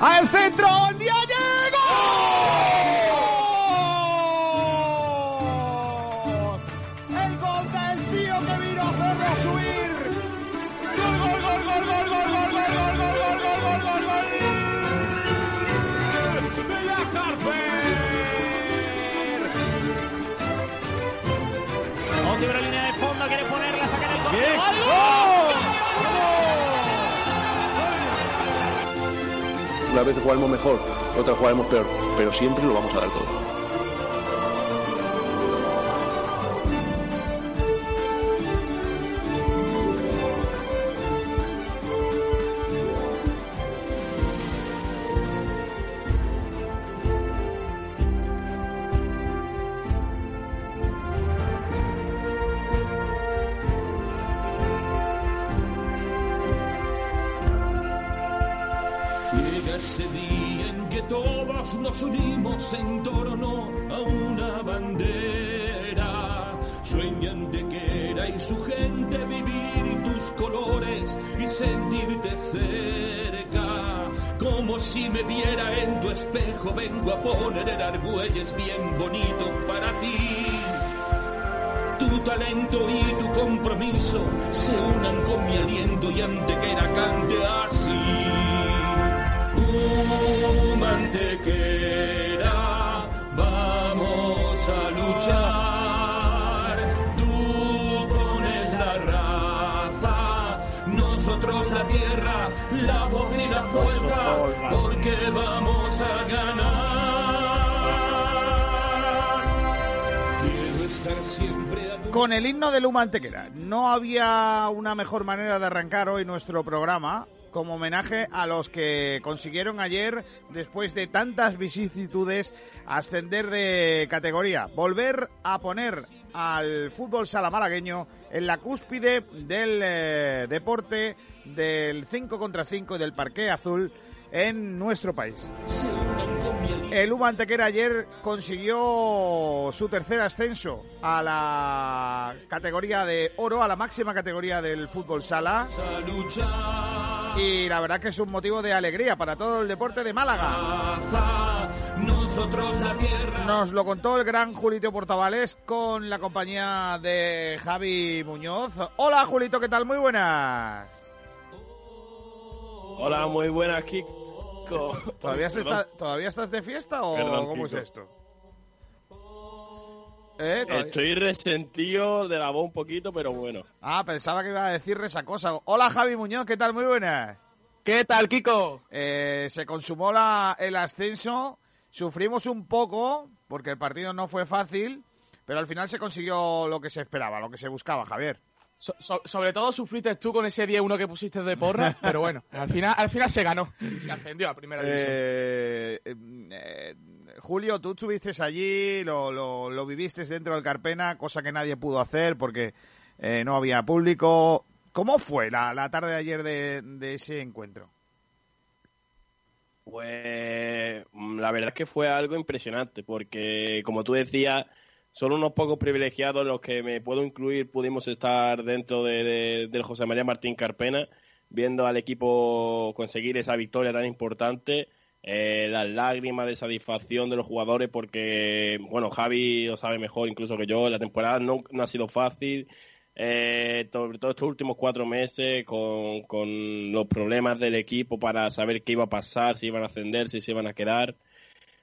al centro, Diego. Una vez jugaremos mejor, otra jugaremos peor, pero siempre lo vamos a dar todo. De Luma Antequera. No había una mejor manera de arrancar hoy nuestro programa como homenaje a los que consiguieron ayer, después de tantas vicisitudes, ascender de categoría. Volver a poner al fútbol sala malagueño en la cúspide del eh, deporte del 5 contra 5 y del parqué azul en nuestro país. El Uva Antequera ayer consiguió su tercer ascenso a la categoría de oro, a la máxima categoría del fútbol sala. Y la verdad que es un motivo de alegría para todo el deporte de Málaga. Nos lo contó el gran Julito Portavales con la compañía de Javi Muñoz. Hola Julito, ¿qué tal? Muy buenas. Hola, muy buenas, Kiko. ¿Todavía, se está- ¿Todavía estás de fiesta o Perdón, cómo es esto? ¿Eh? Estoy resentido de la voz un poquito, pero bueno. Ah, pensaba que iba a decir esa cosa. Hola Javi Muñoz, ¿qué tal? Muy buenas. ¿Qué tal, Kiko? Eh, se consumó la, el ascenso, sufrimos un poco porque el partido no fue fácil, pero al final se consiguió lo que se esperaba, lo que se buscaba, Javier. So- so- sobre todo sufriste tú con ese 10-1 que pusiste de porra, pero bueno, al final, al final se ganó se ascendió a primera división. Eh, eh, eh, Julio, tú estuviste allí, lo, lo, lo viviste dentro del Carpena, cosa que nadie pudo hacer porque eh, no había público. ¿Cómo fue la, la tarde de ayer de, de ese encuentro? Pues mm, la verdad es que fue algo impresionante, porque como tú decías, solo unos pocos privilegiados, los que me puedo incluir, pudimos estar dentro de, de- del José María Martín Carpena, viendo al equipo conseguir esa victoria tan importante, eh, las lágrimas de satisfacción de los jugadores, porque, bueno, Javi lo sabe mejor incluso que yo, la temporada no, no ha sido fácil, eh, todo estos últimos cuatro meses con, con los problemas del equipo para saber qué iba a pasar, si iban a ascender, si se iban a quedar.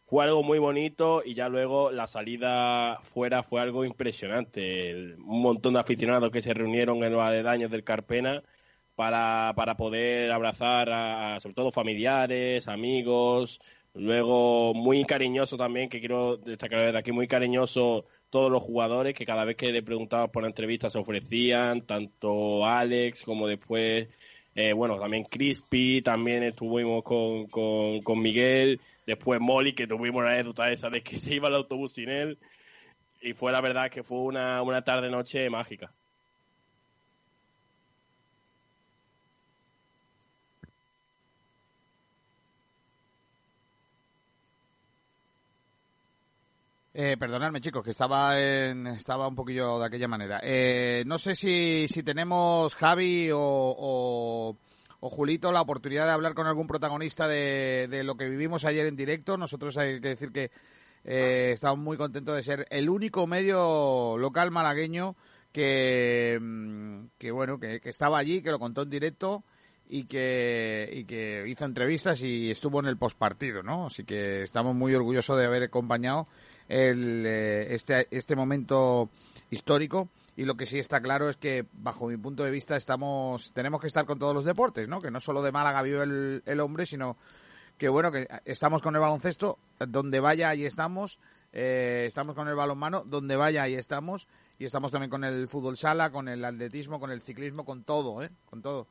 Fue algo muy bonito y ya luego la salida fuera fue algo impresionante. Un montón de aficionados que se reunieron en los aledaños del Carpena para, para poder abrazar a, a, sobre todo familiares, amigos. Luego muy cariñoso también, que quiero destacar desde aquí, muy cariñoso todos los jugadores que cada vez que le preguntaban por la entrevista se ofrecían, tanto Alex como después, eh, bueno, también Crispy, también estuvimos con, con, con Miguel, después Molly, que tuvimos la anécdota esa de que se iba el autobús sin él, y fue la verdad que fue una, una tarde-noche mágica. Eh, perdonadme, chicos, que estaba en, estaba un poquillo de aquella manera. Eh, no sé si, si tenemos Javi o, o, o Julito la oportunidad de hablar con algún protagonista de, de lo que vivimos ayer en directo. Nosotros hay que decir que eh, estamos muy contentos de ser el único medio local malagueño que, mm, que bueno, que, que estaba allí, que lo contó en directo y que, y que hizo entrevistas y estuvo en el postpartido, ¿no? Así que estamos muy orgullosos de haber acompañado el, eh, este, este momento histórico y lo que sí está claro es que bajo mi punto de vista estamos tenemos que estar con todos los deportes, ¿no? Que no solo de Málaga vive el, el hombre, sino que bueno, que estamos con el baloncesto, donde vaya ahí estamos, eh, estamos con el balonmano, donde vaya ahí estamos, y estamos también con el fútbol sala, con el atletismo, con el ciclismo, con todo, ¿eh? Con todo.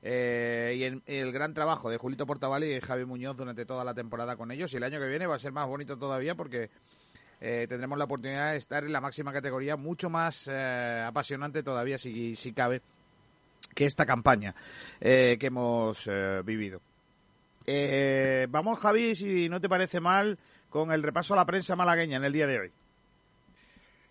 Eh, y el, el, gran trabajo de Julito Portavali y Javi Muñoz durante toda la temporada con ellos, y el año que viene va a ser más bonito todavía porque eh, tendremos la oportunidad de estar en la máxima categoría, mucho más eh, apasionante todavía, si, si cabe, que esta campaña eh, que hemos vivido. Vamos, Javi, si no te parece mal, con el repaso a la prensa malagueña en el día de hoy.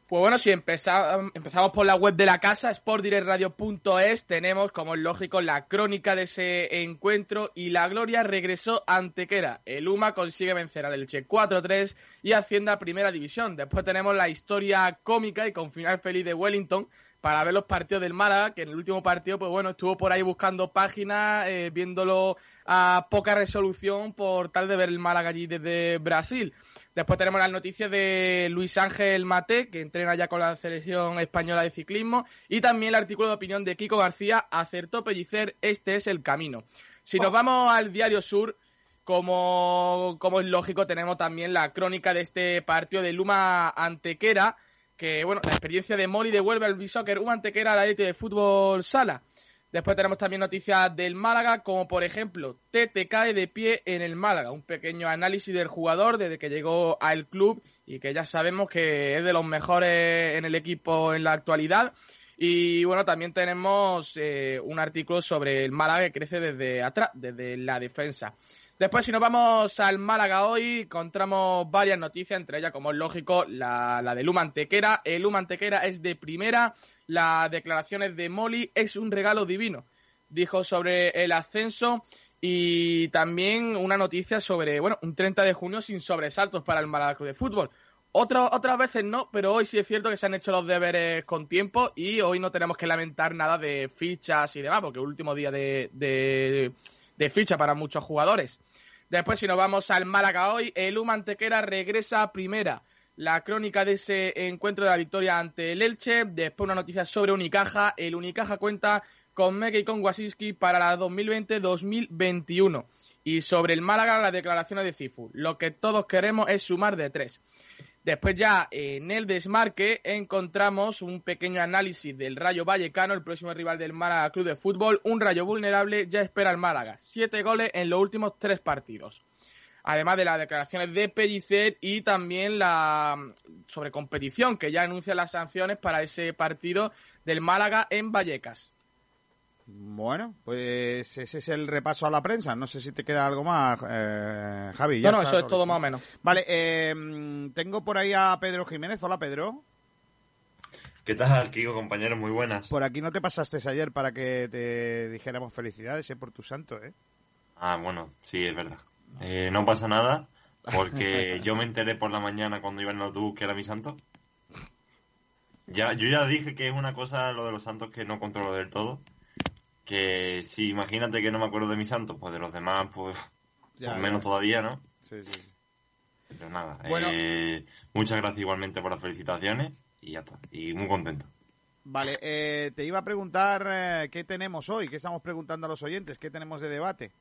Pues bueno, si empezamos, empezamos por la web de la casa, sportdirectradio.es, tenemos, como es lógico, la crónica de ese encuentro y la gloria regresó ante Quera. El UMA consigue vencer al Elche 4-3 y asciende a Primera División. Después tenemos la historia cómica y con final feliz de Wellington para ver los partidos del Málaga, que en el último partido, pues bueno, estuvo por ahí buscando páginas, eh, viéndolo a poca resolución por tal de ver el Málaga allí desde Brasil. Después tenemos las noticias de Luis Ángel Mate, que entrena ya con la selección española de ciclismo, y también el artículo de opinión de Kiko García, acertó Pellicer, este es el camino. Si nos vamos al Diario Sur, como, como es lógico, tenemos también la crónica de este partido de Luma Antequera, que bueno, la experiencia de Moli devuelve al Bishoker Luma Antequera a la élite de fútbol sala. Después tenemos también noticias del Málaga, como por ejemplo, Tete cae de pie en el Málaga. Un pequeño análisis del jugador desde que llegó al club y que ya sabemos que es de los mejores en el equipo en la actualidad. Y bueno, también tenemos eh, un artículo sobre el Málaga que crece desde atrás, desde la defensa. Después, si nos vamos al Málaga hoy, encontramos varias noticias, entre ellas, como es lógico, la, la de Luma Antequera. El Luma Antequera es de primera, las declaraciones de Molly es un regalo divino. Dijo sobre el ascenso y también una noticia sobre, bueno, un 30 de junio sin sobresaltos para el Málaga Club de Fútbol. Otra, otras veces no, pero hoy sí es cierto que se han hecho los deberes con tiempo y hoy no tenemos que lamentar nada de fichas y demás, porque el último día de, de ficha para muchos jugadores. Después, si nos vamos al Málaga hoy, el Uma Antequera regresa a primera la crónica de ese encuentro de la victoria ante el Elche. Después una noticia sobre Unicaja. El Unicaja cuenta con Meke y con Wasinski para la 2020-2021. Y sobre el Málaga, las declaraciones de Cifu. Lo que todos queremos es sumar de tres. Después ya en el desmarque encontramos un pequeño análisis del Rayo Vallecano, el próximo rival del Málaga Club de Fútbol. Un Rayo vulnerable ya espera al Málaga. Siete goles en los últimos tres partidos además de las declaraciones de Pellicer y también la sobre competición, que ya anuncia las sanciones para ese partido del Málaga en Vallecas. Bueno, pues ese es el repaso a la prensa. No sé si te queda algo más, eh, Javi. Ya no, no, eso es todo más o menos. Vale, eh, tengo por ahí a Pedro Jiménez. Hola, Pedro. ¿Qué tal, Kiko, compañeros? Muy buenas. Por aquí no te pasaste ayer para que te dijéramos felicidades eh, por tu santo, ¿eh? Ah, bueno, sí, es verdad. Eh, no pasa nada, porque yo me enteré por la mañana cuando iba en el autobús que era mi santo. Ya, yo ya dije que es una cosa lo de los santos que no controlo del todo. Que si imagínate que no me acuerdo de mi santo, pues de los demás, pues, Ya, pues menos ya. todavía, ¿no? Sí, sí. sí. Pero nada, Bueno. eh, muchas gracias igualmente por las felicitaciones y ya está. Y muy contento. Vale, eh, te iba a preguntar eh, qué tenemos hoy, qué estamos preguntando a los oyentes, qué tenemos de debate.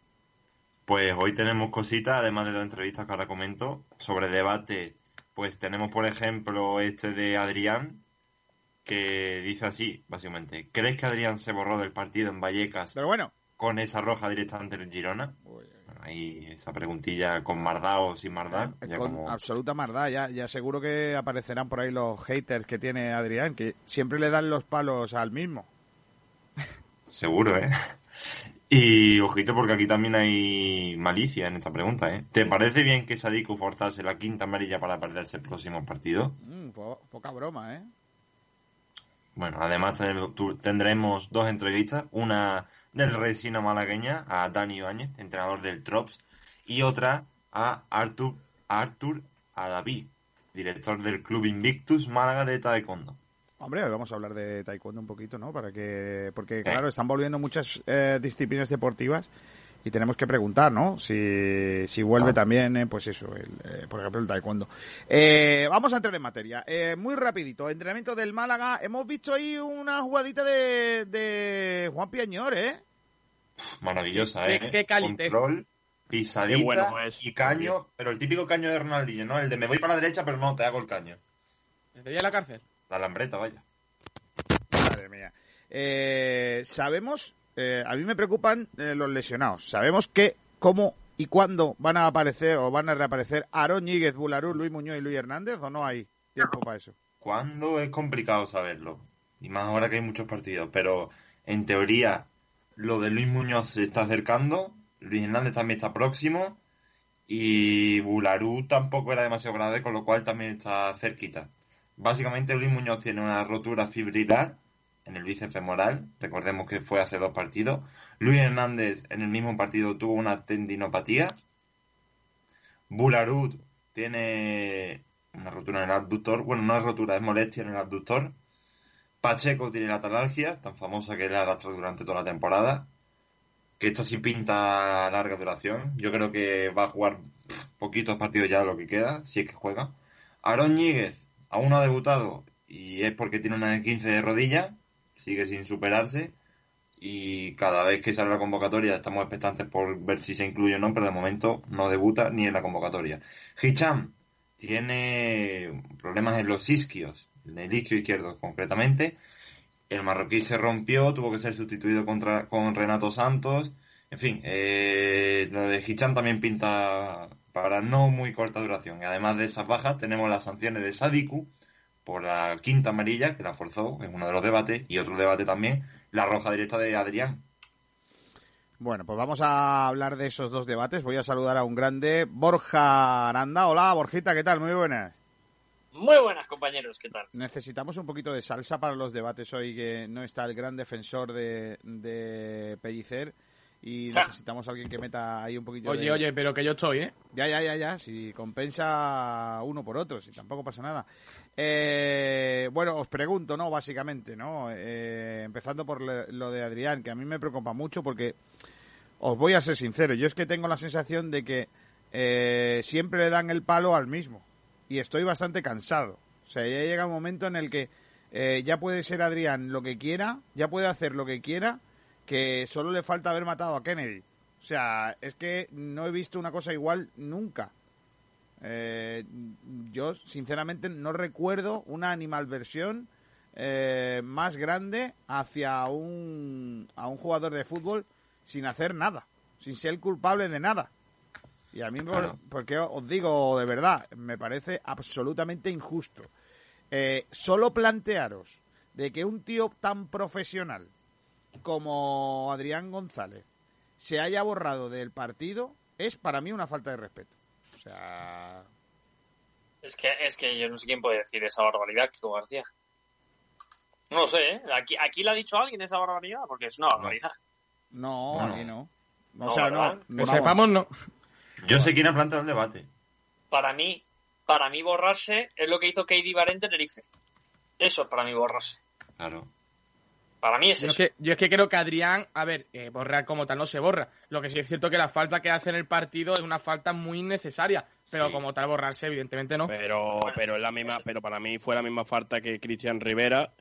Pues hoy tenemos cositas, además de las entrevistas que ahora comento, sobre debate. Pues tenemos, por ejemplo, este de Adrián, que dice así, básicamente. ¿Crees que Adrián se borró del partido en Vallecas Pero bueno, con esa roja directamente en Girona? Bueno, ahí esa preguntilla con Mardá o sin Mardá. eh, ya con como- absoluta maldad, ya, ya seguro que aparecerán por ahí los haters que tiene Adrián, que siempre le dan los palos al mismo. Seguro, ¿eh? Y ojito porque aquí también hay malicia en esta pregunta, ¿eh? ¿Te parece bien que Sadiku forzase la quinta amarilla para perderse el próximo partido? Mm, po- poca broma, ¿eh? Bueno, además tendremos dos entrevistas, una del Resina Malagueña, a Dani Ibáñez, entrenador del Trops, y otra a Artur, Artur Adaví, director del Club Invictus Málaga de Taekwondo. Hombre, hoy vamos a hablar de taekwondo un poquito, ¿no? Para que, porque claro, están volviendo muchas eh, disciplinas deportivas y tenemos que preguntar, ¿no? Si, si vuelve también, eh, pues eso, el, eh, por ejemplo, el taekwondo. Eh, vamos a entrar en materia. Eh, muy rapidito, entrenamiento del Málaga. Hemos visto ahí una jugadita de, de Juan Piañor, ¿eh? Maravillosa, Qué- ¿eh? qué calité. Control, pisadita Qué bueno es, y caño, pero el típico caño de Ronaldinho, ¿no? El de me voy para la derecha, pero no, te hago el caño. ¿Estaría en la cárcel? La lambreta, vaya. Madre mía. Eh, sabemos, eh, a mí me preocupan eh, los lesionados. Sabemos que, cómo y cuándo van a aparecer o van a reaparecer Aaron Bularú, Luis Muñoz y Luis Hernández, o no hay tiempo para eso. ¿Cuándo es complicado saberlo? Y más ahora que hay muchos partidos. Pero en teoría, lo de Luis Muñoz se está acercando. Luis Hernández también está próximo. Y Bularú tampoco era demasiado grave, con lo cual también está cerquita. Básicamente, Luis Muñoz tiene una rotura fibrilar en el bíceps femoral. Recordemos que fue hace dos partidos. Luis Hernández en el mismo partido tuvo una tendinopatía. Bularú tiene una rotura en el abductor. Bueno, no es rotura, es molestia en el abductor. Pacheco tiene la talalgia, tan famosa que le arrastra durante toda la temporada. Que esta sí pinta larga duración. Yo creo que va a jugar poquitos partidos ya lo que queda, si es que juega. Aaron Ñíguez aún no ha debutado y es porque tiene una 15 de rodilla, sigue sin superarse. Y cada vez que sale la convocatoria estamos expectantes por ver si se incluye o no, pero de momento no debuta ni en la convocatoria. Hicham tiene problemas en los isquios, en el isquio izquierdo concretamente. El marroquí se rompió, tuvo que ser sustituido contra, con Renato Santos. En fin, eh, lo de Hicham también pinta para no muy corta duración. Y además de esas bajas, tenemos las sanciones de Sadiku por la quinta amarilla, que la forzó en uno de los debates, y otro debate también, la roja directa de Adrián. Bueno, pues vamos a hablar de esos dos debates. Voy a saludar a un grande, Borja Aranda. Hola, Borjita, ¿qué tal? Muy buenas. Muy buenas, compañeros, ¿qué tal? Necesitamos un poquito de salsa para los debates hoy, que no está el gran defensor de, de Pellicer. Y necesitamos a alguien que meta ahí un poquito Oye, de... oye, pero que yo estoy, ¿eh? Ya, ya, ya, ya. Si compensa uno por otro, si tampoco pasa nada. Eh, bueno, os pregunto, ¿no? Básicamente, ¿no? Eh, empezando por lo de Adrián, que a mí me preocupa mucho porque os voy a ser sincero. Yo es que tengo la sensación de que eh, siempre le dan el palo al mismo. Y estoy bastante cansado. O sea, ya llega un momento en el que eh, ya puede ser Adrián lo que quiera, ya puede hacer lo que quiera, que solo le falta haber matado a Kennedy. O sea, es que no he visto una cosa igual nunca. Eh, yo, sinceramente, no recuerdo una animalversión eh, más grande hacia un, a un jugador de fútbol sin hacer nada, sin ser culpable de nada. Y a mí, por- porque os digo de verdad, me parece absolutamente injusto. Eh, solo plantearos de que un tío tan profesional como Adrián González se haya borrado del partido es para mí una falta de respeto. Sea, Es que, es que yo no sé quién puede decir esa barbaridad, Kiko García. No lo sé, ¿eh? Aquí, aquí le ha dicho alguien esa barbaridad, porque es una barbaridad. no, aquí no. No, o sea, no. ¿verdad? no, Que sepamos, no. Yo sé quién ha planteado el debate. Para mí, para mí borrarse es lo que hizo Katie Barent en Tenerife. Eso es para mí borrarse. Claro. Para mí es Yo es, que, yo es que creo que Adrián, a ver, eh, borrar como tal no se borra. Lo que sí es cierto que la falta que hace en el partido es una falta muy innecesaria. Pero Sí. como tal borrarse, evidentemente no. Pero, pero es la misma, pero para mí fue la misma falta que Cristian Rivera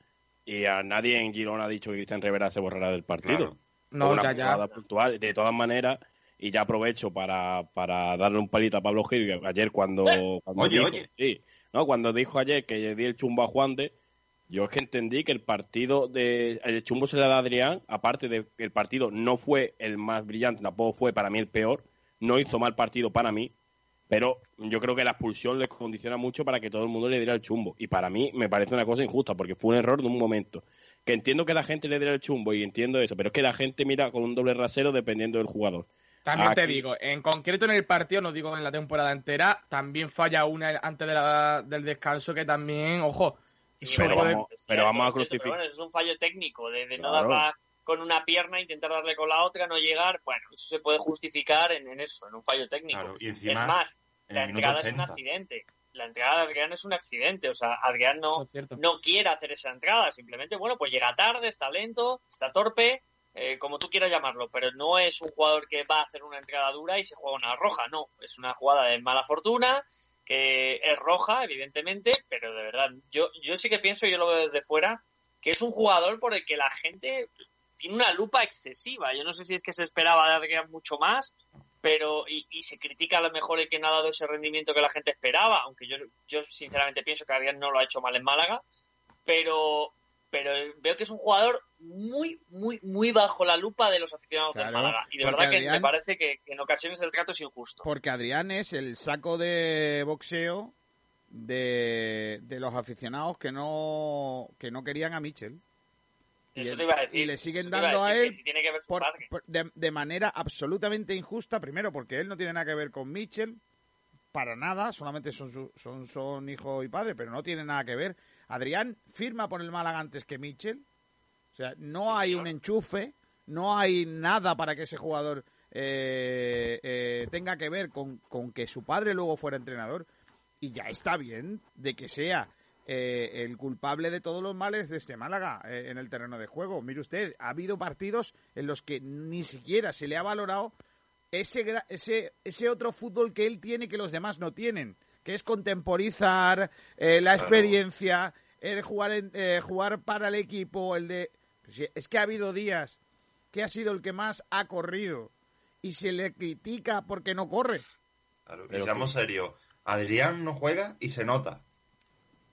y a nadie en Girona ha dicho que Cristian Rivera se borrará del partido. No, una ya, ya. puntual. De todas maneras, y ya aprovecho para, para darle un palito a Pablo Gil, que ayer cuando, cuando Oye, dijo, oye. sí, no, cuando dijo ayer que le di el chumbo a Juan de, yo es que entendí que el partido de el chumbo se le da a Adrián, aparte de que el partido no fue el más brillante, tampoco fue para mí el peor, no hizo mal partido para mí, pero yo creo que la expulsión le condiciona mucho para que todo el mundo le diera el chumbo. Y para mí me parece una cosa injusta, porque fue un error de un momento. Que entiendo que la gente le diera el chumbo y entiendo eso, pero es que la gente mira con un doble rasero dependiendo del jugador. También te digo, en concreto en el partido, no digo en la temporada entera, también falla una antes de la- del descanso que también, ojo, Sí, pero vamos- es pero vamos a es cierto, crucificar- pero bueno, eso es un fallo técnico de, de no dar la, con una pierna, intentar darle con la otra, no llegar. Bueno, eso se puede justificar en, en eso, en un fallo técnico. Claro, y encima, es más, en la entrada es un 80. accidente. La entrada de Adrián es un accidente. O sea, Adrián no, es no quiere hacer esa entrada. Simplemente, bueno, pues llega tarde, está lento, está torpe, eh, como tú quieras llamarlo. Pero no es un jugador que va a hacer una entrada dura y se juega una roja. No, es una jugada de mala fortuna que es roja, evidentemente, pero de verdad, yo, yo sí que pienso, yo lo veo desde fuera, que es un jugador por el que la gente tiene una lupa excesiva. Yo no sé si es que se esperaba Adrián mucho más, pero y, y se critica a lo mejor el que no ha dado ese rendimiento que la gente esperaba, aunque yo, yo sinceramente pienso que Adrián no lo ha hecho mal en Málaga, pero pero veo que es un jugador muy, muy, muy bajo la lupa de los aficionados del Claro, Málaga. Y de verdad que Adrián- me parece que, que en ocasiones el trato es injusto. Porque Adrián es el saco de boxeo de, de los aficionados que no, que no querían a Mitchell. Y Eso te iba a decir. y le siguen dando a él si tiene que ver su por- padre. por- de, de manera absolutamente injusta, primero porque él no tiene nada que ver con Mitchell, para nada, solamente son, su- son, son hijo y padre, pero no tiene nada que ver. Adrián firma por el Málaga antes que Mitchell, o sea, no hay un enchufe, no hay nada para que ese jugador eh, eh, tenga que ver con, con que su padre luego fuera entrenador. Y ya está bien de que sea eh, el culpable de todos los males de este Málaga eh, en el terreno de juego. Mire usted, ha habido partidos en los que ni siquiera se le ha valorado ese, ese, ese otro fútbol que él tiene que los demás no tienen, que es contemporizar eh, la Claro. experiencia, el jugar, en- eh, jugar para el equipo, el de... Es que ha habido días que ha sido el que más ha corrido y se le critica porque no corre. Claro, y Pero seamos serios. Adrián no juega y se nota.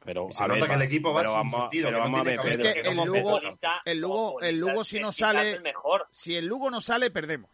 Pero, Y se a nota ver, que el equipo va pero sin vamos, sentido, pero que no vamos a tiene ver, cabeza, Es que Pedro, el como Lugo- el Lugo- el si no sale- mejor. Si el Lugo no sale, perdemos.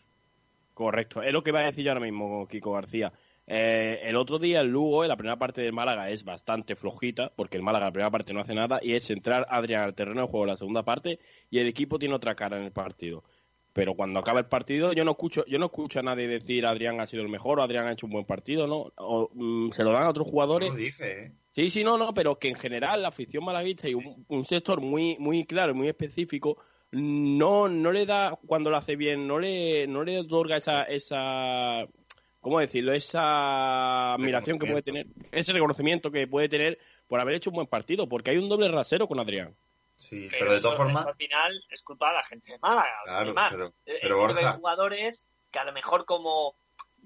Correcto, es lo que iba a decir yo ahora mismo, Kiko García. Eh, el otro día el Lugo, en la primera parte del Málaga, es bastante flojita, porque el Málaga en la primera parte no hace nada, y es entrar Adrián al terreno de juego en la segunda parte, y el equipo tiene otra cara en el partido. Pero cuando acaba el partido, yo no escucho, yo no escucho a nadie decir Adrián ha sido el mejor, o Adrián ha hecho un buen partido, ¿no? O, mm, se lo dan a otros jugadores. lo dije, ¿eh? Sí, sí, no, no, pero que en general la afición malaguista y un, un sector muy, muy claro, muy específico, no, no le da, cuando lo hace bien, no le, no le otorga esa, esa, ¿cómo decirlo? Esa admiración que puede tener, ese reconocimiento que puede tener por haber hecho un buen partido, porque hay un doble rasero con Adrián. Sí, pero, de todas formas... al final es culpa de la gente de Málaga. o sea, Claro, ni más. pero, pero es cierto que Borja, hay jugadores que a lo mejor como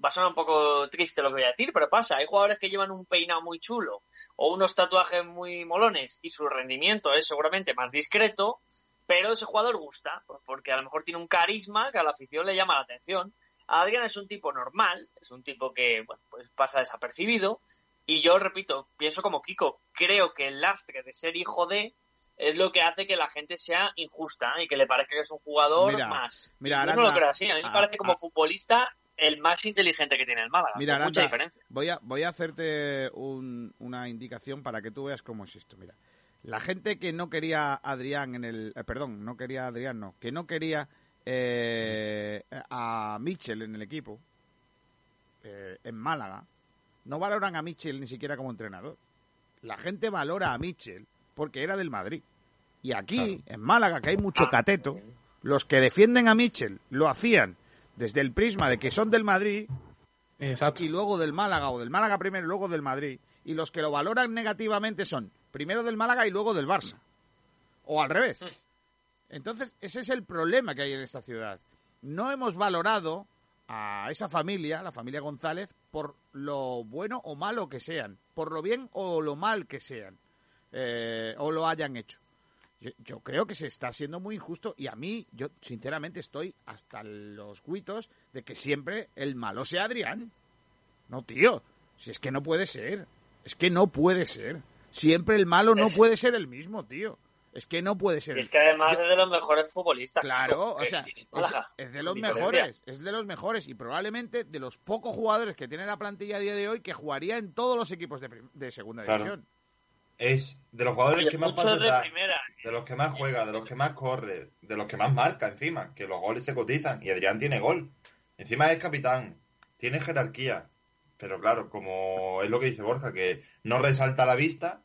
va a sonar un poco triste lo que voy a decir, pero pasa, hay jugadores que llevan un peinado muy chulo o unos tatuajes muy molones y su rendimiento es seguramente más discreto, pero ese jugador gusta, porque a lo mejor tiene un carisma que a la afición le llama la atención. Adrián es un tipo normal, es un tipo que bueno, pues pasa desapercibido y yo repito, pienso como Kiko, creo que el lastre de ser hijo de es lo que hace que la gente sea injusta y que le parezca que es un jugador Mira, más. mira, Yo no Aranda, lo creo así. A mí me parece como futbolista el más inteligente que tiene el Málaga. Mira, con mucha Aranda, diferencia. Voy a, voy a hacerte un- una indicación para que tú veas cómo es esto. Mira, la gente que no quería a Adrián en el... eh, perdón, no quería a Adrián, no. Que no quería eh, a Mitchell en el equipo, eh, en Málaga, no valoran a Mitchell ni siquiera como entrenador. La gente valora a Mitchell porque era del Madrid. Y aquí, en Málaga, que hay mucho cateto, los que defienden a Mitchell lo hacían desde el prisma de que son del Madrid Exacto. y luego del Málaga, o del Málaga primero y luego del Madrid. Y los que lo valoran negativamente son primero del Málaga y luego del Barça. O al revés. Entonces, ese es el problema que hay en esta ciudad. No hemos valorado a esa familia, la familia González, por lo bueno o malo que sean, por lo bien o lo mal que sean, eh, o lo hayan hecho. Yo, yo creo que se está haciendo muy injusto y a mí, yo sinceramente estoy hasta los cuitos de que siempre el malo sea Adrián. No, tío, si es que no puede ser, es que no puede ser. Siempre el malo no puede ser el mismo, tío. Es que no puede ser. Y es que además es de los mejores futbolistas. Claro, o sea, es, de los Diferencia. mejores, es de los mejores y probablemente de los pocos jugadores que tiene la plantilla a día de hoy que jugaría en todos los equipos de, prim- de segunda Claro. división. es de los jugadores Oye, que más pases de da, primera. de los que más juega, de los que más corre, de los que más marca encima, que los goles se cotizan y Adrián tiene gol. Encima es capitán, tiene jerarquía, pero claro, como es lo que dice Borja, que no resalta a la vista,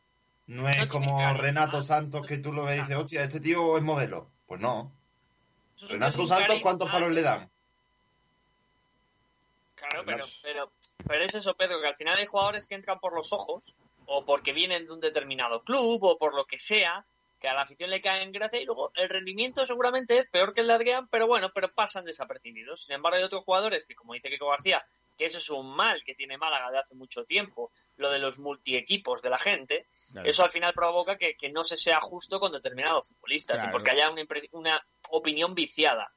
no es como Renato Santos que tú lo ves y dices, hostia, este tío es modelo. Pues no. Renato Santos, carisma. ¿cuántos palos le dan? Claro, pero, pero, pero es eso, Pedro, que al final hay jugadores que entran por los ojos, o porque vienen de un determinado club, o por lo que sea, que a la afición le cae en gracia y luego el rendimiento seguramente es peor que el de Adrián, pero bueno, pero pasan desapercibidos. Sin embargo, hay otros jugadores que, como dice Kiko García, que eso es un mal que tiene Málaga de hace mucho tiempo, lo de los multiequipos de la gente, Claro. eso al final provoca que, que no se sea justo con determinados futbolistas Claro. y porque haya una, una opinión viciada.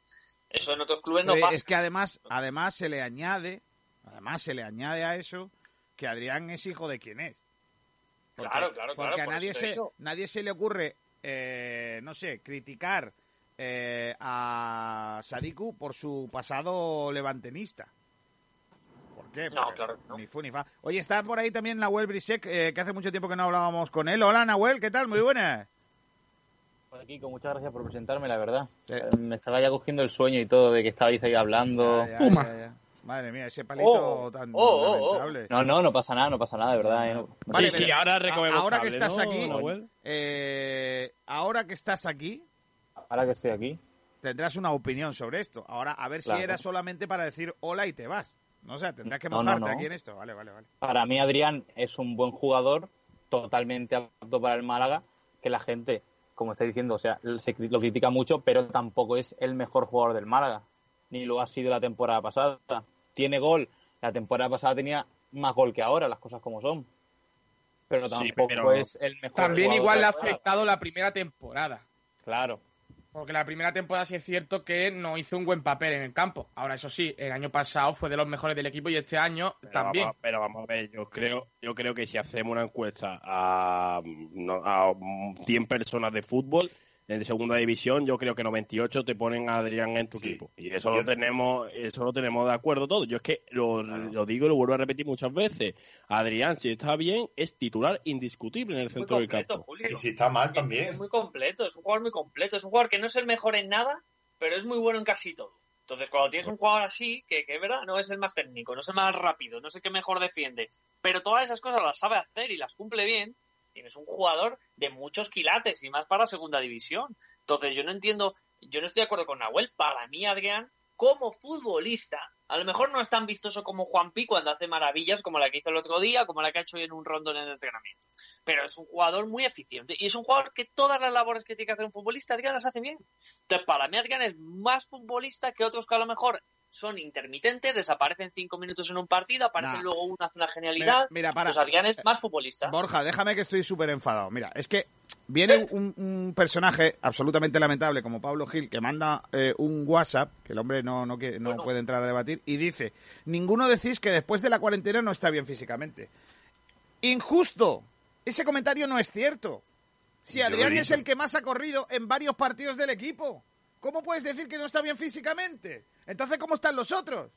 Eso en otros clubes no Eh, pasa. es que además, además se le añade, además se le añade a eso que Adrián es hijo de quien es. Porque, Claro, claro, claro, Porque a por nadie se, digo. nadie se le ocurre, eh, no sé, criticar eh, a Sadiku por su pasado levantenista. No, Porque claro que no. Ni fu ni fa. Oye, está por ahí también Nahuel Brisek, eh, que hace mucho tiempo que no hablábamos con él. Hola, Nahuel, ¿qué tal? Muy buenas. Hola, Kiko, muchas gracias por presentarme, la verdad. Sí. Eh, Me estaba ya cogiendo el sueño y todo de que estabais ahí hablando. Ya, ya, Puma. ya, ya. Madre mía, ese palito Oh, tan oh, oh, oh. lamentable. No, no, no pasa nada, no pasa nada, de verdad. eh, no- no Vale, sí, sí, ahora recogemos ahora que estás ¿no, aquí, Nahuel? eh, ahora que estás aquí, Ahora que estoy aquí. tendrás una opinión sobre esto. Ahora, a ver Claro. si era solamente para decir hola y te vas. No sé, tendrás que No, no, mojarte no. aquí en esto. Vale, vale, vale. Para mí, Adrián es un buen jugador, totalmente apto para el Málaga, que la gente, como está diciendo, o sea, se lo critica mucho, pero tampoco es el mejor jugador del Málaga, ni lo ha sido la temporada pasada. Tiene gol, la temporada pasada tenía más gol que ahora, las cosas como son. Pero Sí, tampoco pero- es el mejor También jugador igual le ha afectado la primera temporada. Claro. Porque la primera temporada sí es cierto que no hizo un buen papel en el campo. Ahora, eso sí, el año pasado fue de los mejores del equipo y este año Pero también. Vamos, pero vamos a ver, yo creo, yo creo que si hacemos una encuesta a, a 100 personas de fútbol en segunda división, yo creo que 98 te ponen a Adrián en tu Sí. equipo. Y eso Yo- lo tenemos, eso lo tenemos de acuerdo todos. Yo es que lo, lo digo y lo vuelvo a repetir muchas veces. Adrián, si está bien, es titular indiscutible en el Es muy centro del campo. Julio. Y si está mal Es también. muy completo, es un jugador muy completo, es un jugador que no es el mejor en nada, pero es muy bueno en casi todo. Entonces, cuando tienes un jugador así, que, que es verdad, no es el más técnico, no es el más rápido, no es el que mejor defiende, pero todas esas cosas las sabe hacer y las cumple bien, tienes un jugador de muchos quilates y más para segunda división. Entonces, yo no entiendo, yo no estoy de acuerdo con Nahuel. Para mí, Adrián, como futbolista, a lo mejor no es tan vistoso como Juan Pi cuando hace maravillas como la que hizo el otro día, como la que ha hecho hoy en un rondo en el entrenamiento pero es un jugador muy eficiente y es un jugador que todas las labores que tiene que hacer un futbolista, Adrián las hace bien. Entonces, para mí, Adrián es más futbolista que otros que a lo mejor son intermitentes, desaparecen cinco minutos en un partido, aparecen Nah. luego uno hace una genialidad. mira, para. Entonces, Adrián es más futbolista. Borja, déjame que estoy súper enfadado. Mira, es que viene un, un personaje absolutamente lamentable como Pablo Gil que manda eh, un WhatsApp, que el hombre no, no, quiere- no Bueno. puede entrar a debatir, y dice, ninguno decís que después de la cuarentena no está bien físicamente. Injusto. Ese comentario no es cierto. Si Adrián es el que más ha corrido en varios partidos del equipo, ¿cómo puedes decir que no está bien físicamente? Entonces, ¿cómo están los otros?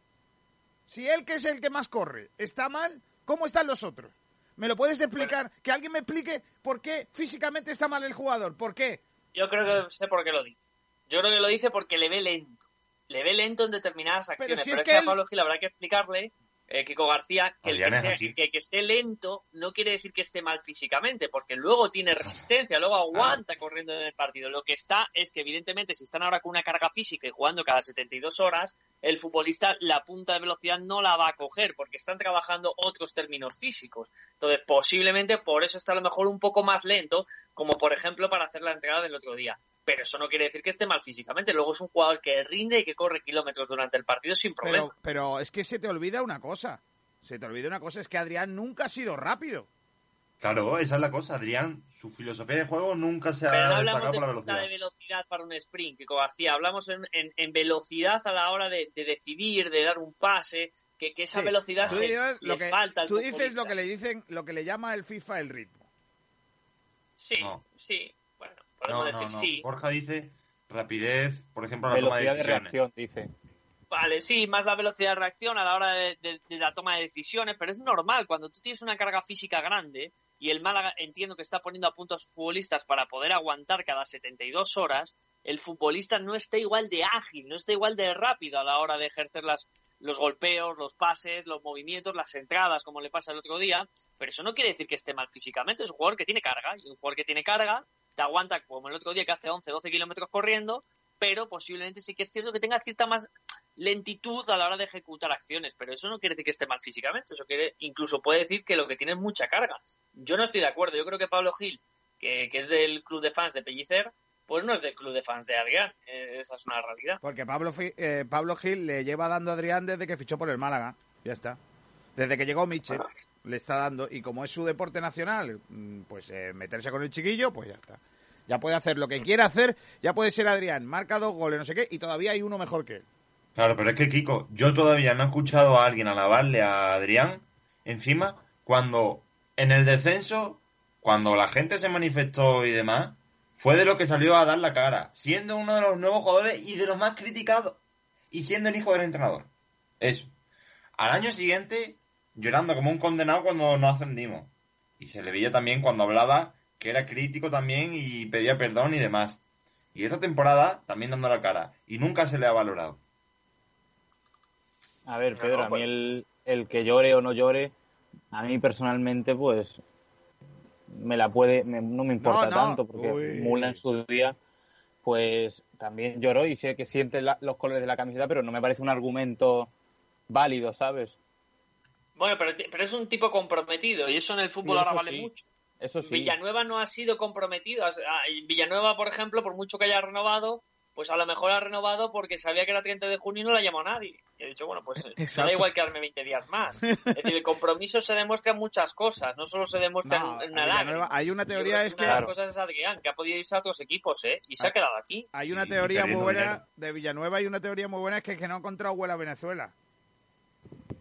Si él, que es el que más corre, está mal, ¿cómo están los otros? ¿Me lo puedes explicar? Que alguien me explique por qué físicamente está mal el jugador. ¿Por qué? Yo creo que sé por qué lo dice. Yo creo que lo dice porque le ve lento. Le ve lento en determinadas Pero acciones. si Pero, es es que que a él- Pablo Gil habrá que explicarle, eh, Kiko García, que, el sea- que esté lento no quiere decir que esté mal físicamente, porque luego tiene resistencia, luego aguanta corriendo en el partido. Lo que está es que, evidentemente, si están ahora con una carga física y jugando cada 72 horas, el futbolista la punta de velocidad no la va a coger, porque están trabajando otros términos físicos. Entonces, posiblemente por eso está a lo mejor un poco más lento, como por ejemplo para hacer la entrada del otro día. Pero eso no quiere decir que esté mal físicamente. Luego es un jugador que rinde y que corre kilómetros durante el partido sin problema. Pero, pero es que se te olvida una cosa. Se te olvida una cosa, es que Adrián nunca ha sido rápido. Claro, esa es la cosa. Adrián, su filosofía de juego nunca se Pero no ha hablamos destacado de por la velocidad. de velocidad para un sprint, Kiko García. Hablamos en, en- en velocidad a la hora de, de decidir, de dar un pase, que, que esa Sí. velocidad Tú se, dices le lo que, falta al tú dices futbolista. lo que le dicen, lo que le llama el FIFA el ritmo. Sí, No. sí. Podemos No, no, decir no. sí. Borja dice rapidez, por ejemplo, la toma de Velocidad de decisiones. reacción, dice. Vale, sí, más la velocidad de reacción a la hora de, de- de la toma de decisiones, pero es normal, cuando tú tienes una carga física grande y el Málaga entiendo que está poniendo a punto a sus futbolistas para poder aguantar cada 72 horas, el futbolista no está igual de ágil, no está igual de rápido a la hora de ejercer las, los golpeos, los pases, los movimientos, las entradas, como le pasa el otro día, pero eso no quiere decir que esté mal físicamente, es un jugador que tiene carga, y un jugador que tiene carga te aguanta como el otro día que hace 11, 12 kilómetros corriendo, pero posiblemente sí que es cierto que tenga cierta más lentitud a la hora de ejecutar acciones, pero eso no quiere decir que esté mal físicamente, eso quiere, incluso puede decir que lo que tiene es mucha carga. Yo no estoy de acuerdo, yo creo que Pablo Gil, que, que es del club de fans de Pellicer, pues no es del club de fans de Adrián, eh, esa es una realidad. Porque Pablo, eh, Pablo Gil le lleva dando a Adrián desde que fichó por el Málaga. Ya está. Desde que llegó Michel le está dando. Y como es su deporte nacional, mm, pues eh, meterse con el chiquillo, pues ya está. Ya puede hacer lo que quiera hacer. Ya puede ser Adrián. Marca dos goles, no sé qué. Y todavía hay uno mejor que él. Claro, pero es que Kiko, yo todavía no he escuchado a alguien alabarle a Adrián encima cuando en el descenso, cuando la gente se manifestó y demás, fue de lo que salió a dar la cara, siendo uno de los nuevos jugadores y de los más criticados, y siendo el hijo del entrenador. Eso. Al año siguiente, llorando como un condenado cuando nos ascendimos. Y se le veía también cuando hablaba que era crítico también y pedía perdón y demás. Y esta temporada también dando la cara. Y nunca se le ha valorado. A ver, Pedro, No, a mí pues- el, el que llore o no llore, a mí personalmente, pues me la puede, me- no me importa No, no. tanto, porque Uy. Mula en su día, pues también lloró y sé que siente la- los colores de la camiseta, pero no me parece un argumento válido, ¿sabes? Bueno, pero, pero es un tipo comprometido y eso en el fútbol Sí, ahora vale sí. mucho. Eso sí. Villanueva no ha sido comprometido. Ah, Villanueva, por ejemplo, por mucho que haya renovado, pues a lo mejor ha renovado porque sabía que era 30 de junio y no la llamó a nadie. Y ha dicho, bueno, pues me Exacto. da igual quedarme 20 días más. Es decir, el compromiso se demuestra en muchas cosas, no solo se demuestra No, en, una lágrima. hay una teoría creo es una que de las Claro. cosas es Adrián, que ha podido irse a otros equipos, ¿eh? Y se Ah. ha quedado aquí. hay una Y- y teoría muy buena dinero. de Villanueva. Hay una teoría muy buena es que, que no ha encontrado vuelo a Venezuela.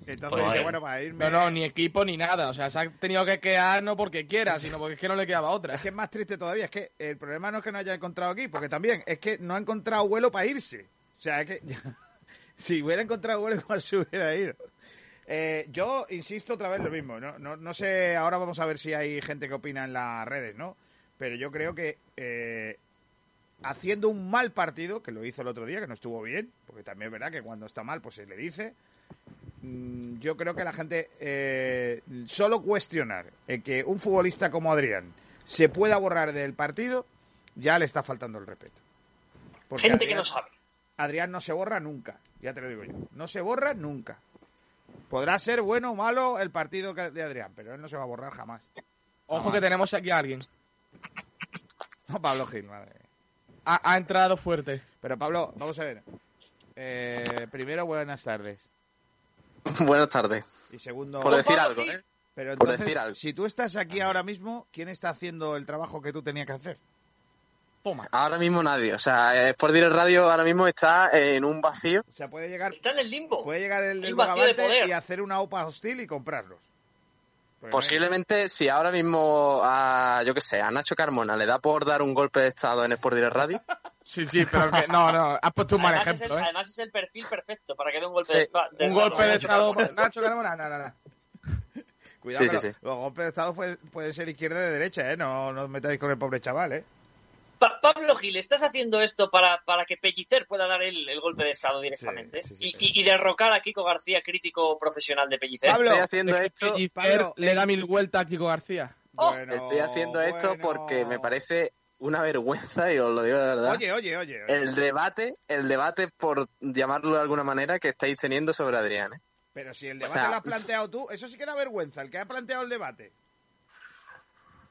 Entonces, Pues, dice, bueno, para irme. No, no, ni equipo ni nada. O sea, se ha tenido que quedar no porque quiera, sino porque es que no le quedaba otra. Es que es más triste todavía, es que el problema no es que no haya encontrado aquí, porque también es que no ha encontrado vuelo para irse. O sea, es que si hubiera encontrado vuelo, igual se hubiera ido. Eh, yo insisto otra vez lo mismo, ¿no? No, no sé, ahora vamos a ver si hay gente que opina en las redes, ¿no? Pero yo creo que eh, haciendo un mal partido, que lo hizo el otro día, que no estuvo bien, porque también es verdad que cuando está mal, pues se le dice, yo creo que la gente eh, solo cuestionar el que un futbolista como Adrián se pueda borrar del partido ya le está faltando el respeto. Porque Gente que no sabe. Adrián no se borra nunca, ya te lo digo yo. No se borra nunca. Podrá ser bueno o malo el partido de Adrián, pero él no se va a borrar jamás. Ojo que tenemos aquí a alguien. No, Pablo Gil, madre. Ha, ha entrado fuerte. Pero Pablo, vamos a ver. Eh, primero, buenas tardes. Buenas tardes. Y segundo, Por decir algo. ¿eh? pero por decir algo. si tú estás aquí ahora mismo, ¿quién está haciendo el trabajo que tú tenías que hacer? Toma. Ahora mismo nadie. O sea, Sport Direct Radio ahora mismo está en un vacío. O sea, puede llegar, Está en el limbo. puede llegar el, el vacío de poder. y hacer una OPA hostil y comprarlos. Porque no hay- Posiblemente, si ahora mismo a, yo qué sé, a Nacho Carmona le da por dar un golpe de estado en Sport Direct Radio, Sí, sí, pero que no, no, has puesto un mal además, es el, ejemplo, ¿eh? además es el perfil perfecto para que dé un golpe Sí, de, espa- de Un estado. golpe de estado. Nacho Carmona, no, no, no. Cuidado, Sí, sí, que sí. los- golpes de Estado puede, puede ser izquierda y de derecha, ¿eh? No, no os metáis con el pobre chaval, ¿eh? Pa- Pablo Gil, ¿estás haciendo esto para, para que Pellicer pueda dar el, el golpe de estado directamente? Sí, sí, sí, y, y- y derrocar a Kiko García, crítico profesional de Pellicer. Pablo, estoy haciendo Es esto, Pellicer Pablo, le da mil vueltas a Kiko García. Oh, Bueno, estoy haciendo esto bueno. porque me parece una vergüenza y os lo digo de verdad. Oye, oye, oye. oye. El debate, el debate por llamarlo de alguna manera que estáis teniendo sobre Adrián. ¿eh? Pero si el debate sea, lo has planteado tú, eso sí que da vergüenza, el que ha planteado el debate.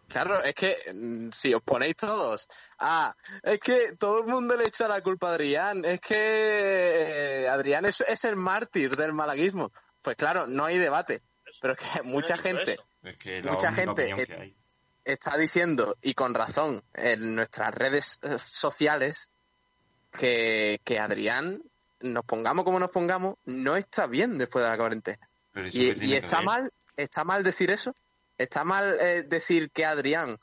Claro, es que mm, si os ponéis todos, ah, es que todo el mundo le echa la culpa a Adrián, es que eh, Adrián es, es el mártir del malaguismo. Pues claro, no hay debate, pero es que mucha gente. Es que la Mucha gente, que hay. Está diciendo, y con razón, en nuestras redes eh, sociales, que, que Adrián, nos pongamos como nos pongamos, no está bien después de la cuarentena. Y, está mal, está mal decir eso. Está mal eh, decir que Adrián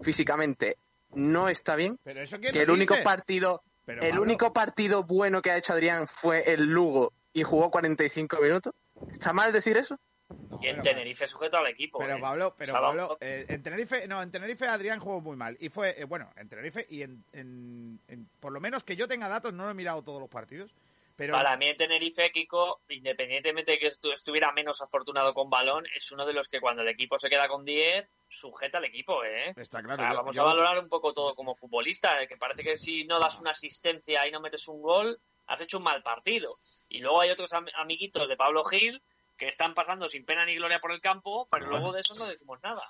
físicamente no está bien. Pero eso Que el único dice? partido, Pero, el Pablo, único partido bueno que ha hecho Adrián fue el Lugo y jugó 45 minutos. ¿Está mal decir eso? No, Y en Tenerife sujeto al equipo. Pero ¿eh? Pablo, pero Pablo, eh, en Tenerife, no, en Tenerife Adrián jugó muy mal. Y fue, eh, bueno, en Tenerife y en, en- en- por lo menos que yo tenga datos, no he mirado todos los partidos, Pero Para mí, el Tenerife, Kiko, independientemente de que estu- estuviera menos afortunado con balón, es uno de los que cuando el equipo se queda con 10, sujeta al equipo, ¿eh? está O claro. sea, yo- vamos yo- a valorar un poco todo como futbolista, eh, que parece que si no das una asistencia y no metes un gol, has hecho un mal partido. Y luego hay otros am- amiguitos de Pablo Gil que están pasando sin pena ni gloria por el campo, pero Bueno. luego de eso no decimos nada.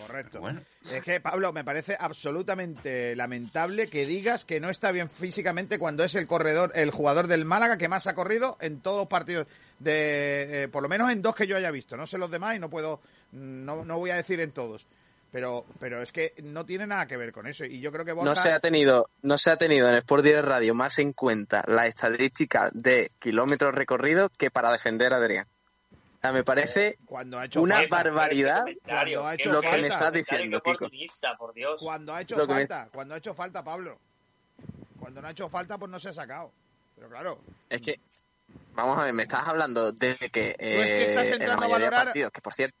Correcto. Bueno. Es que, Pablo, me parece absolutamente lamentable que digas que no está bien físicamente cuando es el corredor, el jugador del Málaga que más ha corrido en todos los partidos, de, eh, por lo menos en dos que yo haya visto. No sé los demás y no puedo, no, no voy a decir en todos. Pero, pero es que no tiene nada que ver con eso. Y yo creo que Borja... No se ha tenido, no se ha tenido en Sport Direct Radio más en cuenta la estadística de kilómetros recorridos que para defender a Adrián. O sea, me parece cuando ha hecho una falta. barbaridad Cuando ha hecho lo que me falta. estás diciendo, Qué Kiko. oportunista, por Dios. Cuando ha hecho Lo que me- falta, cuando ha hecho falta, Pablo. Cuando no ha hecho falta, pues no se ha sacado. Pero claro, Es que, vamos a ver, me estás hablando de que, es que eh, estás en la entrando a mayoría de partidos, que por cierto,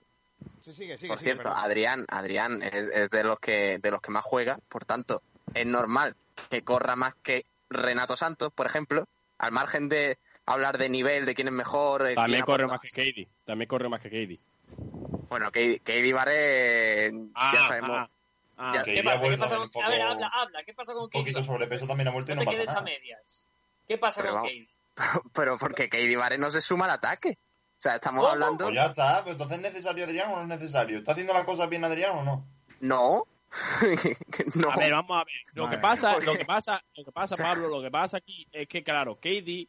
sí, sigue, sigue. por sigue, cierto, perdón. Adrián, Adrián es, es de los que de los que más juega, por tanto, es normal que corra más que Renato Santos, por ejemplo, al margen de hablar de nivel, de quién es mejor. eh, También quién corre aporta más que Katie. También corre más que Katie. Bueno, Katie Barre, ya sabemos. ah, ah. ya- Que ¿Qué ya pasa? ¿Qué pasa con... A ver, habla, habla. ¿Qué pasa con Un poquito sobrepeso también ha vuelto y No no te pasa quedes a medias. ¿Qué pasa Pero con. Keidi? Pero porque Katie Barre no se suma al ataque. O sea, estamos ¿Cómo? hablando. Pues ya está, pero entonces es necesario Adrián o no es necesario. ¿Está haciendo las cosas bien Adrián o no? No. no. A ver, vamos a ver. Lo que pasa, ¿Por lo qué? que pasa, lo que pasa, Pablo, lo que pasa aquí es que, claro, KD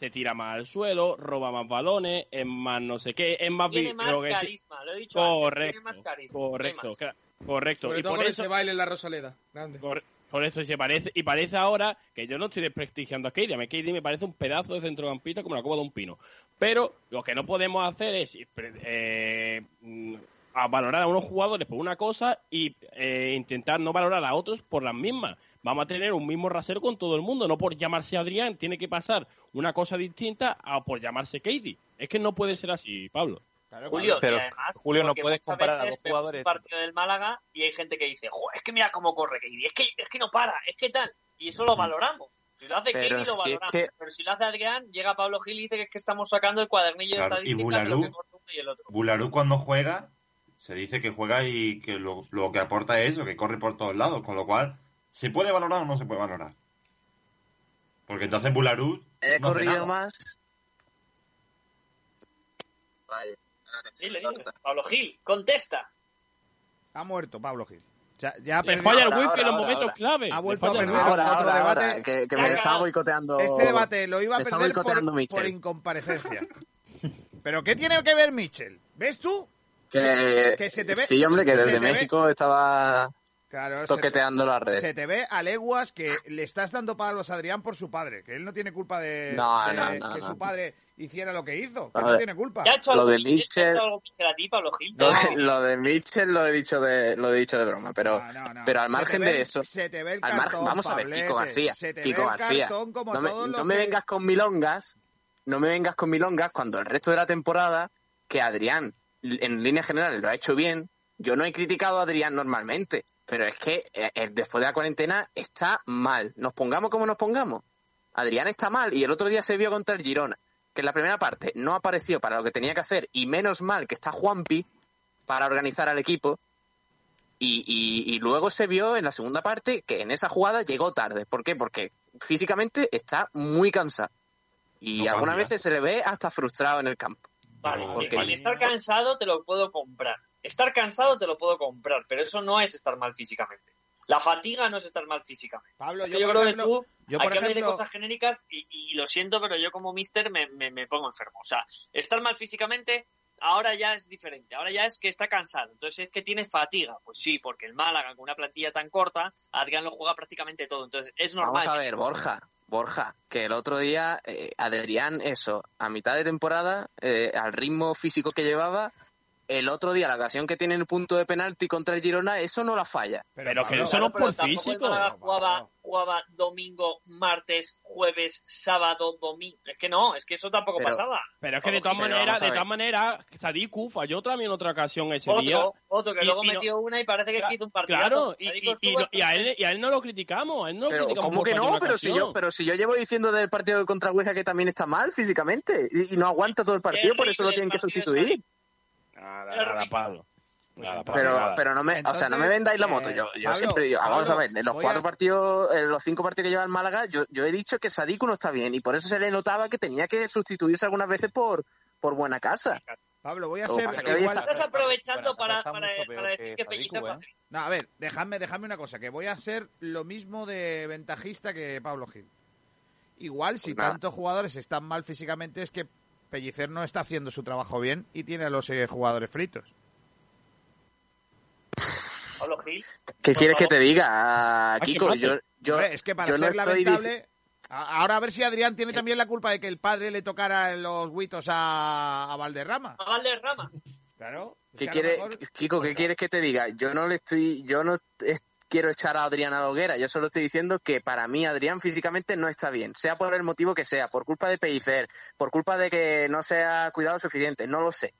se tira más al suelo, roba más balones, es más no sé qué, es más Tiene más lo que sí- carisma, lo he dicho antes. Correcto, Tiene más carisma. correcto, más. correcto. Sobre Y todo por eso, ese baile en la Rosaleda. Grande. por, por eso y se parece y parece ahora que yo no estoy desprestigiando a KD, a mí KD me parece un pedazo de centrocampista como la copa de un pino. Pero lo que no podemos hacer es eh, mm, a valorar a unos jugadores por una cosa y eh, intentar no valorar a otros por las mismas. Vamos a tener un mismo rasero con todo el mundo, no por llamarse Adrián, tiene que pasar una cosa distinta a por llamarse Katie. Es que no puede ser así, Pablo. Claro, Julio, Pero, y además, Julio, no puedes comparar a vemos jugadores. un partido del Málaga y hay gente que dice, "Joder, es que mira cómo corre Keidi, es que, es que no para, es que tal. Y eso lo valoramos. Si lo hace Pero lo si es valoramos. que- Pero si lo hace Adrián, llega Pablo Gil y dice que es que estamos sacando el cuadernillo Claro, de y estadísticas de lo Bularú- que corre uno y el otro. Bularú cuando juega, se dice que juega y que lo, lo que aporta es eso, que corre por todos lados, con lo cual, ¿se puede valorar o no se puede valorar? Porque entonces Bularú He no hace corrido nada. más. Vale. Dile, dile. Pablo Gil, contesta. Ha muerto Pablo Gil. Ya, ya Le falla el ahora, wifi en los ahora, momentos ahora. clave. Ha vuelto a el perder. Ahora, otro ahora, debate. ahora, que, que me está boicoteando. Este debate lo iba a perder boicoteando por, por incomparecencia. ¿Pero qué tiene que ver Mitchell? ¿Ves tú? Que, Que se te ve- sí, hombre, que desde te ve- México estaba Claro, se, toqueteando las redes. se te ve a leguas que le estás dando palos a Adrián por su padre, que él no tiene culpa de, No, de no, no, que no. su padre hiciera lo que hizo, que no tiene culpa. ¿Te ha hecho Lo algo, de Mitchell? Lo de, lo de Mitchell lo he dicho de lo he dicho de broma, pero No, no, no. pero al Se margen te ve- de eso, se te ve el al margen, cartón, vamos a ver, Kiko García, se te Kiko ve el García, como no me, me vengas con milongas, no me vengas con milongas cuando el resto de la temporada que Adrián en líneas generales lo ha hecho bien. Yo no he criticado a Adrián normalmente, pero es que eh, eh, después de la cuarentena está mal. Nos pongamos como nos pongamos. Adrián está mal y el otro día se vio contra el Girona, que en la primera parte no apareció para lo que tenía que hacer y menos mal que está Juanpi para organizar al equipo. Y, y- y luego se vio en la segunda parte que en esa jugada llegó tarde. ¿Por qué? Porque físicamente está muy cansado. Y No, algunas veces se le ve hasta frustrado en el campo. Vale, porque- estar cansado te lo puedo comprar. Estar cansado te lo puedo comprar, pero eso no es estar mal físicamente. La fatiga no es estar mal físicamente. Pablo, Es yo, que yo por creo ejemplo, que tú yo, que hablar de ejemplo, cosas genéricas y, y lo siento, pero yo como mister me, me- me pongo enfermo. O sea, estar mal físicamente ahora ya es diferente. Ahora ya es que está cansado. Entonces es que tiene fatiga. Pues sí, porque el Málaga con una plantilla tan corta, Adrián lo juega prácticamente todo. Entonces es normal. Vamos a ver, Borja, Borja, que el otro día eh, Adrián, eso, a mitad de temporada, eh, al ritmo físico que llevaba, el otro día, la ocasión que tiene en el punto de penalti contra el Girona, eso no la falla. Pero, que eso no es Pero por físico. Jugaba, jugaba domingo, martes, jueves, sábado, domingo. Es que no, es que eso tampoco Pero- pasaba. Pero es que de todas maneras, a de todas maneras, Sadiku falló también otra ocasión ese día. Otro, otro que Y- luego y no- metió una y parece que hizo un partido. Claro, y, y- y no- y a él, y a él no lo criticamos. A él no lo criticamos ¿cómo que no? Pero si, yo, pero si yo llevo diciendo del partido contra Huesca que también está mal físicamente y, y no aguanta todo el partido, por eso lo tienen que sustituir. Nada, nada. Pablo. Nada, Pablo, Pero, nada. pero no me, o sea, no me vendáis la moto. eh, Yo, yo Pablo, siempre digo, vamos a ver, en los cuatro a- partidos, en los cinco partidos que lleva el Málaga, yo, yo he dicho que Sadiku no está bien y por eso se le notaba que tenía que sustituirse algunas veces por, por buena casa. Pablo, voy a ser igual... Estás aprovechando para, para, decir que que Sadiku, va a ¿eh? No, a ver, déjame, déjame una cosa, que voy a ser lo mismo de ventajista que Pablo Gil. Igual, si Pues tantos jugadores están mal físicamente, es que Pellicer no está haciendo su trabajo bien y tiene a los eh, jugadores fritos. Pablo Gil. ¿Qué quieres que te diga, ¿qué Kiko? Yo, yo, Hombre, es que para yo ser lamentable... Ahora a ver si Adrián tiene también la culpa de que el padre le tocara los huitos a, a Valderrama. A Valderrama. Claro. ¿Qué quiere, mejor- Kiko, ¿qué quieres que te diga? Yo no le estoy, yo no es- quiero echar a Adrián a la hoguera, yo solo estoy diciendo que para mí Adrián físicamente no está bien, sea por el motivo que sea, por culpa de Pellicer, por culpa de que no se ha cuidado suficiente, no lo sé.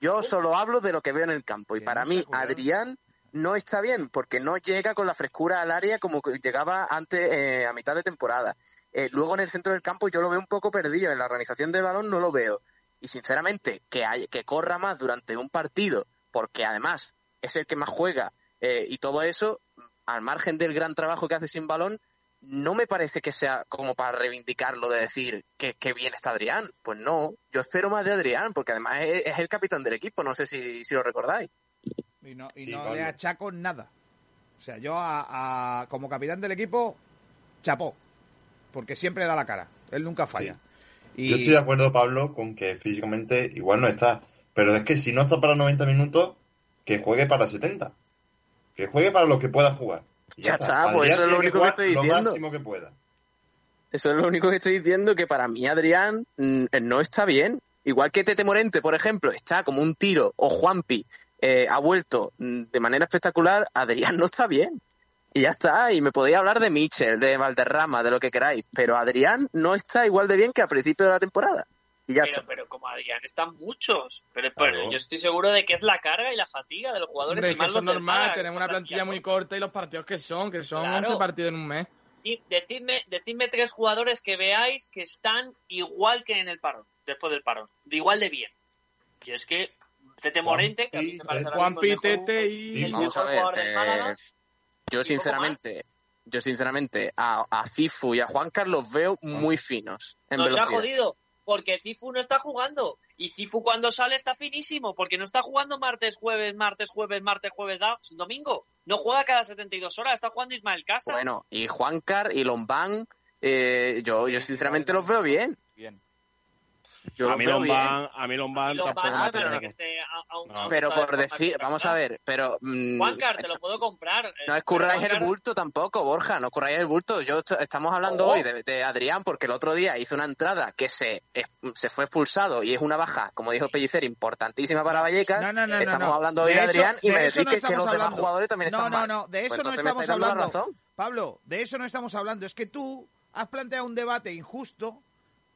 Yo solo hablo de lo que veo en el campo y para mí. Adrián no está bien porque no llega con la frescura al área como que llegaba antes eh, a mitad de temporada. Eh, luego en el centro del campo yo lo veo un poco perdido, en la organización del balón no lo veo. Y sinceramente, que, hay, que corra más durante un partido, porque además es el que más juega eh, y todo eso, al margen del gran trabajo que hace sin balón, no me parece que sea como para reivindicarlo de decir que, que bien está Adrián. Pues no, yo espero más de Adrián, porque además es, es el capitán del equipo, no sé si, si lo recordáis. Y no, y Sí, no le achaco nada. O sea, yo a, a- como capitán del equipo, chapó. Porque siempre da la cara. Él nunca falla. Y Yo estoy de acuerdo, Pablo, con que físicamente igual no está. Pero es que si no está para 90 minutos, que juegue para 70. Que juegue para lo que pueda jugar. Y Ya está, pues eso es lo único que estoy Lo diciendo. máximo que pueda. Eso es lo único que estoy diciendo, que para mí Adrián mm, no está bien. Igual que Tete Morente, por ejemplo, está como un tiro, o Juanpi eh, ha vuelto mm, de manera espectacular, Adrián no está bien. Y ya está, y me podéis hablar de Mitchell, de Valderrama, de lo que queráis, pero Adrián no está igual de bien que al principio de la temporada. Y ya Pero, está. pero como Adrián están muchos. Pero, pero Claro. yo estoy seguro de que es la carga y la fatiga de los jugadores. Hombre, y es que más eso es los del normal, tenemos una plantilla muy corta y los partidos que son, que son Claro. 11 partidos en un mes. Y decidme, decidme tres jugadores que veáis que están igual que en el parón, después del parón, de igual de bien. Yo es que Tete Morente, que a mí me parece ahora Juan mejor- Tete y... Vamos a ver, jugador del eh, yo sinceramente, yo sinceramente a, a Cifu y a Juan Carlos veo muy finos en nos ha jodido porque Cifu no está jugando y Cifu cuando sale está finísimo porque no está jugando martes, jueves, martes, jueves, martes, jueves, da- domingo. No juega cada 72 horas, está jugando Ismael Casa. Bueno, y Juancar y Lombán, eh, yo, yo sinceramente los veo bien. Bien. Yo a mí veo bien. A mí Lombán Y los tampoco van me a pero parece que esté a, a un, No. a un Pero por decir, vamos a ver, pero mm, Juancar, te lo puedo comprar. eh, no escurráis el bulto tampoco, Borja, no escurráis el bulto. Yo est- estamos hablando Oh. hoy de, de Adrián porque el otro día hizo una entrada que se, es- se fue expulsado y es una baja, como dijo Pellicer, importantísima para Vallecas. No, no, no, no, estamos no. hablando hoy de, eso- Adrián y de me eso decís no que, los demás jugadores también No, están no, mal. no, de eso Pues no entonces me estamos hablando. Pablo, de eso no estamos hablando. Es que tú has planteado un debate injusto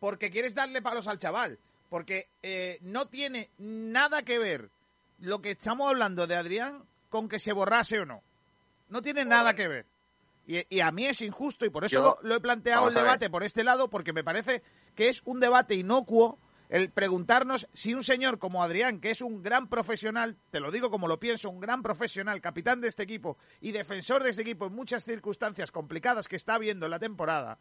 porque quieres darle palos al chaval. Porque eh, no tiene nada que ver lo que estamos hablando de Adrián con que se borrase o no. No tiene nada que ver. Y, y a mí es injusto y por eso Yo- lo, lo he planteado el debate por este lado porque me parece que es un debate inocuo el preguntarnos si un señor como Adrián, que es un gran profesional, te lo digo como lo pienso, un gran profesional, capitán de este equipo y defensor de este equipo en muchas circunstancias complicadas que está habiendo en la temporada,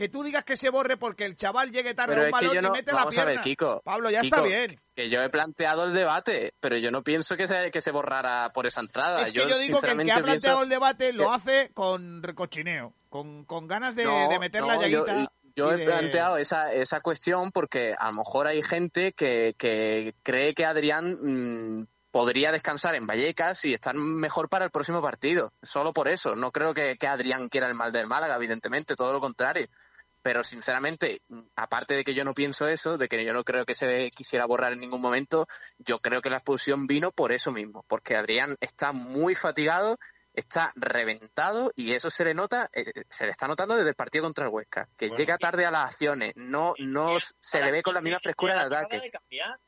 que tú digas que se borre porque el chaval llegue tarde Pero a un balón yo no- y mete la vamos a ver, pierna. Kiko, Pablo, ya Kiko, está bien. Que yo he planteado el debate, pero yo no pienso que se, que se borrara por esa entrada. Es que yo, digo que el que ha planteado el debate lo que- hace con recochineo, con, con ganas de, No, de meter no, la yo- llaguita. Yo, y he planteado esa, esa cuestión porque a lo mejor hay gente que, que cree que Adrián mm, podría descansar en Vallecas y estar mejor para el próximo partido. Solo por eso. No creo que, que Adrián quiera el mal del Málaga, evidentemente, todo lo contrario. Pero sinceramente, aparte de que yo no pienso eso, de que yo no creo que se quisiera borrar en ningún momento, yo creo que la expulsión vino por eso mismo, porque Adrián está muy fatigado, está reventado y eso se le nota, eh, se le está notando desde el partido contra el Huesca, que Bueno, llega tarde a las acciones, no, no se le ve con la misma frescura Este debate acaba ataque. de cambiar.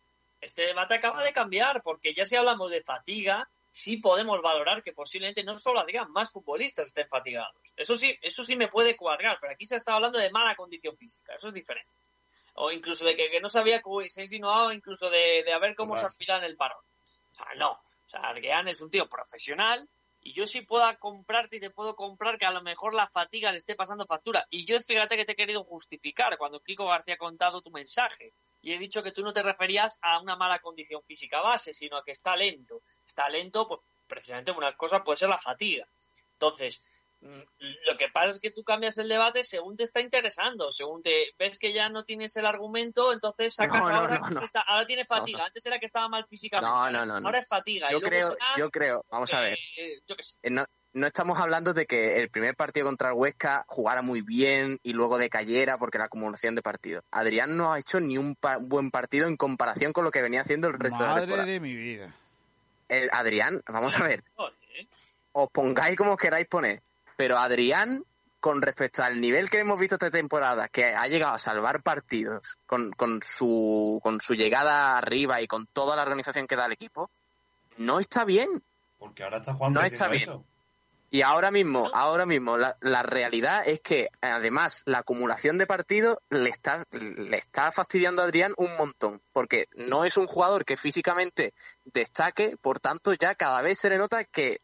Este debate acaba de cambiar, porque ya si hablamos de fatiga, sí podemos valorar que posiblemente no solo Adrián, más futbolistas estén fatigados. Eso sí, eso sí me puede cuadrar, pero aquí se está hablando de mala condición física, eso es diferente. O incluso de que, que no sabía que se ha insinuado incluso de, de a ver cómo se Claro. afila en el parón. O sea, no. O sea, Adrián es un tío profesional y yo sí puedo comprarte y te puedo comprar que a lo mejor la fatiga le esté pasando factura. Y yo fíjate que te he querido justificar cuando Kiko García ha contado tu mensaje y he dicho que tú no te referías a una mala condición física base, sino a que está lento. Está lento, pues precisamente una cosa puede ser la fatiga. Entonces, lo que pasa es que tú cambias el debate según te está interesando, según te ves que ya no tienes el argumento, entonces sacas No, no, ahora no, que no. está- ahora tiene fatiga, No, no. antes era que estaba mal físicamente, No, no, no, no. ahora es fatiga. Yo creo, será, yo creo, vamos a ver, eh, yo qué sé. eh, no, no estamos hablando de que el primer partido contra el Huesca jugara muy bien y luego decayera porque la acumulación de partidos. Adrián no ha hecho ni un pa- buen partido en comparación con lo que venía haciendo el resto de la Madre temporada. de mi vida. El Adrián, vamos a ver, os pongáis como os queráis poner, pero Adrián, con respecto al nivel que hemos visto esta temporada, que ha llegado a salvar partidos con, con, su, con su llegada arriba y con toda la organización que da el equipo, no está bien. Porque ahora está jugando No está bien. eso. Y ahora mismo, ahora mismo, la, la realidad es que además la acumulación de partidos le está, le está fastidiando a Adrián un montón, porque no es un jugador que físicamente destaque, por tanto ya cada vez se le nota que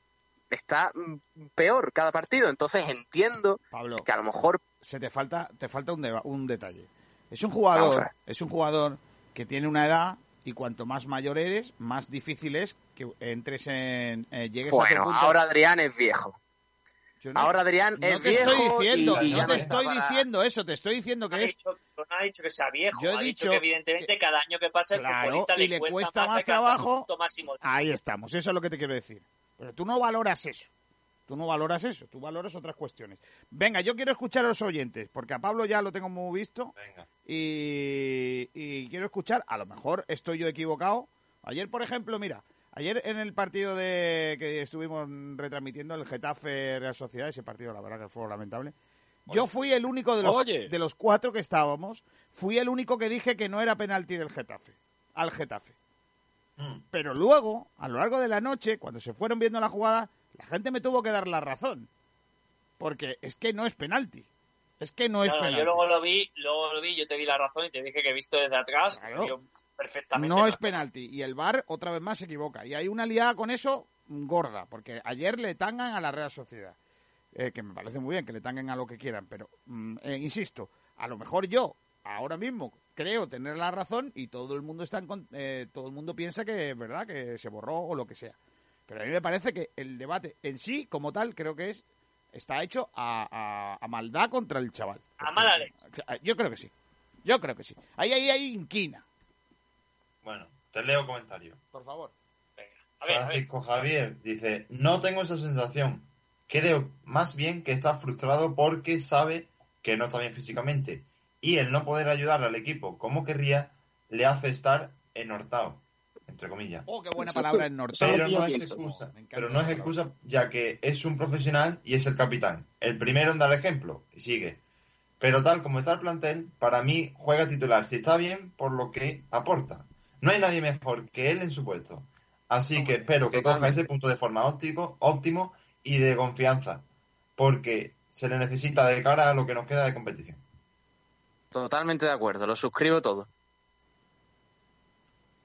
está mm, peor cada partido. Entonces entiendo Pablo, que a lo mejor se te falta, te falta un, deba- un detalle. Es un a jugador, es un jugador que tiene una edad y cuanto más mayor eres, más difícil es que entres en, eh, llegues a bueno, tu punto. ahora Adrián es viejo. Yo no- Ahora Adrián no es te viejo estoy diciendo, y, y no te estoy para- diciendo eso, te estoy diciendo No ha que es dicho, no ha dicho que sea viejo, Yo he ha dicho, dicho que evidentemente cada año que pasa el Claro, futbolista y le, le cuesta, cuesta más trabajo. Ahí estamos, eso es lo que te quiero decir. Pero tú no valoras eso. Tú no valoras eso, tú valoras otras cuestiones. Venga, yo quiero escuchar a los oyentes, porque a Pablo ya lo tengo muy visto Venga. y, y quiero escuchar, a lo mejor estoy yo equivocado. Ayer, por ejemplo, mira, ayer en el partido de que estuvimos retransmitiendo el Getafe Real Sociedad, ese partido la verdad que fue lamentable. Yo fui el único de los, Oye. de los cuatro que estábamos, fui el único que dije que no era penalti del Getafe, al Getafe. Mm. Pero luego, a lo largo de la noche, cuando se fueron viendo la jugada, la gente me tuvo que dar la razón. Porque es que no es penalti. Es que no es penalti. yo luego lo vi, luego lo vi, yo te di la razón y te dije que he visto desde atrás, Claro. perfectamente. No es penalti. Y el VAR otra vez más se equivoca. Y hay una liada con eso gorda. Porque ayer le tangan a la Real Sociedad. Eh, que me parece muy bien que le tanguen a lo que quieran. Pero, mm, eh, insisto, a lo mejor yo, ahora mismo, creo tener la razón y todo el mundo está en con- eh, todo el mundo piensa que es verdad, que se borró o lo que sea. Pero a mí me parece que el debate en sí, como tal, creo que es está hecho a, a- a maldad contra el chaval. A mala leche. Yo creo que sí. Yo creo que sí. Ahí, ahí, ahí, inquina. Bueno, te leo comentarios. Por favor. Venga, a ver, a ver. Francisco Javier dice, no tengo esa sensación. Creo más bien que está frustrado porque sabe que no está bien físicamente. Y el no poder ayudar al equipo como querría le hace estar enortado, entre comillas. Oh, qué buena palabra Pero no es excusa, pero no es excusa ya que es un profesional y es el capitán. El primero en dar ejemplo y sigue. Pero tal como está el plantel, para mí juega titular si está bien por lo que aporta. No hay nadie mejor que él en su puesto. Así que espero que coja ese punto de forma óptimo, óptimo y de confianza, porque se le necesita de cara a lo que nos queda de competición. Totalmente de acuerdo, lo suscribo todo.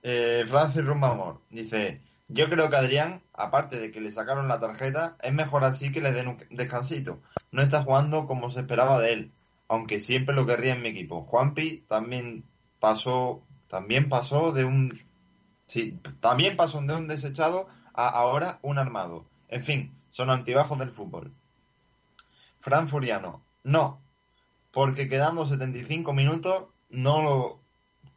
Eh, Francis Rumbamor dice, yo creo que Adrián, aparte de que le sacaron la tarjeta, es mejor así que le den un descansito. No está jugando como se esperaba de él, aunque siempre lo querría en mi equipo. Juanpi también pasó, también pasó de un, sí, también pasó de un desechado a ahora un armado. En fin, son antibajos del fútbol. Fran Furiano, no, porque quedando 75 minutos no lo,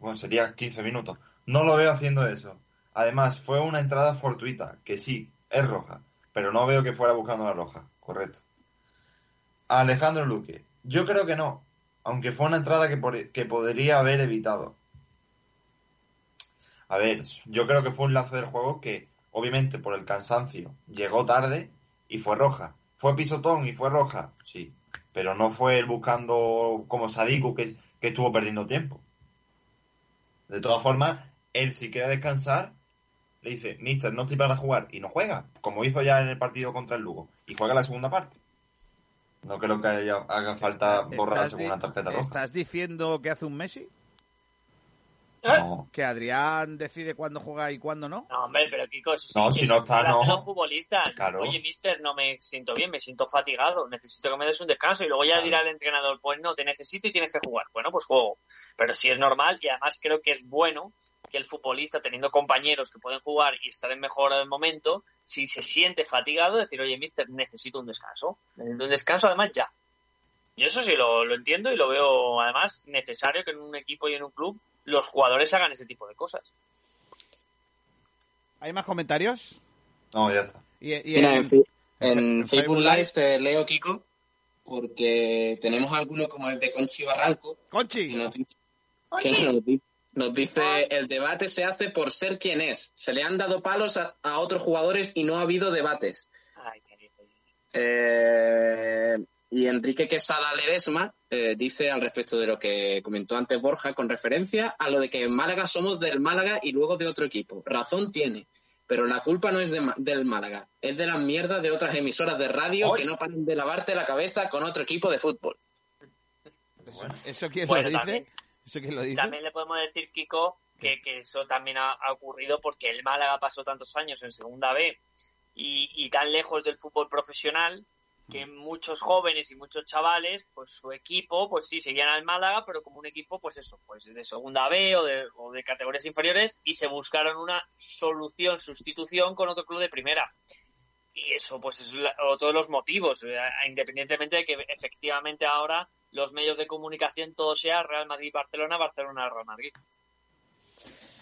bueno, sería 15 minutos. No lo veo haciendo eso. Además, fue una entrada fortuita, que sí, es roja, pero no veo que fuera buscando la roja, correcto. Alejandro Luque, yo creo que no, aunque fue una entrada que, que podría haber evitado. A ver, yo creo que fue un lance del juego que, obviamente, por el cansancio, llegó tarde y fue roja. ¿Fue pisotón y fue roja? Pero no fue él buscando como Sadiku que, que estuvo perdiendo tiempo. De todas formas, él si quiere descansar, le dice, Mister, no estoy para jugar. Y no juega, como hizo ya en el partido contra el Lugo. Y juega la segunda parte. No creo que haya- haga falta borrar la ¿Estás di- segunda tarjeta roja. ¿Estás diciendo que hace un Messi? No. ¿Que Adrián decide cuándo juega y cuándo no? No, hombre, pero Kiko, eso sí No, si no está, no. los futbolistas. Claro. Oye, mister, no me siento bien, me siento fatigado, necesito que me des un descanso. Y luego ya Claro. dirá el entrenador, pues no, te necesito y tienes que jugar. Bueno, pues juego. Pero sí es normal y además creo que es bueno que el futbolista, teniendo compañeros que pueden jugar y estar en mejor momento, si se siente fatigado, decir, oye, mister, necesito un descanso. Necesito un descanso, además, ya. Y eso sí lo, lo entiendo y lo veo, además, necesario que en un equipo y en un club los jugadores hagan ese tipo de cosas. ¿Hay más comentarios? No, ya está. Y, y Mira, en- Facebook Facebook Live- te leo, Kiko, porque tenemos algunos como el de Conchi Barranco. Conchi. que nos dice, que nos di- nos dice, el debate se hace por ser quien es. Se le han dado palos a, a otros jugadores y no ha habido debates. Ay. Eh, y Enrique Quesada Ledesma eh, dice al respecto de lo que comentó antes Borja con referencia a lo de que en Málaga somos del Málaga y luego de otro equipo. Razón tiene, pero la culpa no es de del Málaga, es de las mierdas de otras emisoras de radio que no paran de lavarte la cabeza con otro equipo de fútbol. ¿Eso, eso quién Bueno, lo dice? también. ¿Eso quién lo dice? También le podemos decir, Kiko, que, que eso también ha, ha ocurrido porque el Málaga pasó tantos años en Segunda B y, y tan lejos del fútbol profesional que muchos jóvenes y muchos chavales, pues su equipo, pues sí, seguían al Málaga, pero como un equipo, pues eso, pues de Segunda B o de, o de categorías inferiores y se buscaron una solución, sustitución con otro club de primera. Y eso, pues es la- otro de los motivos, eh, independientemente de que efectivamente ahora los medios de comunicación todo sea Real Madrid-Barcelona, Barcelona-Real Madrid.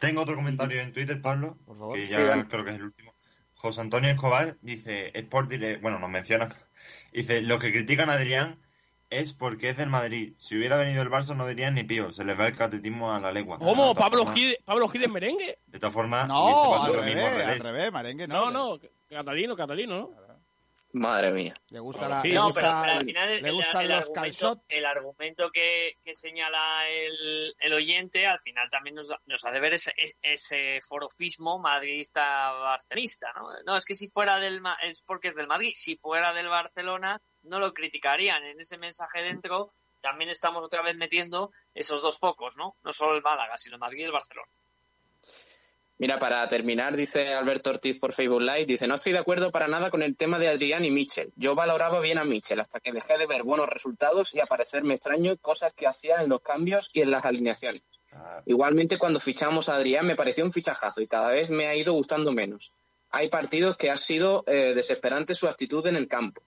Tengo otro comentario en Twitter, Pablo, Por favor. que ya creo que es el último. José Antonio Escobar dice, Sport Direct, bueno, nos menciona, dice, lo que critican a Adrián es porque es del Madrid. Si hubiera venido el Barça no dirían ni pío, se les va el catetismo a la legua. ¿Cómo? ¿Pablo formas- Gil, ¿Pablo Gil en merengue? De todas formas, No, al revés. al revés, merengue no. No, no, Catalino, Catalino, ¿no? Madre mía. Le gusta la, Sí, le No, gusta- pero, pero al final el, le el- gustan el los argumento, calzots. el argumento que, que señala el, el oyente al final también nos, hace ver ese, ese forofismo madridista-barcelonista, ¿no? No, es que si fuera del Ma- es porque es del Madrid, si fuera del Barcelona no lo criticarían. En ese mensaje dentro también estamos otra vez metiendo esos dos focos, ¿no? No solo el Málaga, sino el Madrid y el Barcelona. Mira, para terminar, dice Alberto Ortiz por Facebook Live, dice, no estoy de acuerdo para nada con el tema de Adrián y Mitchell. Yo valoraba bien a Mitchell hasta que dejé de ver buenos resultados y aparecerme extraño cosas que hacía en los cambios y en las alineaciones. Ah, Igualmente, cuando fichamos a Adrián me pareció un fichajazo y cada vez me ha ido gustando menos. Hay partidos que ha sido eh, desesperante su actitud en el campo,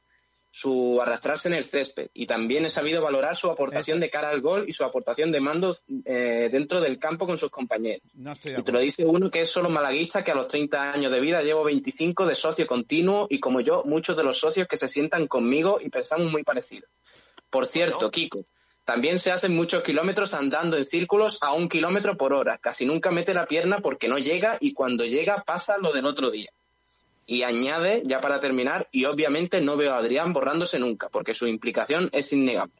su arrastrarse en el césped y también he sabido valorar su aportación de cara al gol y su aportación de mandos eh, dentro del campo con sus compañeros. No Y te lo dice uno que es solo malaguista, que a los 30 años de vida llevo 25 de socio continuo y como yo, muchos de los socios que se sientan conmigo y pensamos muy parecido. Por cierto, Kiko, también se hacen muchos kilómetros andando en círculos a un kilómetro por hora. Casi nunca mete la pierna porque no llega y cuando llega pasa lo del otro día. Y añade, ya para terminar, y obviamente no veo a Adrián borrándose nunca porque su implicación es innegable.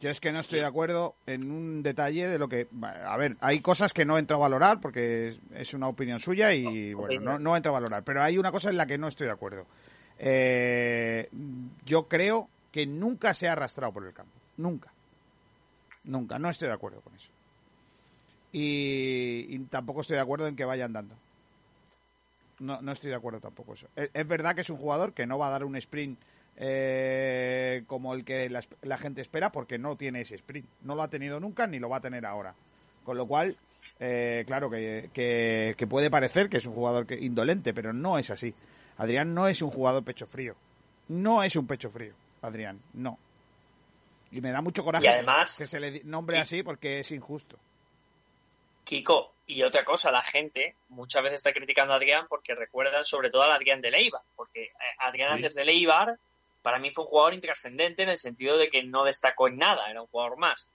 Yo es que no estoy de acuerdo en un detalle de lo que... A ver, hay cosas que no entro a valorar porque es, una opinión suya y bueno, no, no entro a valorar. Pero hay una cosa en la que no estoy de acuerdo. Eh, yo creo que nunca se ha arrastrado por el campo. Nunca. Nunca. No estoy de acuerdo con eso. Y, y tampoco estoy de acuerdo en que vaya andando. No, no estoy de acuerdo tampoco eso. Es, es verdad que es un jugador que no va a dar un sprint eh, como el que la, la gente espera porque no tiene ese sprint. No lo ha tenido nunca ni lo va a tener ahora. Con lo cual, eh, claro que, que, que puede parecer que es un jugador que, indolente, pero no es así. Adrián no es un jugador pecho frío. No es un pecho frío, Adrián, no. Y me da mucho coraje Y además- que se le nombre así porque es injusto. Kiko, y otra cosa, la gente muchas veces está criticando a Adrián porque recuerdan sobre todo al Adrián de Leibar, porque eh, Adrián Sí. antes de Leibar para mí fue un jugador intrascendente en el sentido de que no destacó en nada, era un jugador más.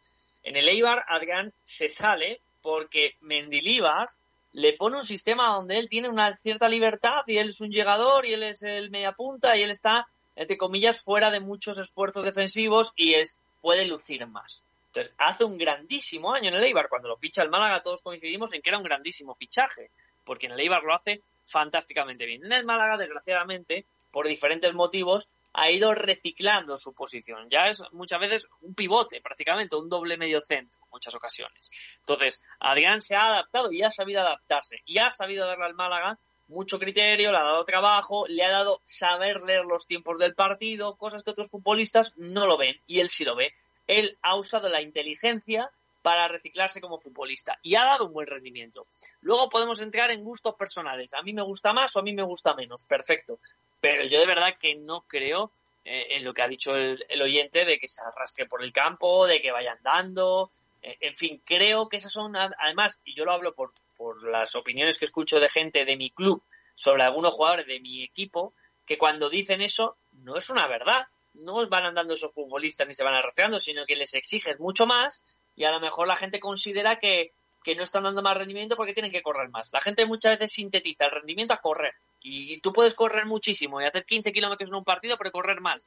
En el Eibar, Adrián se sale porque Mendilibar le pone un sistema donde él tiene una cierta libertad y él es un llegador y él es el media punta y él está, entre comillas, fuera de muchos esfuerzos defensivos y es, puede lucir más. Entonces, hace un grandísimo año en el Eibar. Cuando lo ficha el Málaga, todos coincidimos en que era un grandísimo fichaje, porque en el Eibar lo hace fantásticamente bien. En el Málaga, desgraciadamente, por diferentes motivos, ha ido reciclando su posición. Ya es muchas veces un pivote, prácticamente, un doble medio centro, en muchas ocasiones. Entonces, Adrián se ha adaptado y ha sabido adaptarse. Y ha sabido darle al Málaga mucho criterio, le ha dado trabajo, le ha dado saber leer los tiempos del partido, cosas que otros futbolistas no lo ven y él sí lo ve. Él ha usado la inteligencia para reciclarse como futbolista y ha dado un buen rendimiento. Luego podemos entrar en gustos personales. A mí me gusta más o a mí me gusta menos. Perfecto. Pero yo de verdad que no creo eh, en lo que ha dicho el, oyente de que se arrastre por el campo, de que vaya andando. Eh, en fin, creo que esas son, además, y yo lo hablo por, por las opiniones que escucho de gente de mi club sobre algunos jugadores de mi equipo, que cuando dicen eso no es una verdad. No van andando esos futbolistas ni se van arrastrando, sino que les exiges mucho más y a lo mejor la gente considera que, que no están dando más rendimiento porque tienen que correr más. La gente muchas veces sintetiza el rendimiento a correr. Y tú puedes correr muchísimo y hacer 15 kilómetros en un partido, pero correr mal.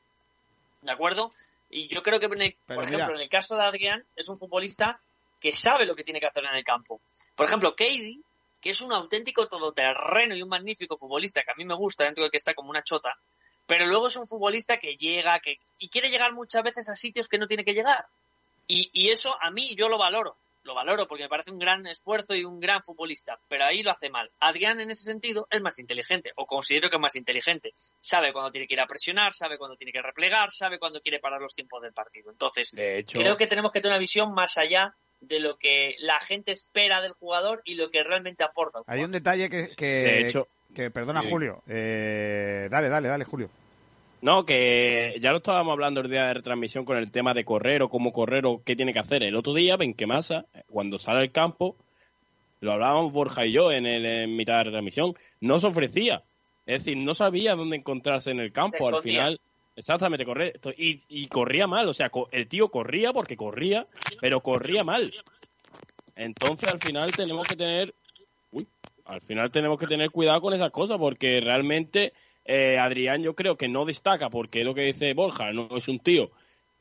¿De acuerdo? Y yo creo que, por ejemplo, en el caso de Adrián, es un futbolista que sabe lo que tiene que hacer en el campo. Por ejemplo, Katie, que es un auténtico todoterreno y un magnífico futbolista, que a mí me gusta, dentro de que está como una chota, pero luego es un futbolista que llega que, y quiere llegar muchas veces a sitios que no tiene que llegar. Y, y eso a mí yo lo valoro lo valoro porque me parece un gran esfuerzo y un gran futbolista, pero ahí lo hace mal. Adrián en ese sentido es más inteligente, o considero que es más inteligente. Sabe cuándo tiene que ir a presionar, sabe cuándo tiene que replegar, sabe cuándo quiere parar los tiempos del partido. Entonces, de hecho, creo que tenemos que tener una visión más allá de lo que la gente espera del jugador y lo que realmente aporta. Hay un detalle que, que, de hecho, que perdona sí. Julio, eh, dale, dale, dale Julio. No, que ya lo estábamos hablando el día de retransmisión con el tema de correr o cómo correr o qué tiene que hacer. El otro día, Benquemasa, cuando sale al campo, lo hablábamos Borja y yo en, el, en mitad de retransmisión, no se ofrecía. Es decir, no sabía dónde encontrarse en el campo. Al final, exactamente, correr. Y, y corría mal. O sea, el tío corría porque corría, pero corría mal. Entonces, al final tenemos que tener. Uy, al final tenemos que tener cuidado con esas cosas porque realmente eh, Adrián yo creo que no destaca porque es lo que dice Borja, no es un tío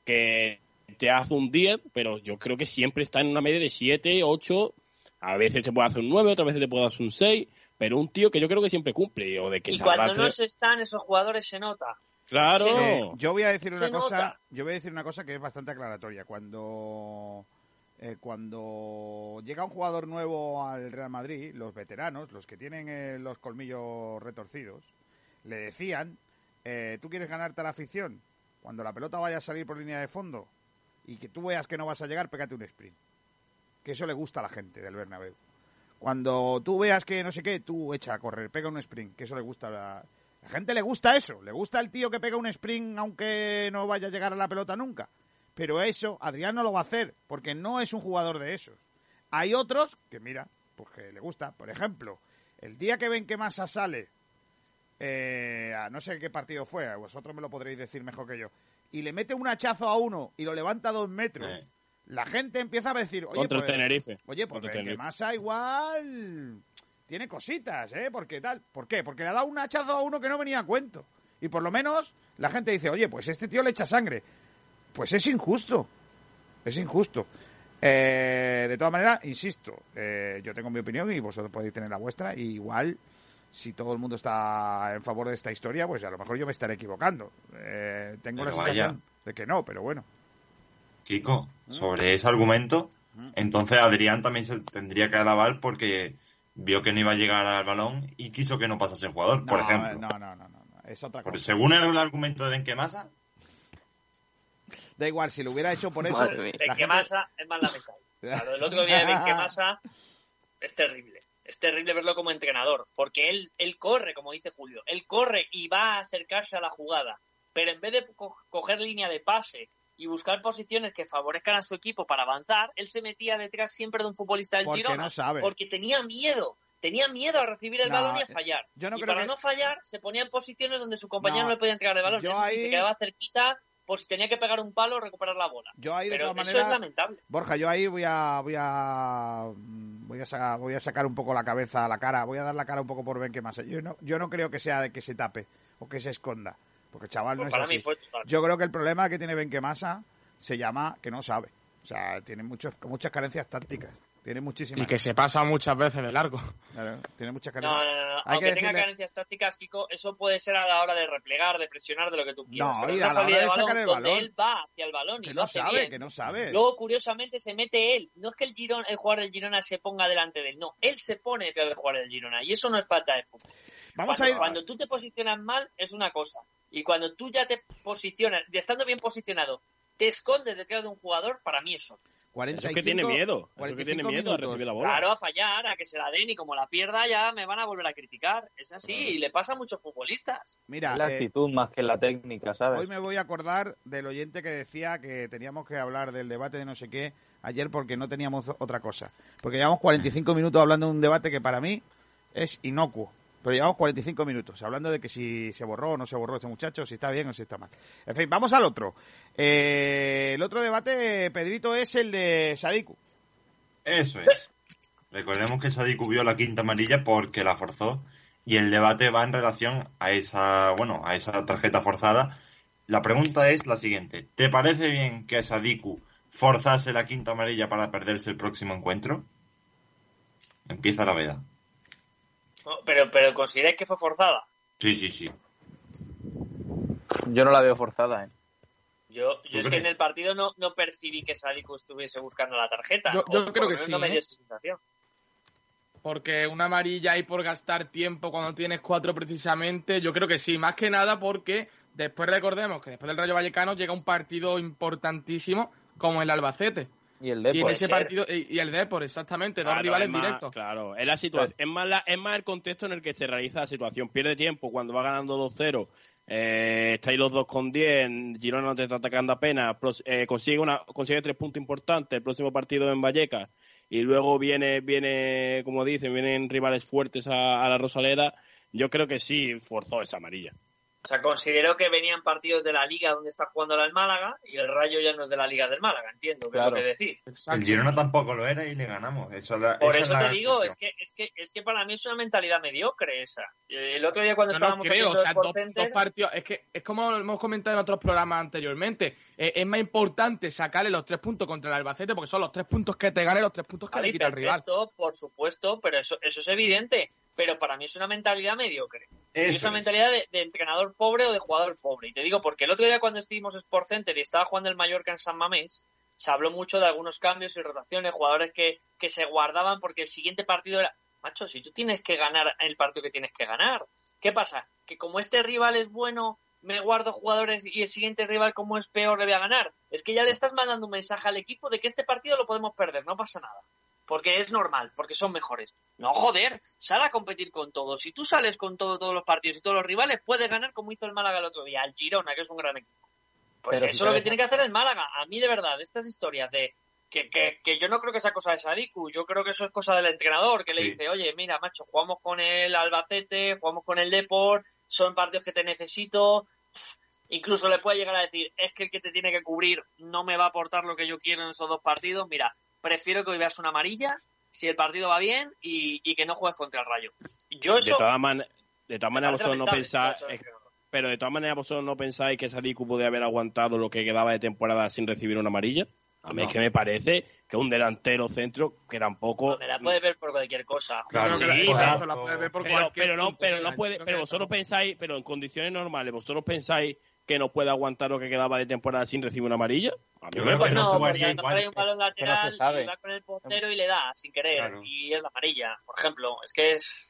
que te hace un 10, pero yo creo que siempre está en una media de 7, 8, a veces te puede hacer un 9, otras veces te puede hacer un 6, pero un tío que yo creo que siempre cumple. O de que y cuando no se están esos jugadores se nota. Claro. Eh, yo voy a decir una cosa, nota. yo voy a decir una cosa que es bastante aclaratoria. Cuando eh, cuando llega un jugador nuevo al Real Madrid, los veteranos, los que tienen eh, los colmillos retorcidos, le decían, eh, ¿tú quieres ganarte a la afición? Cuando la pelota vaya a salir por línea de fondo y que tú veas que no vas a llegar, pégate un sprint. Que eso le gusta a la gente del Bernabéu. Cuando tú veas que no sé qué, tú echa a correr, pega un sprint, que eso le gusta a la... La gente le gusta eso, le gusta el tío que pega un sprint aunque no vaya a llegar a la pelota nunca. Pero eso Adrián no lo va a hacer, porque no es un jugador de esos. Hay otros que, mira, pues que le gusta. Por ejemplo, el día que ven que Massa sale eh, a no sé qué partido fue, vosotros me lo podréis decir mejor que yo, y le mete un hachazo a uno y lo levanta a dos metros, eh. la gente empieza a decir, oye, Contra pues, Tenerife. oye, pues que Massa igual tiene cositas, ¿eh? Porque tal, ¿por qué? Porque le ha dado un hachazo a uno que no venía a cuento. Y por lo menos la gente dice, oye, pues este tío le echa sangre. Pues es injusto, es injusto. Eh, de todas maneras, insisto, eh, yo tengo mi opinión y vosotros podéis tener la vuestra. Y igual si todo el mundo está en favor de esta historia, pues a lo mejor yo me estaré equivocando. Eh, tengo pero la sensación vaya. de que no, pero bueno. Kiko, sobre ese argumento, entonces Adrián también se tendría que alabar porque vio que no iba a llegar al balón y quiso que no pasase el jugador, no, por ejemplo. No, no, no, no, es otra cosa. Porque según el, argumento de Benquemasa... Da igual, si lo hubiera hecho por eso... Benquemasa gente... es más lamentable. Claro, el otro día de Benquemasa es terrible es terrible verlo como entrenador, porque él, él corre, como dice Julio, él corre y va a acercarse a la jugada, pero en vez de co coger línea de pase y buscar posiciones que favorezcan a su equipo para avanzar, él se metía detrás siempre de un futbolista del porque Girona, no sabe. porque tenía miedo, tenía miedo a recibir el No, balón y a fallar. yo no y creo para que- no fallar, se ponía en posiciones donde su compañero No, no, le podía entregar el balón. yo Eso sí, ahí- se quedaba cerquita, si tenía que pegar un palo o recuperar la bola. Yo ahí, de Pero todas eso es lamentable. Borja, yo ahí voy a voy a voy a, sacar, voy a sacar un poco la cabeza, la cara, voy a dar la cara un poco por Ben que más. Yo no, yo no creo que sea de que se tape o que se esconda, porque chaval no Pues es así. mí. Yo creo que el problema que tiene Benquemasa se llama que no sabe. O sea, tiene muchos, muchas carencias tácticas. Tiene muchísimas. Y que se pasa muchas veces de largo. Claro, tiene muchas carencias. no, no, no. Hay Aunque que tenga decirle- carencias tácticas, Kiko, eso puede ser a la hora de replegar, de presionar, de lo que tú quieras. No, Pero y una a la hora de de sacar balón el donde balón. él va hacia el balón y Que lo hace sabe, bien. que no sabe. Luego, curiosamente, se mete él. No es que el, Girona, el jugador del Girona se ponga delante de él, no. Él se pone detrás del jugador del Girona. Y eso no es falta de fútbol. Vamos cuando, a ir. cuando tú te posicionas mal, es una cosa. Y cuando tú ya te posicionas, y estando bien posicionado, te escondes detrás de un jugador, para mí es otro. 45, Eso es que tiene miedo. Eso es que 45 tiene miedo a recibir la bola. Claro, a fallar, a que se la den y como la pierda ya me van a volver a criticar. Es así, y le pasa a muchos futbolistas. Mira, Es la eh, actitud más que la técnica, ¿sabes? Hoy me voy a acordar del oyente que decía que teníamos que hablar del debate de no sé qué ayer porque no teníamos otra cosa. Porque llevamos 45 minutos hablando de un debate que para mí es inocuo. Pero llevamos 45 minutos hablando de que si se borró o no se borró este muchacho, si está bien o si está mal. En fin, vamos al otro. Eh, el otro debate, Pedrito, es el de Sadiku. Eso es. Recordemos que Sadiku vio la quinta amarilla porque la forzó y el debate va en relación a esa, bueno, a esa tarjeta forzada. La pregunta es la siguiente: ¿Te parece bien que Sadiku forzase la quinta amarilla para perderse el próximo encuentro? Empieza la veda. No, Pero, pero ¿consideráis que fue forzada? Sí, sí, sí. Yo no la veo forzada, ¿eh? Yo, yo es que en el partido no, no percibí que Sadiku estuviese buscando la tarjeta. Yo- yo creo que sí, No me ¿eh? dio esa sensación. Porque una amarilla ahí por gastar tiempo cuando tienes cuatro precisamente, yo creo que sí, más que nada porque después recordemos que después del Rayo Vallecano llega un partido importantísimo como el Albacete. Y el Y en Depor. ese partido, y, y el Depor, exactamente, dos Claro, rivales es más- directos. Claro, es la situación. Es más, la- es más el contexto en el que se realiza la situación. Pierde tiempo cuando va ganando 2-0. Eh, estáis los dos con 10. Girona no te está atacando apenas. eh, consigue, una, consigue tres puntos importantes. El próximo partido en Vallecas. Y luego viene, viene como dicen, vienen rivales fuertes a, a la Rosaleda. Yo creo que sí forzó esa amarilla. O sea, considero que venían partidos de la liga donde está jugando el Málaga y el Rayo ya no es de la liga del Málaga, entiendo que Claro. es lo que decís. El Girona tampoco lo era y le ganamos. Eso la- Por esa eso es la te digo, cuestión. es que, es, que, es que para mí es una mentalidad mediocre esa. Eh, El otro día cuando No, no estábamos creo, o sea, dos, Center, dos partidos. Es que es como hemos comentado en otros programas anteriormente. eh, es más importante sacarle los tres puntos contra el Albacete porque son los tres puntos que te gane, los tres puntos que Vale, le quita el rival. por supuesto, pero eso, eso es evidente. Pero para mí es una mentalidad mediocre. Eso es una es. mentalidad de, de entrenador pobre o de jugador pobre. Y te digo, porque el otro día cuando estuvimos Sport Center y estaba jugando el Mallorca en San Mamés, se habló mucho de algunos cambios y rotaciones, jugadores que, que se guardaban porque el siguiente partido era, macho, si tú tienes que ganar el partido que tienes que ganar, ¿qué pasa? Que como este rival es bueno, me guardo jugadores y el siguiente rival como es peor le voy a ganar. Es que ya le estás mandando un mensaje al equipo de que este partido lo podemos perder, no pasa nada. Porque es normal, porque son mejores. No, joder, sal a competir con todos. Si tú sales con todo, todos los partidos y todos los rivales, puedes ganar como hizo el Málaga el otro día, al Girona, que es un gran equipo. Pues Pero eso si es lo que tiene que hacer el Málaga. A mí, de verdad, estas historias de que, que, que yo no creo que sea cosa de Sadiku, yo creo que eso es cosa del entrenador, que le dice, oye, mira, macho, jugamos con el Albacete, jugamos con el Deport, son partidos que te necesito. Incluso le puede llegar a decir, es que el que te tiene que cubrir no me va a aportar lo que yo quiero en esos dos partidos. Mira, prefiero que hoy veas una amarilla si el partido va bien y, y que no juegues contra el Rayo. Yo De eso... todas, man- de todas maneras, vosotros no pensáis. es-. Pero de todas maneras, vosotros no pensáis que Sadiku podía haber aguantado lo que quedaba de temporada sin recibir una amarilla. A mí No. es que me parece que un delantero centro que tampoco. Me la puedes ver por cualquier cosa. Claro, sí, la- puedes ver por Pero, cualquier pero no, pero no puede, pero vosotros no. pensáis, pero en condiciones normales, vosotros pensáis que no puede aguantar lo que quedaba de temporada sin recibir una amarilla. A mí Yo me creo que parece- no no, jugaría igual. hay un balón lateral no se sabe. y va con el portero y le da sin querer Claro. y es la amarilla, por ejemplo. Es que es...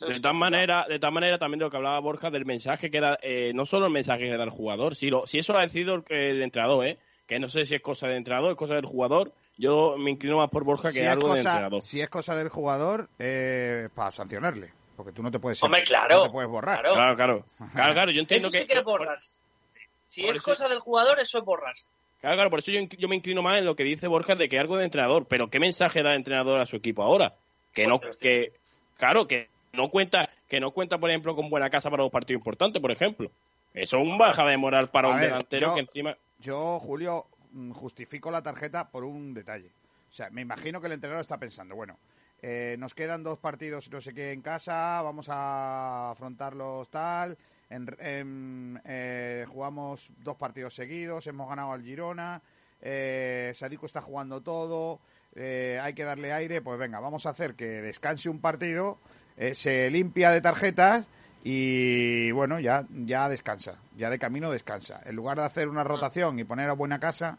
De tal manera, de tal manera también de lo que hablaba Borja del mensaje que da, eh, no solo el mensaje que da el jugador, si, lo, si eso lo ha decidido el, el entrenador, ¿eh? que no sé si es cosa del entrenador, es cosa del jugador, yo me inclino más por Borja que Si algo del entrenador. si es cosa del jugador, eh, para sancionarle. Porque tú no te puedes, Hombre, claro, no te puedes borrar. claro. Claro, claro, claro, claro, yo entiendo Eso que... sí que es borras. Si por es eso- cosa del jugador, eso es borras. Claro, claro, por eso yo, yo me inclino más en lo que dice Borja de que algo de entrenador, pero ¿qué mensaje da el entrenador a su equipo ahora? Que Pues no, que, Claro, que no cuenta, que no cuenta, por ejemplo, con buena casa para los partidos importantes, por ejemplo. Eso es un baja de moral para A un ver, delantero yo- que encima. Yo, Julio, mm, justifico la tarjeta por un detalle. O sea, me imagino que el entrenador está pensando, bueno, eh, nos quedan dos partidos no sé qué en casa, vamos a afrontarlos tal, en- en, eh, jugamos dos partidos seguidos, hemos ganado al Girona, eh, está jugando todo, eh, hay que darle aire, pues venga, vamos a hacer que descanse un partido, eh, se limpia de tarjetas y bueno, ya, ya descansa, ya de camino descansa. En lugar de hacer una rotación y poner a buena casa,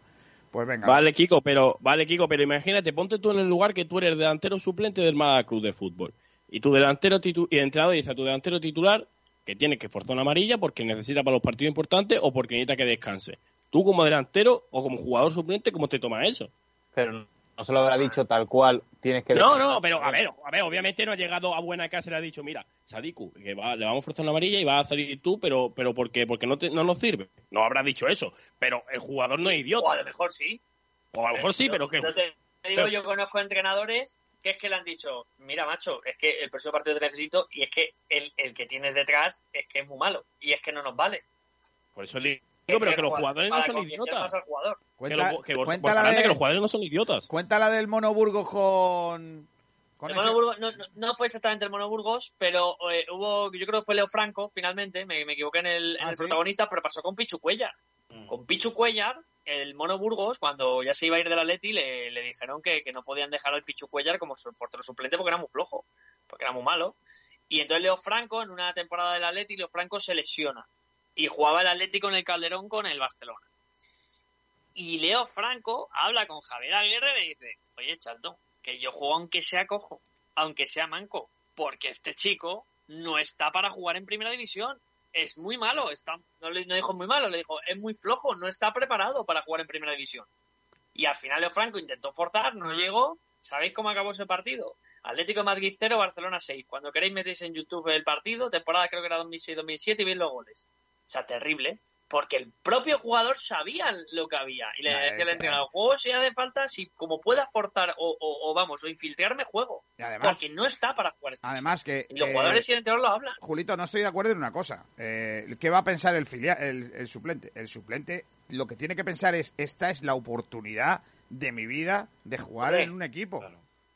pues venga. Vale, Kiko, pero vale, Kiko, pero imagínate, ponte tú en el lugar que tú eres delantero suplente del Málaga Club de Fútbol. Y tu delantero y el entrenador dice a tu delantero titular que tiene que forzar una amarilla porque necesita para los partidos importantes o porque necesita que descanse. Tú como delantero o como jugador suplente, ¿cómo te tomas eso? Pero no se lo habrá dicho tal cual, tienes que... No, no, pero a ver, a ver, obviamente no ha llegado a buena casa y le ha dicho, mira, Sadiku, que va- le vamos a forzar una amarilla y vas a salir tú, pero pero porque porque no te, no nos sirve. No habrá dicho eso, pero el jugador no es O idiota. a lo mejor sí. O a lo mejor sí, pero que Yo te digo, pero- yo conozco entrenadores que es que le han dicho, mira, macho, es que el próximo partido te necesito y es que el, el que tienes detrás es que es muy malo y es que no nos vale. por eso le digo, pero que los jugadores no son idiotas. Que, Cuenta, que, cuenta Borja la Grande, de- que los jugadores no son idiotas. cuenta la del Mono Burgos con... con El ese- no, no, no fue exactamente el Mono Burgos, pero eh, hubo, yo creo que fue Leo Franco, finalmente, me, me equivoqué en el, en Ah, el ¿sí? protagonista, pero pasó con Pichu Cuellar. Con Pichu Cuellar, el Mono Burgos, cuando ya se iba a ir del Atleti, le, le dijeron que, que no podían dejar al Pichu Cuellar como su portero suplente porque era muy flojo, porque era muy malo. Y entonces Leo Franco, en una temporada del Atleti, Leo Franco se lesiona. Y jugaba el Atlético en el Calderón con el Barcelona. Y Leo Franco habla con Javier Aguirre y le dice, oye, Chato, que yo juego aunque sea cojo, aunque sea manco, porque este chico no está para jugar en primera división. Es muy malo, está, no, le, dijo muy malo, le dijo, es muy flojo, no está preparado para jugar en primera división. Y al final Leo Franco intentó forzar, no llegó. ¿Sabéis cómo acabó ese partido? Atlético Madrid 0, Barcelona 6. Cuando queréis metéis en YouTube el partido, temporada creo que era 2006-2007 y veis los goles. O sea, terrible. Porque el propio jugador sabía lo que había. Y le decía al eh, entrenador, juego si hace falta, si como pueda forzar o, o- o vamos, o infiltrarme, juego. Y además, Porque no está para jugar este además que... Y los eh, jugadores y el entrenador lo hablan. Julito, no estoy de acuerdo en una cosa. Eh, ¿Qué va a pensar el, filial, el, el suplente? El suplente lo que tiene que pensar es, esta es la oportunidad de mi vida de jugar en un equipo.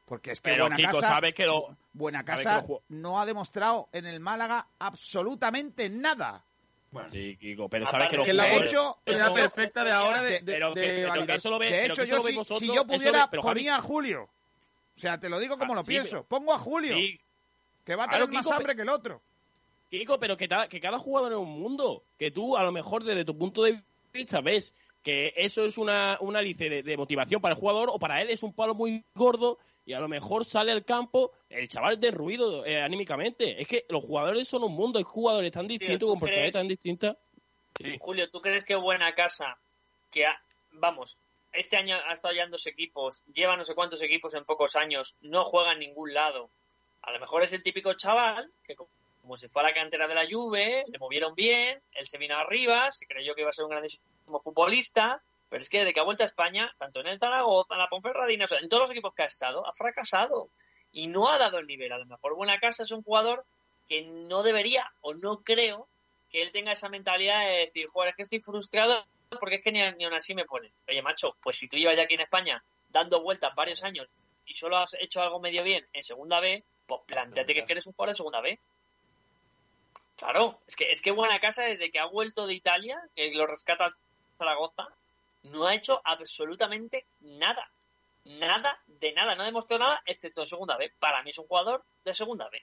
Porque es que Pero Buena Kiko, Casa, sabe que lo- Buena sabe que Casa lo no ha demostrado en el Málaga absolutamente nada. Sí, Kiko, pero sabes que los que De jugadores- hecho, Es la perfecta de ahora de, de, pero, de que, pero que validar. eso lo ve, de pero hecho, yo lo si, vosotros, si yo pudiera, ve- ponía a Julio. O sea, te lo digo como Ah, lo sí, pienso. pero- Pongo a Julio, sí, que va a Claro, tener más Kiko, hambre que el otro. Kiko, pero que, ta- que cada jugador es un mundo. Que tú, a lo mejor, desde tu punto de vista, ves que eso es una, una de, de motivación para el jugador o para él es un palo muy gordo y a lo mejor sale al campo el chaval derruido eh, anímicamente. Es que los jugadores son un mundo, hay jugadores tan distintos, ¿tú con personalidades tan distintas. Sí. Julio, ¿tú crees que Buena Casa, que ha- vamos, este año ha estado ya en dos equipos, lleva no sé cuántos equipos en pocos años, no juega en ningún lado? A lo mejor es el típico chaval que co- como se fue a la cantera de la Juve, le movieron bien, él se vino arriba, se creyó que iba a ser un grandísimo futbolista, pero es que desde que ha vuelto a España, tanto en el Zaragoza, en la Ponferradina, o sea, en todos los equipos que ha estado, ha fracasado y no ha dado el nivel. A lo mejor Buena Casa es un jugador que no debería o no creo que él tenga esa mentalidad de decir, joder, es que estoy frustrado porque es que ni, ni aún así me ponen. Oye, macho, pues si tú llevas ya aquí en España dando vueltas varios años y solo has hecho algo medio bien en segunda B, pues planteate que es que eres un jugador de segunda B. Claro, es que es que Buena Casa desde que ha vuelto de Italia, que lo rescata Zaragoza, no ha hecho absolutamente nada. Nada de nada, no ha demostrado nada excepto en segunda B. Para mí es un jugador de segunda B.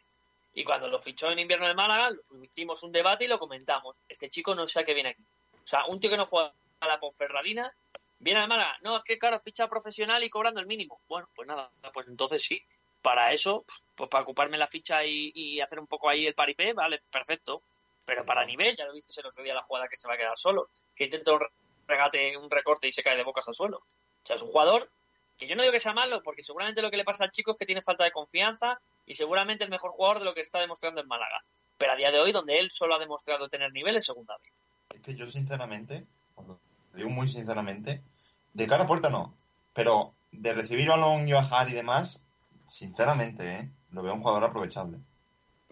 Y cuando lo fichó en invierno de Málaga, lo- hicimos un debate y lo comentamos. Este chico no sé a qué viene aquí. O sea, un tío que no juega a la Ponferradina, viene al Málaga. No, es que claro, ficha profesional y cobrando el mínimo. Bueno, pues nada, pues entonces sí. Para eso, pues para ocuparme la ficha y, y hacer un poco ahí el paripé, vale, perfecto. Pero para nivel, ya lo viste el otro día la jugada que se va a quedar solo. Que intenta un regate, un recorte y se cae de bocas al suelo. O sea, es un jugador que yo no digo que sea malo, porque seguramente lo que le pasa al chico es que tiene falta de confianza y seguramente el mejor jugador de lo que está demostrando en Málaga. Pero a día de hoy, donde él solo ha demostrado tener nivel es segunda B. Es que yo, sinceramente, digo muy sinceramente, de cara a puerta no, pero de recibir balón y bajar y demás, sinceramente, ¿eh? lo veo un jugador aprovechable.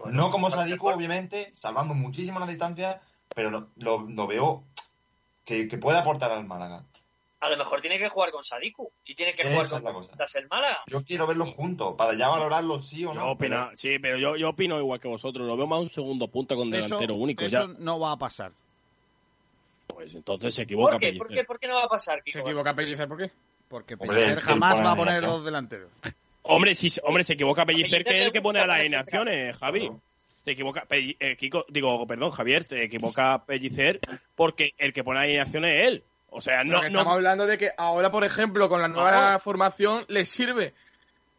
no como Sadiku, obviamente, salvando muchísimo la distancia, pero lo, lo- lo veo que, que puede aportar al Málaga. A lo mejor tiene que jugar con Sadiku y tiene que Esa jugar con el Málaga. Yo quiero verlos juntos, para ya valorarlos sí o Yo no. opino- sí, pero yo, yo opino igual que vosotros. Lo veo más un segundo punta con Eso, delantero único. eso Ya. no va a pasar. Pues entonces se equivoca ¿Por qué? Pellicer. ¿Por qué? ¿Por qué no va a pasar, Kiko? ¿Se equivoca Pellicer? ¿Por qué? Porque Pellicer jamás pone va a la poner dos delanteros. Hombre, sí, hombre, se equivoca Pellicer, que es el que pone las gusta alineaciones, Javi. Se equivoca, eh, Kiko, digo, perdón, Javier, se equivoca Pellicer porque el que pone las alineaciones es él. O sea, no, Estamos hablando de que ahora, por ejemplo, con la nueva formación le sirve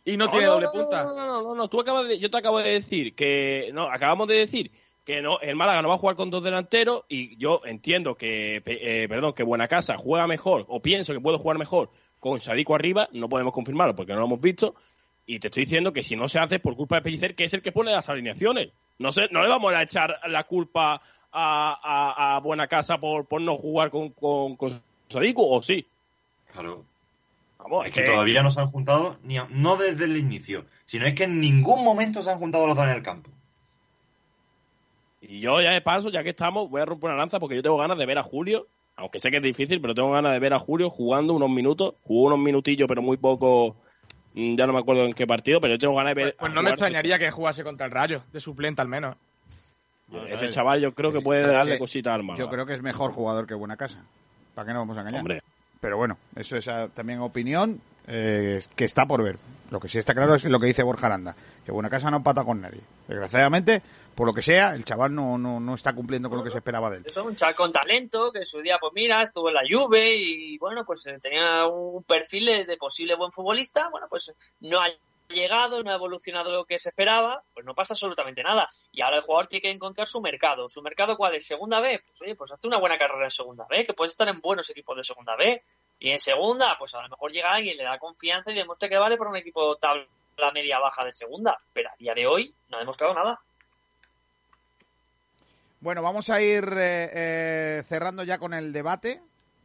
y no, No, tiene doble punta. No, no, no, no, no, tú acabas de, yo te acabo de decir que, no, acabamos de decir que no, el Málaga no va a jugar con dos delanteros y yo entiendo que, eh, perdón, que Buenacasa juega mejor o pienso que puede jugar mejor con Sadico arriba, no podemos confirmarlo porque no lo hemos visto y te estoy diciendo que si no se hace es por culpa de Pellicer, que es el que pone las alineaciones. No sé, no le vamos a echar la culpa a, a, a Buenacasa por, por no jugar con, con, con Sadico, o sí. Claro. Vamos, Es que todavía no se han juntado, ni a- no desde el inicio, sino es que en ningún momento se han juntado los dos en el campo. Y yo ya de paso, ya que estamos, voy a romper una lanza porque yo tengo ganas de ver a Julio, aunque sé que es difícil, pero tengo ganas de ver a Julio jugando unos minutos, jugó unos minutillos, pero muy poco, ya no me acuerdo en qué partido, pero yo tengo ganas de ver... Pues no me extrañaría que jugase contra el Rayo, de suplente al menos. Ese chaval yo creo que puede Es darle que cositas al. Yo creo que es mejor jugador que Buena Casa. ¿Para qué nos vamos a engañar? Hombre. Pero bueno, eso es ah, también opinión eh, que está por ver. Lo que sí está claro es lo que dice Borja Aranda, que Buena Casa no empata con nadie. Desgraciadamente, por lo que sea, el chaval no, no, no está cumpliendo con lo que se esperaba de él. Eso, un chaval con talento, que en su día, pues mira, estuvo en la Juve y bueno, pues eh, tenía un perfil de, posible buen futbolista. Bueno, pues no ha llegado, no ha evolucionado lo que se esperaba, pues no pasa absolutamente nada. Y ahora el jugador tiene que encontrar su mercado. ¿Su mercado cuál es? ¿Segunda B? Pues oye, pues hazte una buena carrera en segunda B, que puedes estar en buenos equipos de segunda B. Y en segunda, pues a lo mejor llega alguien, le da confianza y demuestra que vale para un equipo tabla media-baja de segunda. Pero a día de hoy no ha demostrado nada. Bueno, vamos a ir eh, eh, cerrando ya con el debate,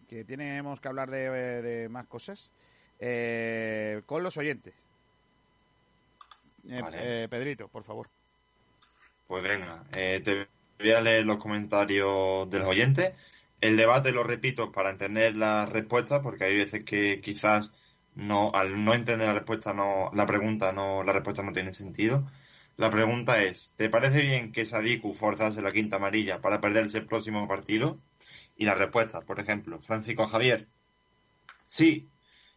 que tenemos que hablar de, de más cosas, eh, con los oyentes. Eh, Vale. eh, Pedrito, por favor. Pues venga, eh, te voy a leer los comentarios de los oyentes. El debate lo repito para entender la respuesta, porque hay veces que quizás no, al no entender la respuesta, no, la pregunta no, la respuesta no tiene sentido. La pregunta es, ¿te parece bien que Sadiku forzase la quinta amarilla para perderse el próximo partido? Y la respuesta, por ejemplo, Francisco Javier, sí,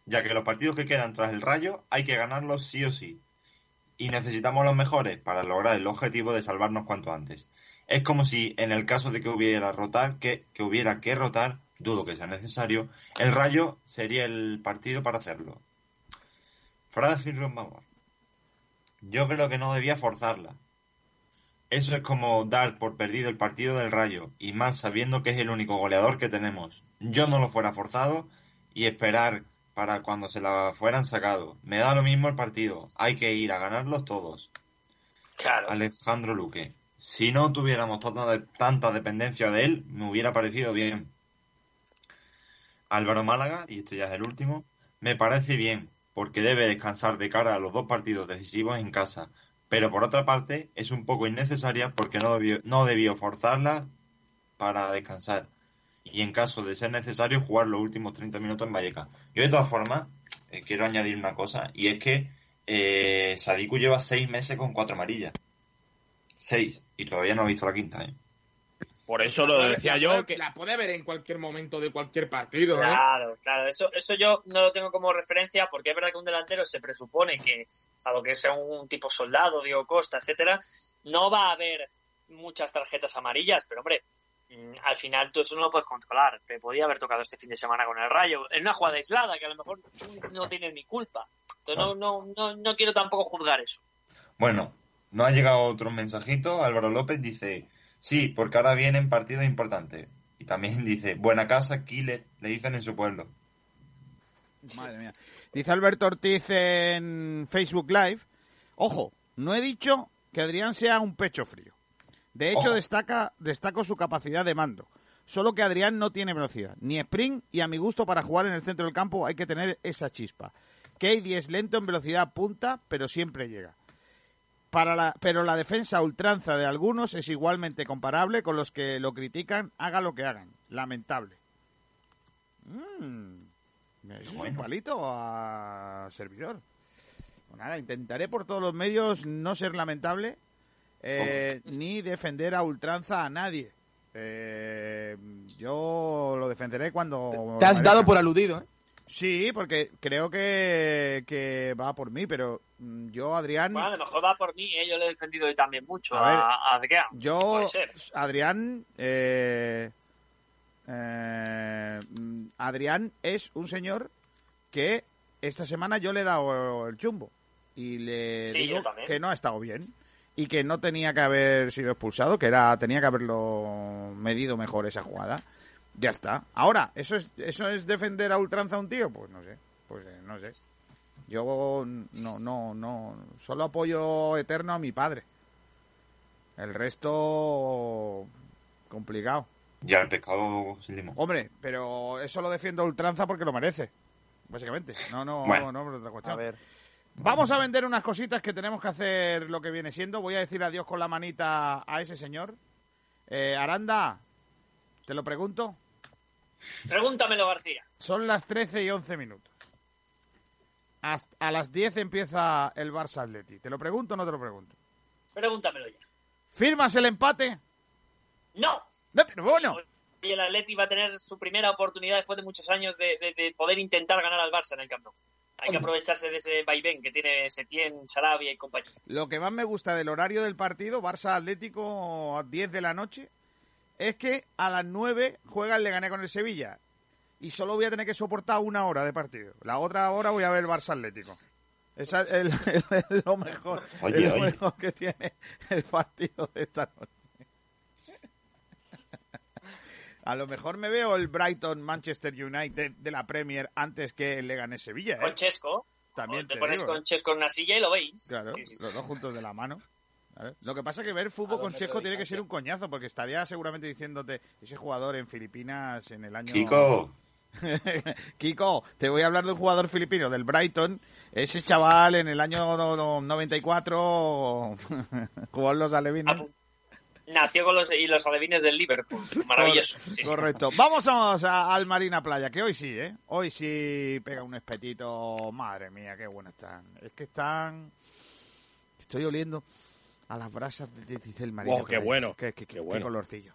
ya que los partidos que quedan tras el rayo hay que ganarlos sí o sí y necesitamos los mejores para lograr el objetivo de salvarnos cuanto antes. Es como si en el caso de que hubiera rotar, que, que hubiera que rotar, dudo que sea necesario, el Rayo sería el partido para hacerlo. Francis Rombauer. Yo creo que no debía forzarla. Eso es como dar por perdido el partido del Rayo, y más sabiendo que es el único goleador que tenemos. Yo no lo fuera forzado y esperar para cuando se la fueran sacado. Me da lo mismo el partido. Hay que ir a ganarlos todos. Claro. Alejandro Luque. Si no tuviéramos tanta, tanta dependencia de él, me hubiera parecido bien. Álvaro Málaga, y este ya es el último, me parece bien, porque debe descansar de cara a los dos partidos decisivos en casa. Pero por otra parte, es un poco innecesaria porque no debió, no debió forzarla para descansar. Y en caso de ser necesario, jugar los últimos 30 minutos en Vallecas. Yo de todas formas, eh, quiero añadir una cosa, y es que eh, Sadiku lleva seis meses con cuatro amarillas. Seis. Y todavía no ha visto la quinta, ¿eh? Por eso lo decía yo la que... La puede ver en cualquier momento de cualquier partido, ¿eh? Claro, claro, eso, eso yo no lo tengo como referencia porque es verdad que un delantero se presupone que, salvo que sea un tipo soldado, Diego Costa, etcétera, no va a haber muchas tarjetas amarillas, pero hombre, mm, al final tú eso no lo puedes controlar. Te podía haber tocado este fin de semana con el Rayo, en una jugada aislada que a lo mejor tú no tienes ni culpa. Entonces no, no, no, no quiero tampoco juzgar eso. Bueno, no ha llegado otro mensajito. Álvaro López dice, sí, porque ahora vienen partidos importantes. Y también dice, buena casa, killer, le dicen en su pueblo. Madre mía. Dice Alberto Ortiz en Facebook Live, ojo, no he dicho que Adrián sea un pecho frío. De hecho, Ojo. destaca, destaco su capacidad de mando. Solo que Adrián no tiene velocidad, ni sprint, y a mi gusto para jugar en el centro del campo hay que tener esa chispa. Katie es lento en velocidad punta, pero siempre llega. Para la, pero la defensa a ultranza de algunos es igualmente comparable con los que lo critican, haga lo que hagan. Lamentable. Mm, me dio un palito a servidor. Pues nada, intentaré por todos los medios no ser lamentable eh, ni defender a ultranza a nadie. Eh, yo lo defenderé cuando... Te has dado por aludido, ¿eh? Sí, porque creo que, que va por mí, pero mm, yo, Adrián... Bueno, a lo mejor va por mí, ¿eh? yo le he defendido hoy también mucho A a, ver, a Adrián. Yo. Adrián, eh, eh, Adrián es un señor que esta semana yo le he dado el chumbo y le Sí, digo que no ha estado bien y que no tenía que haber sido expulsado, que era tenía que haberlo medido mejor esa jugada. Ya está. Ahora, eso es eso es defender a ultranza a un tío, pues no sé, pues eh, no sé. Yo no no no solo apoyo eterno a mi padre. El resto complicado. Ya el pescado sin limón. Hombre, pero eso lo defiendo a ultranza porque lo merece. Básicamente. No, no, Bueno. no, otra cuestión. A ver. Vamos a vender unas cositas que tenemos que hacer lo que viene siendo. Voy a decir adiós con la manita a ese señor. Eh, Aranda, te lo pregunto. Pregúntamelo, García. Son las 13 y 11 minutos. Hasta- a las 10 empieza el Barça Atleti. ¿Te lo pregunto o no te lo pregunto? Pregúntamelo ya. ¿Firmas el empate? ¡No! No, pero bueno. Y el Atleti va a tener su primera oportunidad después de muchos años de, de- de poder intentar ganar al Barça en el Camp Nou. Hay que aprovecharse de ese vaivén que tiene Setién, Sarabia y compañía. Lo que más me gusta del horario del partido, Barça Atlético a 10 de la noche, es que a las 9 juega el Leganés con el Sevilla. Y solo voy a tener que soportar una hora de partido. La otra hora voy a ver Barça Atlético. Esa es el- el- lo mejor, Oye, es lo oye. mejor que tiene el partido de esta noche. A lo mejor me veo el Brighton Manchester United de la Premier antes que el Leganés Sevilla. ¿eh? Con Chesco. También te, te pones digo, con Chesco en una silla y lo veis. Claro, Sí, sí, sí. los dos juntos de la mano. ¿Vale? Lo que pasa es que ver fútbol con de tiene que ser un coñazo, porque estaría seguramente diciéndote ese jugador en Filipinas en el año... Kiko, Kiko, te voy a hablar de un jugador filipino, del Brighton. Ese chaval en el año no- no- 94 jugó en los alevines. Nació con los, y los alevines del Liverpool. Maravilloso. Sí, sí. Correcto. Vamos a- al Marina Playa, que hoy sí, ¿eh? Hoy sí pega un espetito. Madre mía, qué buenas están. Es que están... Estoy oliendo a las brasas de, Cicel Marina Wow, qué bueno, Qué, qué- qué qué bueno. colorcillo.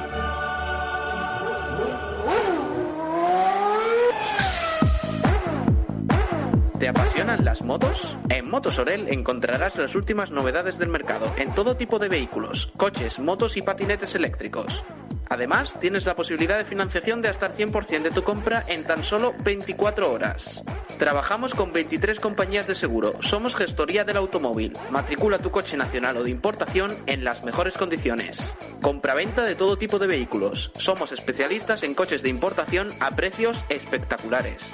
Apasionan las motos? En Motosorel encontrarás las últimas novedades del mercado en todo tipo de vehículos, coches, motos y patinetes eléctricos. Además, tienes la posibilidad de financiación de hasta el 100% de tu compra en tan solo 24 horas. Trabajamos con 23 compañías de seguro. Somos gestoría del automóvil. Matricula tu coche nacional o de importación en las mejores condiciones. Compraventa de todo tipo de vehículos. Somos especialistas en coches de importación a precios espectaculares.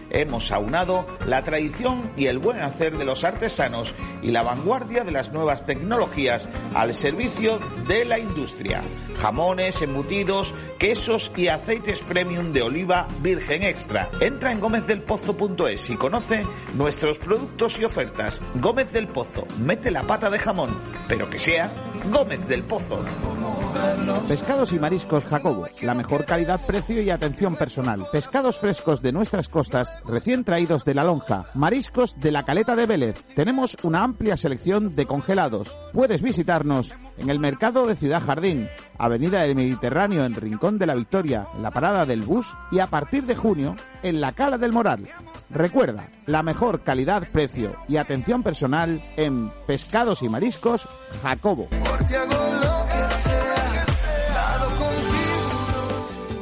Hemos aunado la tradición y el buen hacer de los artesanos y la vanguardia de las nuevas tecnologías al servicio de la industria. Jamones, embutidos, quesos y aceites premium de oliva virgen extra. Entra en gómezdelpozo.es y conoce nuestros productos y ofertas. Gómez del Pozo, mete la pata de jamón, pero que sea Gómez del Pozo. Pescados y mariscos Jacobo, la mejor calidad, precio y atención personal. Pescados frescos de nuestras costas recién traídos de la lonja, mariscos de la caleta de Vélez. Tenemos una amplia selección de congelados. Puedes visitarnos en el mercado de Ciudad Jardín, Avenida del Mediterráneo en Rincón de la Victoria, la parada del bus y a partir de junio en la Cala del Moral. Recuerda, la mejor calidad, precio y atención personal en pescados y mariscos Jacobo.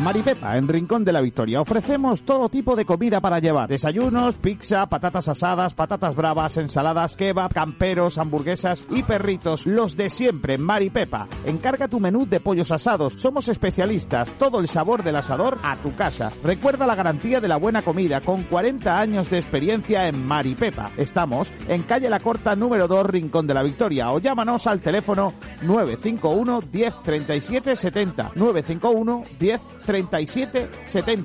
Maripepa, en Rincón de la Victoria. Ofrecemos todo tipo de comida para llevar. Desayunos, pizza, patatas asadas, patatas bravas, ensaladas, kebab, camperos, hamburguesas y perritos. Los de siempre, Maripepa. Encarga tu menú de pollos asados. Somos especialistas. Todo el sabor del asador a tu casa. Recuerda la garantía de la buena comida con 40 años de experiencia en Maripepa. Estamos en calle La Corta número 2, Rincón de la Victoria. O llámanos al teléfono 951 10 37 70. 951 10 37 70.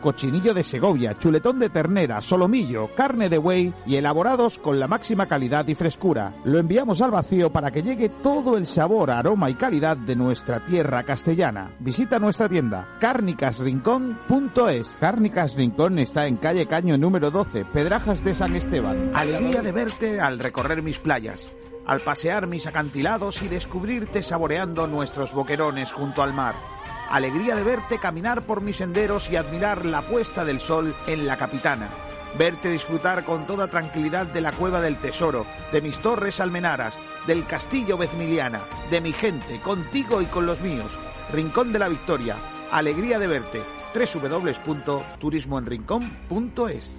cochinillo de Segovia, chuletón de ternera, solomillo, carne de buey y elaborados con la máxima calidad y frescura. Lo enviamos al vacío para que llegue todo el sabor, aroma y calidad de nuestra tierra castellana. Visita nuestra tienda carnicasrincón.es. Cárnicas Rincón está en calle Caño número 12, Pedrajas de San Esteban. Alegría de verte al recorrer mis playas al pasear mis acantilados y descubrirte saboreando nuestros boquerones junto al mar. Alegría de verte caminar por mis senderos y admirar la puesta del sol en la capitana. Verte disfrutar con toda tranquilidad de la cueva del tesoro, de mis torres almenaras, del castillo Vezmiliana, de mi gente, contigo y con los míos. Rincón de la Victoria. Alegría de verte. www.turismoenrincón.es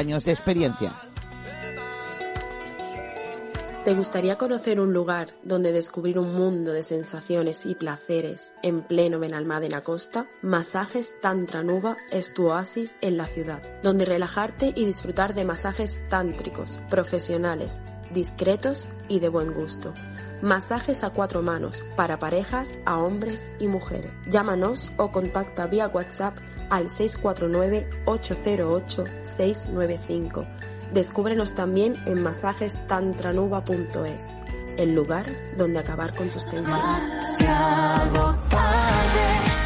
años de experiencia. ¿Te gustaría conocer un lugar donde descubrir un mundo de sensaciones y placeres en pleno Benalmádena Costa? Masajes Tantra Nuba es tu oasis en la ciudad, donde relajarte y disfrutar de masajes tántricos, profesionales, discretos y de buen gusto. Masajes a cuatro manos para parejas, a hombres y mujeres. Llámanos o contacta vía WhatsApp al 649-808-695. Descúbrenos también en masajestantranuba.es, el lugar donde acabar con tus tensiones.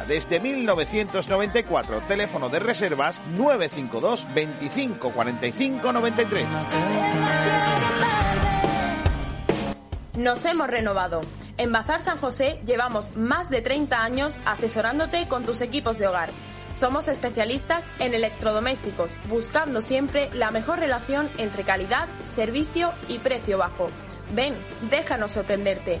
desde 1994. Teléfono de reservas 952 25 45 93. Nos hemos renovado. En Bazar San José llevamos más de 30 años asesorándote con tus equipos de hogar. Somos especialistas en electrodomésticos, buscando siempre la mejor relación entre calidad, servicio y precio bajo. Ven, déjanos sorprenderte.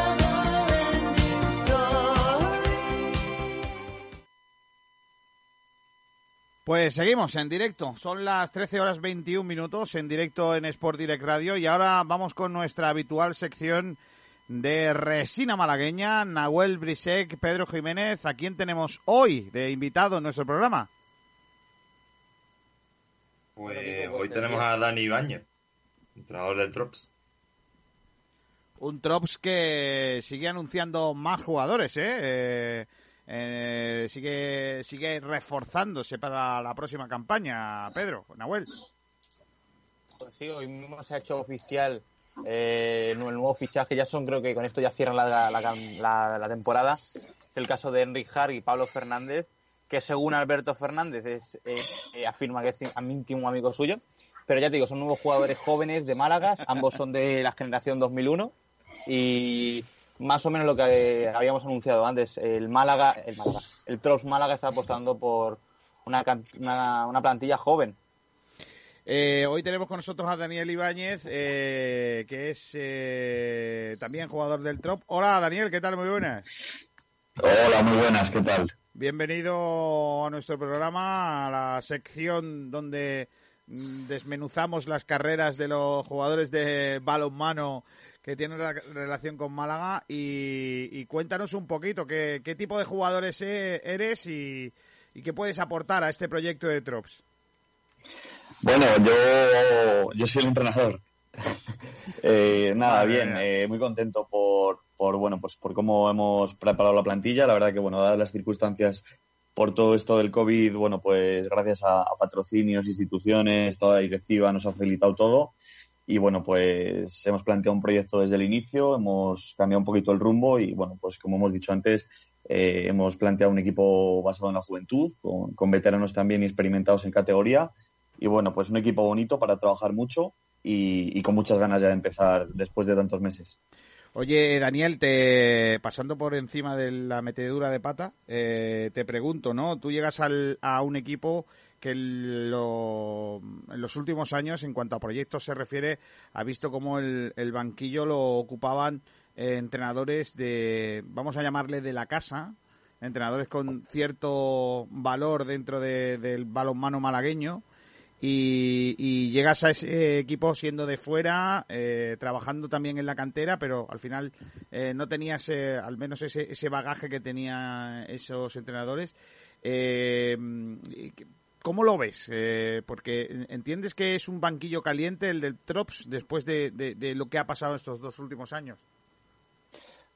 Pues seguimos en directo. Son las 13 horas 21 minutos en directo en Sport Direct Radio y ahora vamos con nuestra habitual sección de resina malagueña, Nahuel Brisek, Pedro Jiménez. ¿A quién tenemos hoy de invitado en nuestro programa? Pues hoy tenemos a Dani Ibáñez, entrenador del Trops. Un Trops que sigue anunciando más jugadores, ¿eh? eh eh, sigue, sigue reforzándose para la próxima campaña, Pedro, Nahuel. Pues sí, hoy mismo se ha hecho oficial eh, el nuevo fichaje, ya son, creo que con esto ya cierran la, la, temporada. Es el caso de Enric Har y Pablo Fernández, que según Alberto Fernández es, eh, afirma que es un íntimo amigo suyo. Pero ya te digo, son nuevos jugadores jóvenes de Málaga, ambos son de la generación 2001 y más o menos lo que habíamos anunciado antes. El Málaga, el Málaga, el Trops Málaga está apostando por una, una, plantilla joven. Eh, hoy tenemos con nosotros a Daniel Ibáñez, eh, que es eh, también jugador del Trop. Hola Daniel, ¿qué tal? Muy buenas. Hola, muy buenas, ¿qué tal? Bienvenido a nuestro programa, a la sección donde mm, desmenuzamos las carreras de los jugadores de balonmano que tiene relación con Málaga y, cuéntanos un poquito qué, qué, tipo de jugadores e, eres y, qué puedes aportar a este proyecto de Trops. Bueno, yo, yo soy el entrenador. eh, nada, bien, eh, muy contento por, por, bueno, pues por cómo hemos preparado la plantilla. La verdad que, bueno, dadas las circunstancias por todo esto del COVID, bueno, pues gracias a, a patrocinios, instituciones, toda la directiva nos ha facilitado todo y bueno, pues hemos planteado un proyecto desde el inicio, hemos cambiado un poquito el rumbo y bueno, pues como hemos dicho antes, eh, hemos planteado un equipo basado en la juventud, con, veteranos también experimentados en categoría y bueno, pues un equipo bonito para trabajar mucho y, con muchas ganas ya de empezar después de tantos meses. Oye, Daniel, te, pasando por encima de la metedura de pata, eh, te pregunto, ¿no? Tú llegas al, a un equipo que en los últimos años, en cuanto a proyectos se refiere, ha visto cómo el, banquillo lo ocupaban eh, entrenadores de, vamos a llamarle de la casa, entrenadores con cierto valor dentro del balonmano malagueño. Y, llegas a ese equipo siendo de fuera, eh, trabajando también en la cantera, pero al final eh, no tenías al menos ese, ese bagaje que tenían esos entrenadores. ¿Cómo lo ves? Eh, porque entiendes que es un banquillo caliente el del Trops después de, lo que ha pasado estos dos últimos años.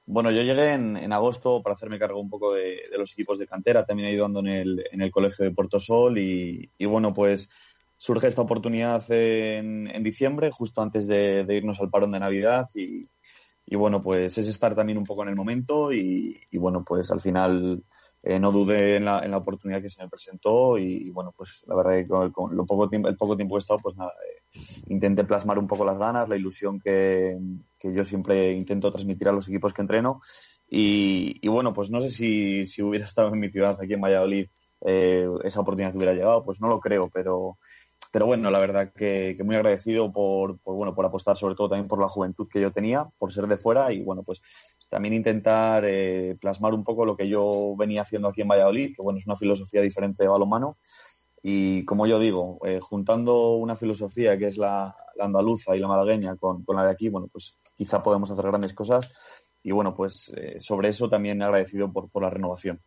Bueno, yo llegué en, agosto para hacerme cargo un poco de, los equipos de cantera, también ayudando en el, en el colegio de Puerto Sol y, bueno, pues surge esta oportunidad en, diciembre, justo antes de, irnos al parón de Navidad y, bueno, pues es estar también un poco en el momento y bueno, pues al final eh, no dudé en la, en la oportunidad que se me presentó y, bueno, pues la verdad que con, con lo poco tiempo, el poco tiempo que he estado, pues nada, eh, intenté plasmar un poco las ganas, la ilusión que, que yo siempre intento transmitir a los equipos que entreno y, y bueno, pues no sé si, si hubiera estado en mi ciudad, aquí en Valladolid, eh, esa oportunidad hubiera llegado, pues no lo creo, pero pero bueno, la verdad que, muy agradecido por, bueno, por apostar sobre todo también por la juventud que yo tenía, por ser de fuera y bueno, pues también intentar eh, plasmar un poco lo que yo venía haciendo aquí en Valladolid, que bueno, es una filosofía diferente de balonmano. Y como yo digo, eh, juntando una filosofía que es la, la andaluza y la malagueña con, con, la de aquí, bueno, pues quizá podemos hacer grandes cosas. Y bueno, pues eh, sobre eso también agradecido por, por la renovación.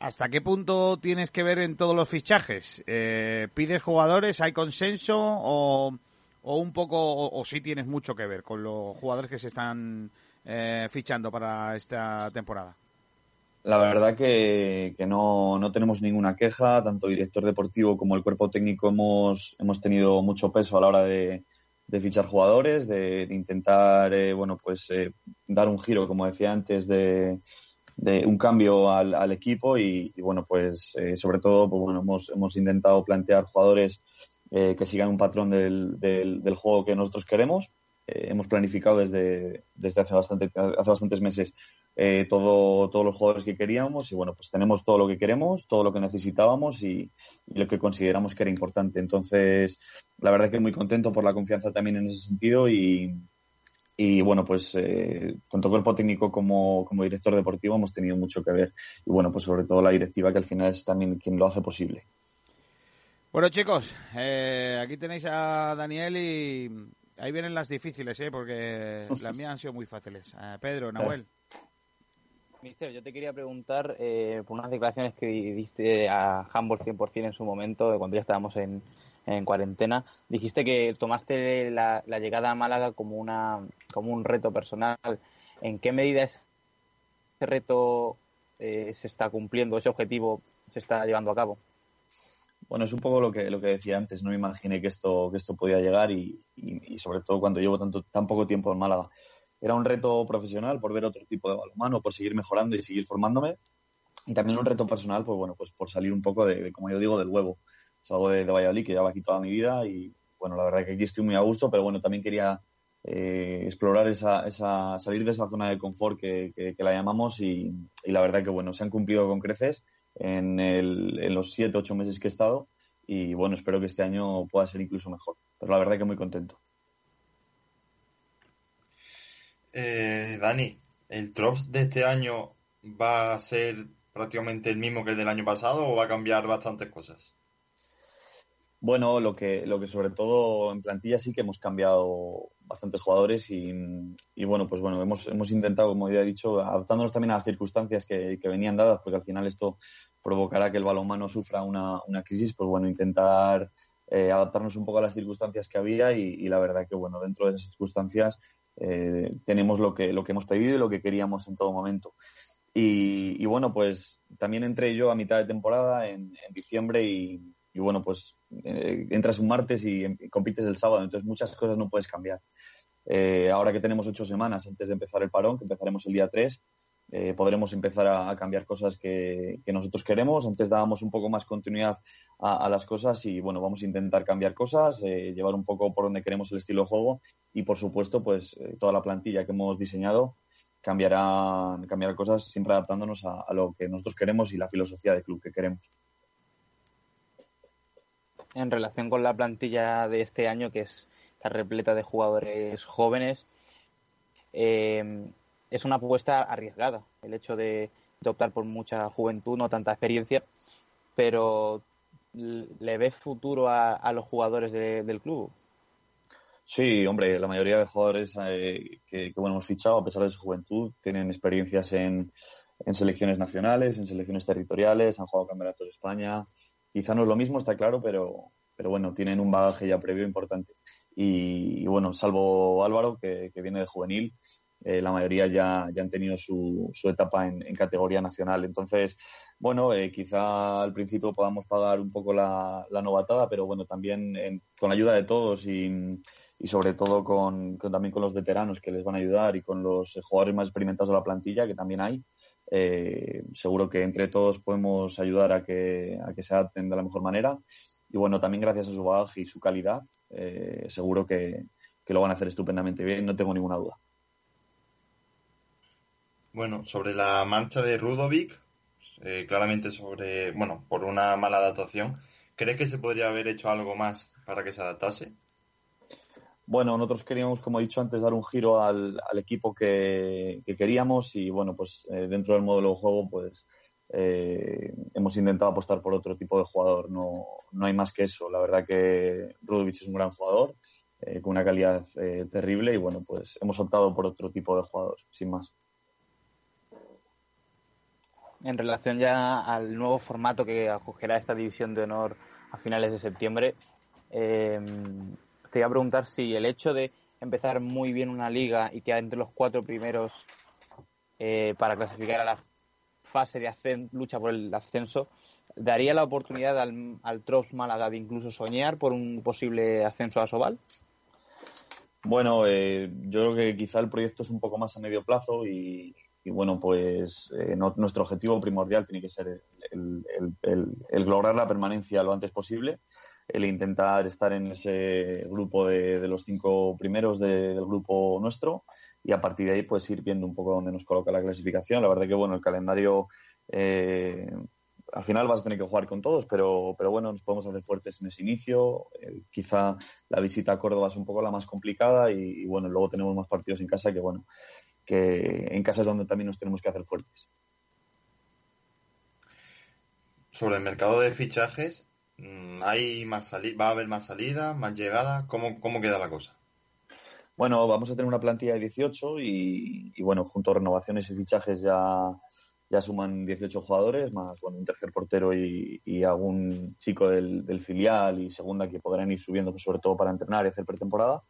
¿Hasta qué punto tienes que ver en todos los fichajes? Eh, ¿Pides jugadores? ¿Hay consenso? ¿O, un poco, o, o, sí tienes mucho que ver con los jugadores que se están eh, fichando para esta temporada? La verdad que, que no, no, tenemos ninguna queja, tanto director deportivo como el cuerpo técnico hemos, hemos tenido mucho peso a la hora de, de fichar jugadores, de, de intentar, eh, bueno, pues eh, dar un giro, como decía antes, de, de un cambio al, al equipo y, bueno, pues eh, sobre todo, pues bueno, hemos, hemos intentado plantear jugadores eh, que sigan un patrón del, del, del, juego que nosotros queremos. Eh, hemos planificado desde, desde hace, bastante, hace bastantes meses eh, todo, todos los jugadores que queríamos y bueno, pues tenemos todo lo que queremos, todo lo que necesitábamos y, lo que consideramos que era importante. Entonces, la verdad que muy contento por la confianza también en ese sentido y, y bueno, pues eh, tanto cuerpo técnico como, como, director deportivo hemos tenido mucho que ver. Y bueno, pues sobre todo la directiva que al final es también quien lo hace posible. Bueno chicos, eh, aquí tenéis a Daniel y ahí vienen las difíciles, ¿eh? porque las mías han sido muy fáciles. Eh, Pedro, Nahuel. Mister, yo te quería preguntar eh, por unas declaraciones que diste a Humboldt 100% en su momento, cuando ya estábamos en, en cuarentena. Dijiste que tomaste la, llegada a Málaga como, una, como un reto personal. ¿En qué medida ese reto eh, se está cumpliendo, ese objetivo se está llevando a cabo? Bueno, es un poco lo que, lo que decía antes. No me imaginé que esto, que esto podía llegar y, sobre todo cuando llevo tanto, tan poco tiempo en Málaga. Era un reto profesional por ver otro tipo de balonmano, por seguir mejorando y seguir formándome. Y también un reto personal, pues bueno, pues por salir un poco de como yo digo, del huevo salgo de, de, Valladolid, que llevo aquí toda mi vida y bueno, la verdad que aquí estoy muy a gusto, pero bueno, también quería eh, explorar esa, esa, salir de esa zona de confort que, que, que la llamamos y, y, la verdad que bueno, se han cumplido con creces en, el, en los siete, ocho meses que he estado y bueno, espero que este año pueda ser incluso mejor, pero la verdad que muy contento. Eh, Dani, ¿el Trops de este año va a ser prácticamente el mismo que el del año pasado o va a cambiar bastantes cosas? Bueno, lo que, lo que sobre todo en plantilla sí que hemos cambiado bastantes jugadores y, bueno, pues bueno, hemos, hemos intentado, como ya he dicho, adaptándonos también a las circunstancias que, que, venían dadas, porque al final esto provocará que el balonmano sufra una, una crisis, pues bueno, intentar eh, adaptarnos un poco a las circunstancias que había y, y, la verdad que bueno, dentro de esas circunstancias eh, tenemos lo que, lo que hemos pedido y lo que queríamos en todo momento. Y, y bueno, pues también entré yo a mitad de temporada en, en diciembre y, y bueno, pues eh, entras un martes y, y, compites el sábado, entonces muchas cosas no puedes cambiar. Eh, ahora que tenemos ocho semanas antes de empezar el parón, que empezaremos el día 3, eh, podremos empezar a, cambiar cosas que, nosotros queremos. Antes dábamos un poco más continuidad a, las cosas y bueno, vamos a intentar cambiar cosas, eh, llevar un poco por donde queremos el estilo de juego y por supuesto, pues toda la plantilla que hemos diseñado cambiará, cambiará cosas siempre adaptándonos a, a lo que nosotros queremos y la filosofía de club que queremos en relación con la plantilla de este año, que es, está repleta de jugadores jóvenes, eh, es una apuesta arriesgada el hecho de, optar por mucha juventud, no tanta experiencia, pero ¿le ves futuro a, los jugadores de, del club? Sí, hombre, la mayoría de jugadores eh, que, hemos fichado, a pesar de su juventud, tienen experiencias en, en selecciones nacionales, en selecciones territoriales, han jugado campeonatos de España, Quizá no es lo mismo, está claro, pero, pero bueno, tienen un bagaje ya previo importante. Y, bueno, salvo Álvaro, que, viene de juvenil, eh, la mayoría ya, ya han tenido su, su etapa en, categoría nacional. Entonces, bueno, eh, quizá al principio podamos pagar un poco la, novatada, pero bueno, también en, con la ayuda de todos y, sobre todo con, con- también con los veteranos que les van a ayudar y con los jugadores más experimentados de la plantilla que también hay. Eh, seguro que entre todos podemos ayudar a que, a que se adapten de la mejor manera. Y bueno, también gracias a su bagaje y su calidad, eh, seguro que, que lo van a hacer estupendamente bien, no tengo ninguna duda. Bueno, sobre la marcha de Rudovic, eh, claramente sobre, bueno, por una mala adaptación, ¿crees que se podría haber hecho algo más para que se adaptase? Bueno, nosotros queríamos, como he dicho antes, dar un giro al, equipo que, que queríamos y bueno, pues eh, dentro del modelo de juego, pues eh, hemos intentado apostar por otro tipo de jugador. No, no hay más que eso. La verdad que Rudovic es un gran jugador eh, con una calidad terrible y bueno, pues hemos optado por otro tipo de jugador, sin más. En relación ya al nuevo formato que acogerá esta división de honor a finales de septiembre, te iba a preguntar si el hecho de empezar muy bien una liga y quedar entre los cuatro primeros eh, para clasificar a la fase de lucha por el ascenso daría la oportunidad al, al Trops Málaga de incluso soñar por un posible ascenso a Sobal. Bueno, eh, yo creo que quizá el proyecto es un poco más a medio plazo y, bueno, pues eh, no- nuestro objetivo primordial tiene que ser el- el lograr la permanencia lo antes posible, el intentar estar en ese grupo de, de los cinco primeros de- del grupo nuestro y a partir de ahí pues ir viendo un poco dónde nos coloca la clasificación. La verdad que bueno, el calendario eh, al final vas a tener que jugar con todos, pero, pero bueno, nos podemos hacer fuertes en ese inicio. Eh, quizá la visita a Córdoba es un poco la más complicada y, y, bueno, luego tenemos más partidos en casa que bueno, que en casa es donde también nos tenemos que hacer fuertes. Sobre el mercado de fichajes, ¿hay más sali- ¿va a haber más salidas, más llegadas? ¿Cómo, cómo queda la cosa? Bueno, vamos a tener una plantilla de 18 y, y, bueno, junto a renovaciones y fichajes ya, ya suman 18 jugadores, más bueno, un tercer portero y, y algún chico del, del filial y segunda que podrán ir subiendo, pues, sobre todo para entrenar y hacer pretemporada.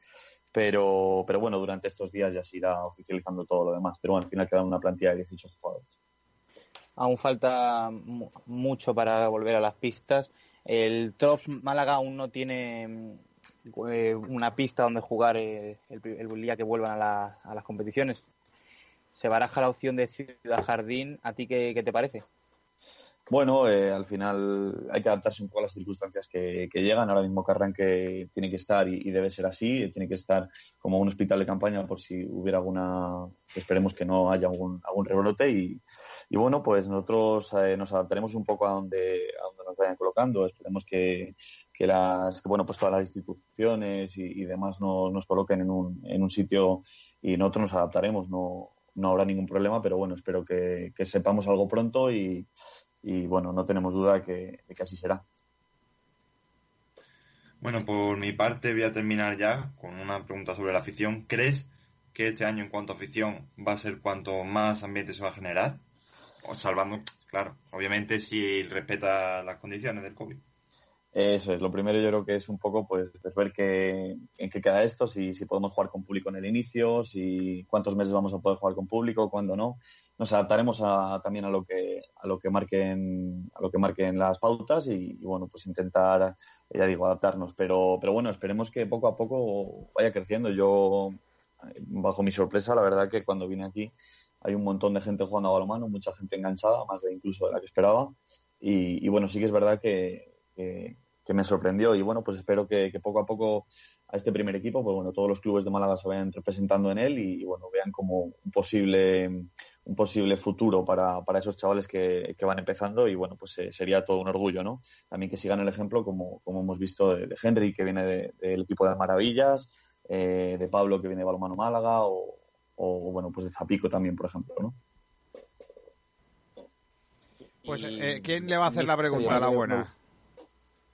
Pero, pero bueno, durante estos días ya se irá oficializando todo lo demás. Pero bueno, al final queda una plantilla de 18 jugadores. Aún falta mu- mucho para volver a las pistas. El Trops Málaga aún no tiene mm, eh, una pista donde jugar eh, el, el día que vuelvan a, la- las competiciones. Se baraja la opción de Ciudad Jardín. ¿A ti qué te parece? Bueno, eh, al final hay que adaptarse un poco a las circunstancias que, que llegan. Ahora mismo Carranque tiene que estar y, debe ser así. Tiene que estar como un hospital de campaña por si hubiera alguna, esperemos que no haya algún, algún rebrote. Y, y bueno, pues nosotros eh, nos adaptaremos un poco a donde, a donde nos vayan colocando. Esperemos que, que las, que, bueno, pues todas las instituciones y, y demás no- nos coloquen en un, en un sitio y nosotros nos adaptaremos. No, no habrá ningún problema, pero bueno, espero que, que sepamos algo pronto y, y bueno, no tenemos duda que, de que así será. Bueno, por mi parte voy a terminar ya con una pregunta sobre la afición. ¿Crees que este año en cuanto a afición va a ser cuanto más ambiente se va a generar? O salvando, claro, obviamente si respeta las condiciones del COVID. Eso es, lo primero yo creo que es un poco pues, pues ver qué, en qué queda esto, si, si podemos jugar con público en el inicio, si cuántos meses vamos a poder jugar con público, cuándo no. Nos adaptaremos a, también a lo que a lo que marquen a lo que marquen las pautas y, y, bueno pues intentar ya digo adaptarnos, pero pero bueno esperemos que poco a poco vaya creciendo. Yo bajo mi sorpresa la verdad que cuando vine aquí hay un montón de gente jugando a balonmano, mucha gente enganchada, más de incluso de la que esperaba y, y bueno sí que es verdad que, que, que me sorprendió y bueno, pues espero que, que, poco a poco a este primer equipo, pues bueno, todos los clubes de Málaga se vayan representando en él y, y bueno, vean como un posible un posible futuro para, para esos chavales que, que, van empezando y bueno, pues eh, sería todo un orgullo, ¿no? También que sigan el ejemplo como, como hemos visto de, de Henry, que viene del de, equipo de Maravillas, eh, de Pablo, que viene de Balomano Málaga o, o, bueno, pues de Zapico también, por ejemplo, ¿no? Pues, eh, ¿quién le va a hacer la pregunta a la buena?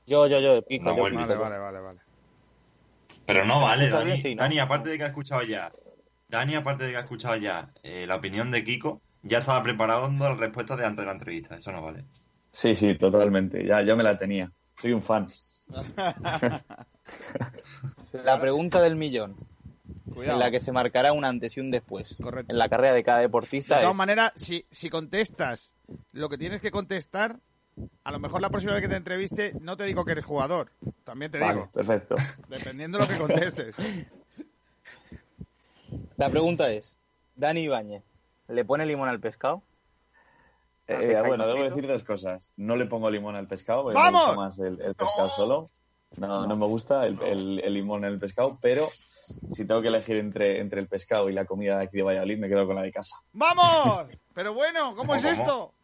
Yo, yo, yo, Pico. No, yo, vale, Vale, vale, vale, vale. Pero no vale, Dani. bien, sí, ¿no? Dani, aparte de que ha escuchado ya, Dani, aparte de que ha escuchado ya eh, la opinión de Kiko, ya estaba preparando la respuesta de antes de la entrevista. Eso no vale. Sí, sí, totalmente. Ya, ya me la tenía. Soy un fan. La pregunta del millón. Cuidado. En la que se marcará un antes y un después. Correcto. En la carrera de cada deportista. De todas es- maneras, si, si contestas lo que tienes que contestar, a lo mejor la próxima vez que te entreviste no te digo que eres jugador, También te Vale, digo. perfecto. Dependiendo de lo que contestes. La pregunta es, Dani Ibáñez, ¿le pone limón al pescado? Eh, bueno, debo decir dos cosas. No le pongo limón al pescado, porque ¡Vamos! me gusta más el, el pescado solo. No, no me gusta el, el- el limón en el pescado, pero si tengo que elegir entre, entre el pescado y la comida de aquí de Valladolid, me quedo con la de casa. ¡Vamos! Pero bueno, ¿cómo, ¿Cómo, es cómo? esto?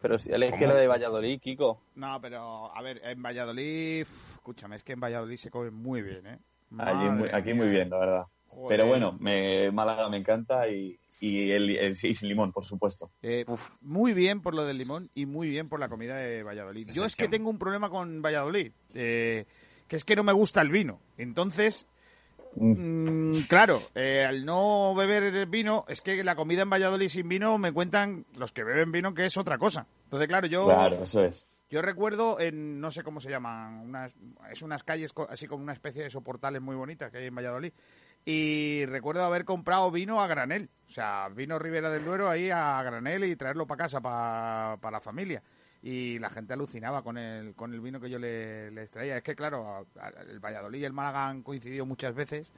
Pero si elegí ¿Cómo? lo de Valladolid, Kiko. No, pero a ver, en Valladolid, uf, escúchame, es que en Valladolid se come muy bien, ¿eh? Allí muy- Madre aquí muy bien, la verdad. Joder. Pero bueno, me, Málaga me encanta y, y el, el- sin limón, por supuesto. Eh, muy bien por lo del limón y muy bien por la comida de Valladolid. Yo es que tengo un problema con Valladolid, eh, que es que no me gusta el vino. Entonces, mm, claro, eh, al no beber vino, es que la comida en Valladolid sin vino me cuentan los que beben vino que es otra cosa. Entonces, claro, yo... Claro, eso es. Yo recuerdo en, no sé cómo se llaman, unas, es unas calles así como una especie de soportales muy bonitas que hay en Valladolid. Y recuerdo haber comprado vino a granel, o sea, vino Ribera del Duero ahí a granel y traerlo para casa, para la familia. Y la gente alucinaba con el, con el vino que yo le, les traía. Es que, claro, el Valladolid y el Málaga han coincidido muchas veces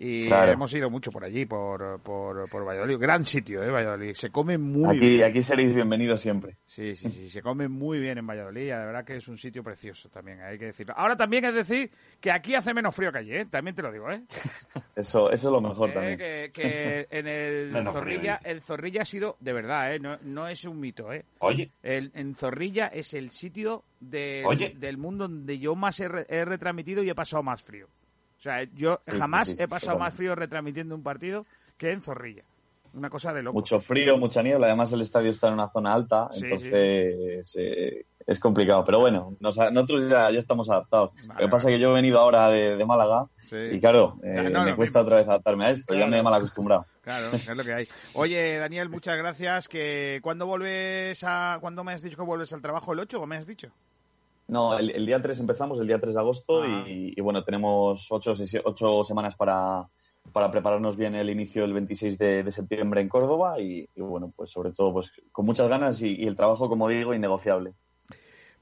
y Claro. hemos ido mucho por allí, por, por, por Valladolid. Gran sitio, ¿eh? Valladolid. Se come muy Aquí, bien. aquí seréis bienvenidos siempre. Sí, sí, sí, se come muy bien en Valladolid, de verdad que es un sitio precioso también, hay que decirlo. Ahora también es decir que aquí hace menos frío que allí, ¿eh? también te lo digo, ¿eh? Eso, eso es lo mejor Eh, también. que, que en el Menos Zorrilla, el Zorrilla ha sido, de verdad, ¿eh? no, no es un mito, ¿eh? Oye. El, en Zorrilla es el sitio de- del mundo donde yo más he, he retransmitido y he pasado más frío. O sea, yo Sí, jamás sí, sí, he pasado más frío retransmitiendo un partido que en Zorrilla. Una cosa de loco. Mucho frío, mucha niebla. Además, el estadio está en una zona alta, Sí, entonces eh, es complicado. Pero bueno, nos- nosotros ya, ya estamos adaptados. Lo que pasa es que yo he venido ahora de, de Málaga y, claro, eh, Ya, no, me cuesta otra vez adaptarme a esto. Ya Claro. me he mal acostumbrado. Claro, es lo que hay. Oye, Daniel, muchas gracias. Que ¿Cuándo vuelves a... ¿Cuándo me has dicho que vuelves al trabajo? ¿El 8 o me has dicho? No, el, el día 3 empezamos, el día 3 de agosto, Ah. y, y bueno, tenemos ocho, sesi- ocho semanas para, para prepararnos bien el inicio del 26 de, de septiembre en Córdoba y, y bueno, pues sobre todo pues con muchas ganas y, y el trabajo, como digo, innegociable.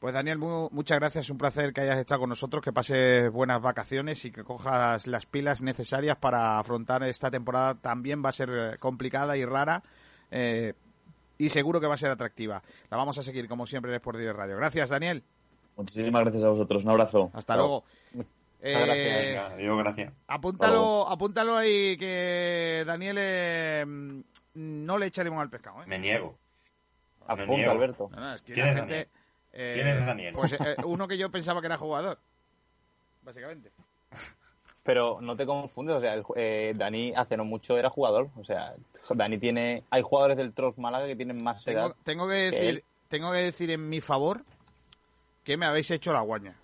Pues Daniel, mu- muchas gracias. Un placer que hayas estado con nosotros, que pases buenas vacaciones y que cojas las pilas necesarias para afrontar esta temporada. También va a ser eh, complicada y rara. eh, y seguro que va a ser atractiva. La vamos a seguir, como siempre, en Sport Radio. Gracias, Daniel. Muchísimas gracias a vosotros, un abrazo. Hasta Chao. luego. Muchas Eh, gracias. Venga, adiós, gracias. Apúntalo, apúntalo ahí que Daniel eh, no le echa limón al pescado. ¿eh? Me niego. Me Apunta, niego. Alberto. No, no, es que ¿Quién es gente, Daniel? eh, ¿Quién es Daniel? Pues eh, uno que yo pensaba que era jugador, básicamente. Pero no te confundes, o sea, el eh, Dani hace no mucho era jugador. O sea, Dani tiene. Hay jugadores del Trost Málaga que tienen más edad. Tengo, tengo que que decir, él. tengo que decir en mi favor que me habéis hecho la guaña.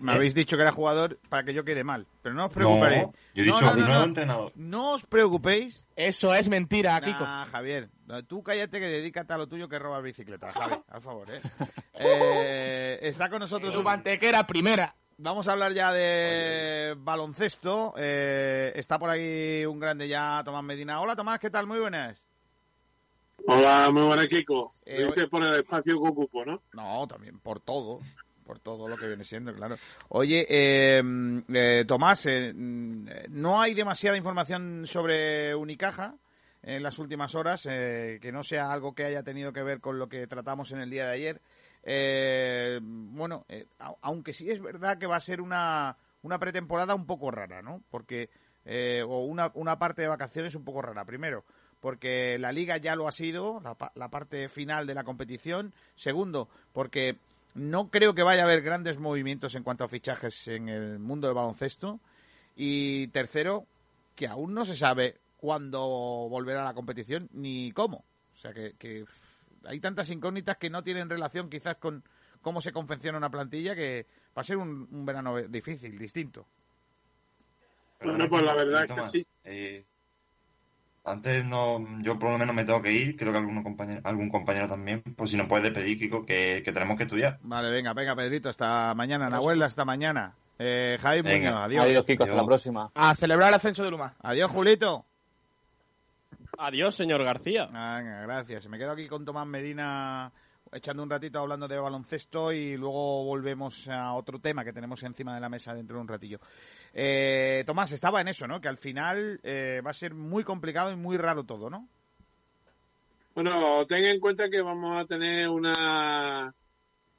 Me habéis dicho que era jugador para que yo quede mal, pero no os preocupéis. No, yo he dicho nuevo entrenador. No os preocupéis. Eso es mentira, Kiko. Nah, Javier, no, tú cállate que dedícate a lo tuyo que robas bicicleta, Javi, al favor, ¿eh? Eh, está con nosotros Su mantequera primera. Vamos a hablar ya de baloncesto. Eh, está por aquí un grande ya, Tomás Medina. Hola, Tomás, ¿qué tal? Muy buenas. Hola, muy buenas, Kiko. Eh, Lo dices por el espacio que ocupo, ¿no? No, también por todo. Por todo lo que viene siendo, claro. Oye, eh, eh, Tomás, eh, mm, no hay demasiada información sobre Unicaja en las últimas horas, eh, que no sea algo que haya tenido que ver con lo que tratamos en el día de ayer. Eh, bueno, eh, aunque sí es verdad que va a ser una, una pretemporada un poco rara, ¿no? Porque, eh, o una, una parte de vacaciones un poco rara. Primero, porque la liga ya lo ha sido, la, pa- la parte final de la competición. Segundo, porque no creo que vaya a haber grandes movimientos en cuanto a fichajes en el mundo del baloncesto. Y tercero, que aún no se sabe cuándo volverá la competición ni cómo. O sea que, que, hay tantas incógnitas que no tienen relación quizás con cómo se confecciona una plantilla que va a ser un, un verano difícil, distinto. Bueno, pues la verdad es que sí. eh, antes no, yo por lo menos me tengo que ir, creo que algún compañero, algún compañero también, pues si nos puedes despedir, Kiko, que, que tenemos que estudiar. Vale, venga, venga, Pedrito, hasta mañana. Nahuel, hasta mañana. Eh, Javi Venga. Muñoz, adiós. Adiós, Kiko, hasta la próxima. A celebrar el ascenso de Luma. Adiós, Julito. Adiós, señor García. Venga, gracias. Me quedo aquí con Tomás Medina echando un ratito hablando de baloncesto y luego volvemos a otro tema que tenemos encima de la mesa dentro de un ratillo. Eh, Tomás, estaba en eso, ¿no? Que al final eh, va a ser muy complicado y muy raro todo, ¿no? Bueno, ten en cuenta que vamos a tener una,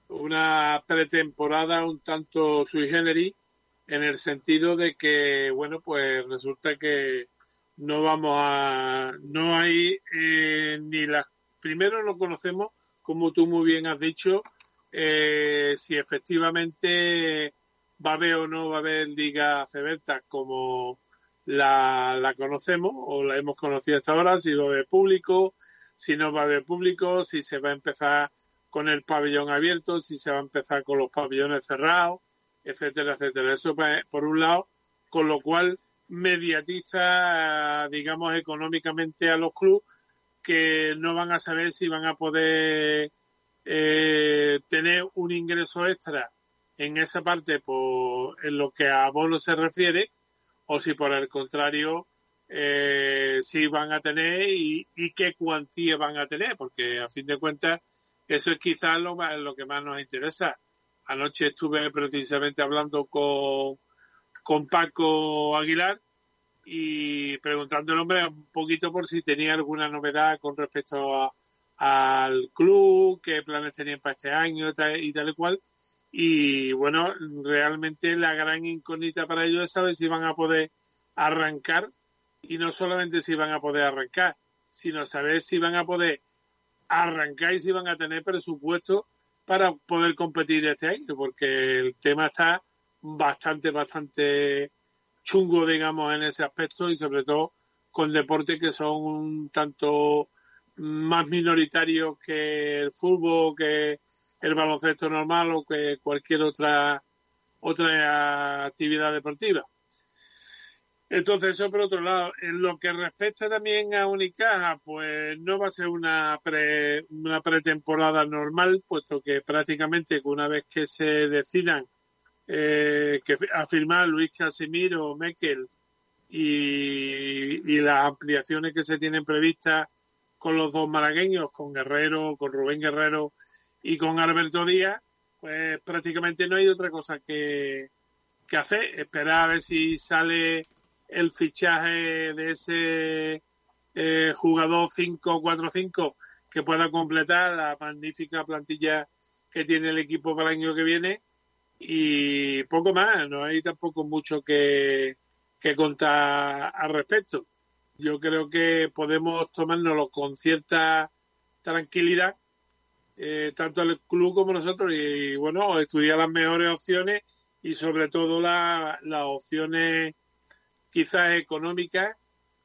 una pretemporada un tanto sui generis en el sentido de que, bueno, pues resulta que no vamos a, no hay eh, ni las, primero no conocemos, como tú muy bien has dicho, eh, si efectivamente va a haber o no va a haber Liga Cebeta como la, la conocemos o la hemos conocido hasta ahora, si va a haber público, si no va a haber público, si se va a empezar con el pabellón abierto, si se va a empezar con los pabellones cerrados, etcétera, etcétera. Eso pues, por un lado, con lo cual mediatiza, digamos, económicamente a los clubes que no van a saber si van a poder eh, tener un ingreso extra en esa parte por, en lo que a bono se refiere o si por el contrario eh, si van a tener y, qué cuantía van a tener porque a fin de cuentas eso es quizás lo, lo que más nos interesa anoche estuve precisamente hablando con, con Paco Aguilar y preguntándole hombre un poquito por si tenía alguna novedad con respecto al club, qué planes tenían para este año y tal y cual. Y bueno, realmente la gran incógnita para ellos es saber si van a poder arrancar y no solamente si van a poder arrancar, sino saber si van a poder arrancar y si van a tener presupuesto para poder competir este año, porque el tema está bastante, bastante chungo, digamos, en ese aspecto y sobre todo con deportes que son un tanto más minoritarios que el fútbol, que el baloncesto normal o que cualquier otra otra actividad deportiva. Entonces, eso por otro lado. En lo que respecta también a Unicaja, pues no va a ser una, pre, una pretemporada normal, puesto que prácticamente una vez que se decidan eh, que afirmar Luis Casimiro, Mekel y, y las ampliaciones que se tienen previstas con los dos malagueños, con Guerrero, con Rubén Guerrero y con Alberto Díaz, pues prácticamente no hay otra cosa que, que hacer. Esperar a ver si sale el fichaje de ese eh, jugador 5-4-5 que pueda completar la magnífica plantilla que tiene el equipo para el año que viene y poco más, no hay tampoco mucho que, que contar al respecto. Yo creo que podemos tomárnoslo con cierta tranquilidad, eh, tanto el club como nosotros, y bueno, estudiar las mejores opciones y sobre todo la, las opciones quizás económicas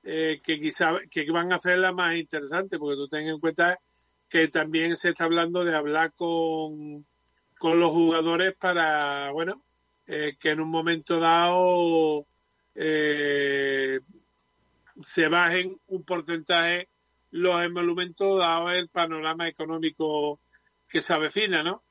eh, que quizás que van a hacerla más interesante, porque tú ten en cuenta que también se está hablando de hablar con con los jugadores para, bueno, eh, que en un momento dado eh, se bajen un porcentaje los emolumentos dado el panorama económico que se avecina, ¿no?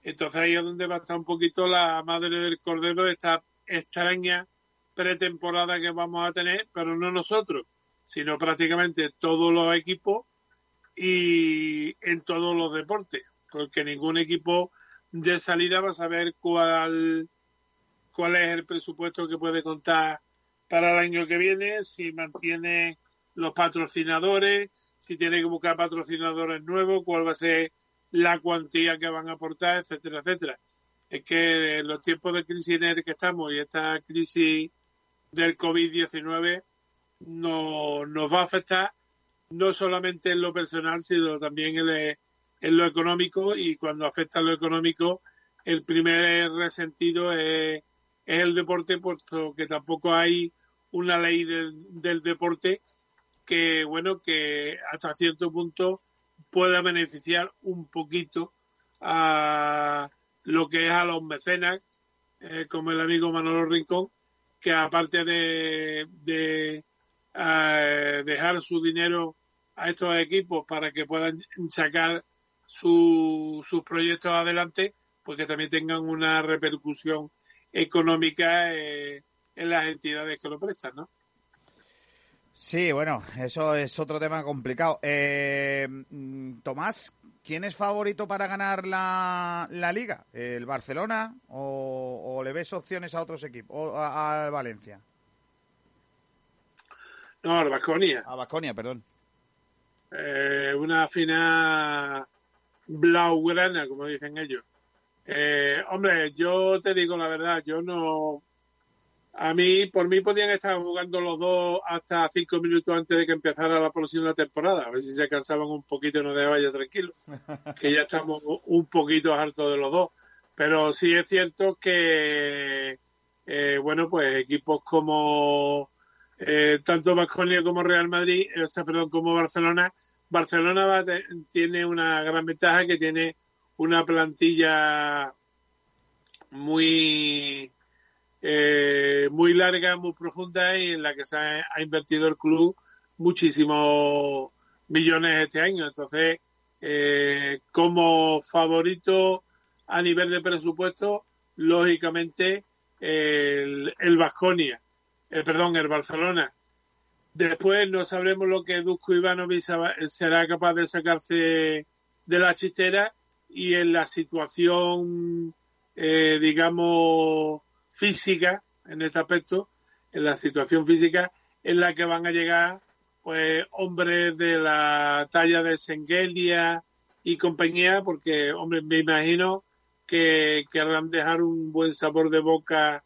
Entonces ahí es donde va a estar un poquito la madre del cordero esta extraña pretemporada que vamos a tener, pero no nosotros, sino prácticamente todos los equipos y en todos los deportes, porque ningún equipo de salida va a saber cuál, cuál es el presupuesto que puede contar para el año que viene, si mantiene los patrocinadores, si tiene que buscar patrocinadores nuevos, cuál va a ser la cuantía que van a aportar, etcétera, etcétera. Es que los tiempos de crisis en el que estamos y esta crisis del COVID-19 no, nos va a afectar no solamente en lo personal, sino también en, lo económico y cuando afecta lo económico, el primer resentido es, el deporte, puesto que tampoco hay una ley del deporte que, bueno, que hasta cierto punto pueda beneficiar un poquito a lo que es a los mecenas, eh, como el amigo Manolo Rincón, que aparte de, de eh, dejar su dinero a estos equipos para que puedan sacar su, sus proyectos adelante, pues que también tengan una repercusión económica eh, en las entidades que lo prestan, ¿no? Sí, bueno, eso es otro tema complicado. Eh, mm, Tomás, ¿quién es favorito para ganar la, la liga? ¿El Barcelona o, o le ves opciones a otros equipos? ¿O a, a Valencia? No, al Baconia. A Basconia, perdón. Eh, una final blaugrana, como dicen ellos. Eh, hombre, yo te digo la verdad, yo no. A mí, por mí podían estar jugando los dos hasta cinco minutos antes de que empezara la próxima temporada. A ver si se cansaban un poquito y nos dejaban ya tranquilos. Que ya estamos un poquito hartos de los dos. Pero sí es cierto que, eh, bueno, pues equipos como eh, tanto Vasconia como Real Madrid, o sea, perdón, como Barcelona, Barcelona va tiene una gran ventaja que tiene una plantilla muy eh, muy larga, muy profunda y en la que se ha, ha invertido el club muchísimos millones este año. Entonces, eh, como favorito a nivel de presupuesto, lógicamente el, el Vasconia, eh, perdón, el Barcelona. Después no sabremos lo que Dusko Ivanovic será capaz de sacarse de la chistera y en la situación, eh, digamos, física, en este aspecto, en la situación física en la que van a llegar pues hombres de la talla de Sengelia y compañía, porque, hombre, me imagino que querrán dejar un buen sabor de boca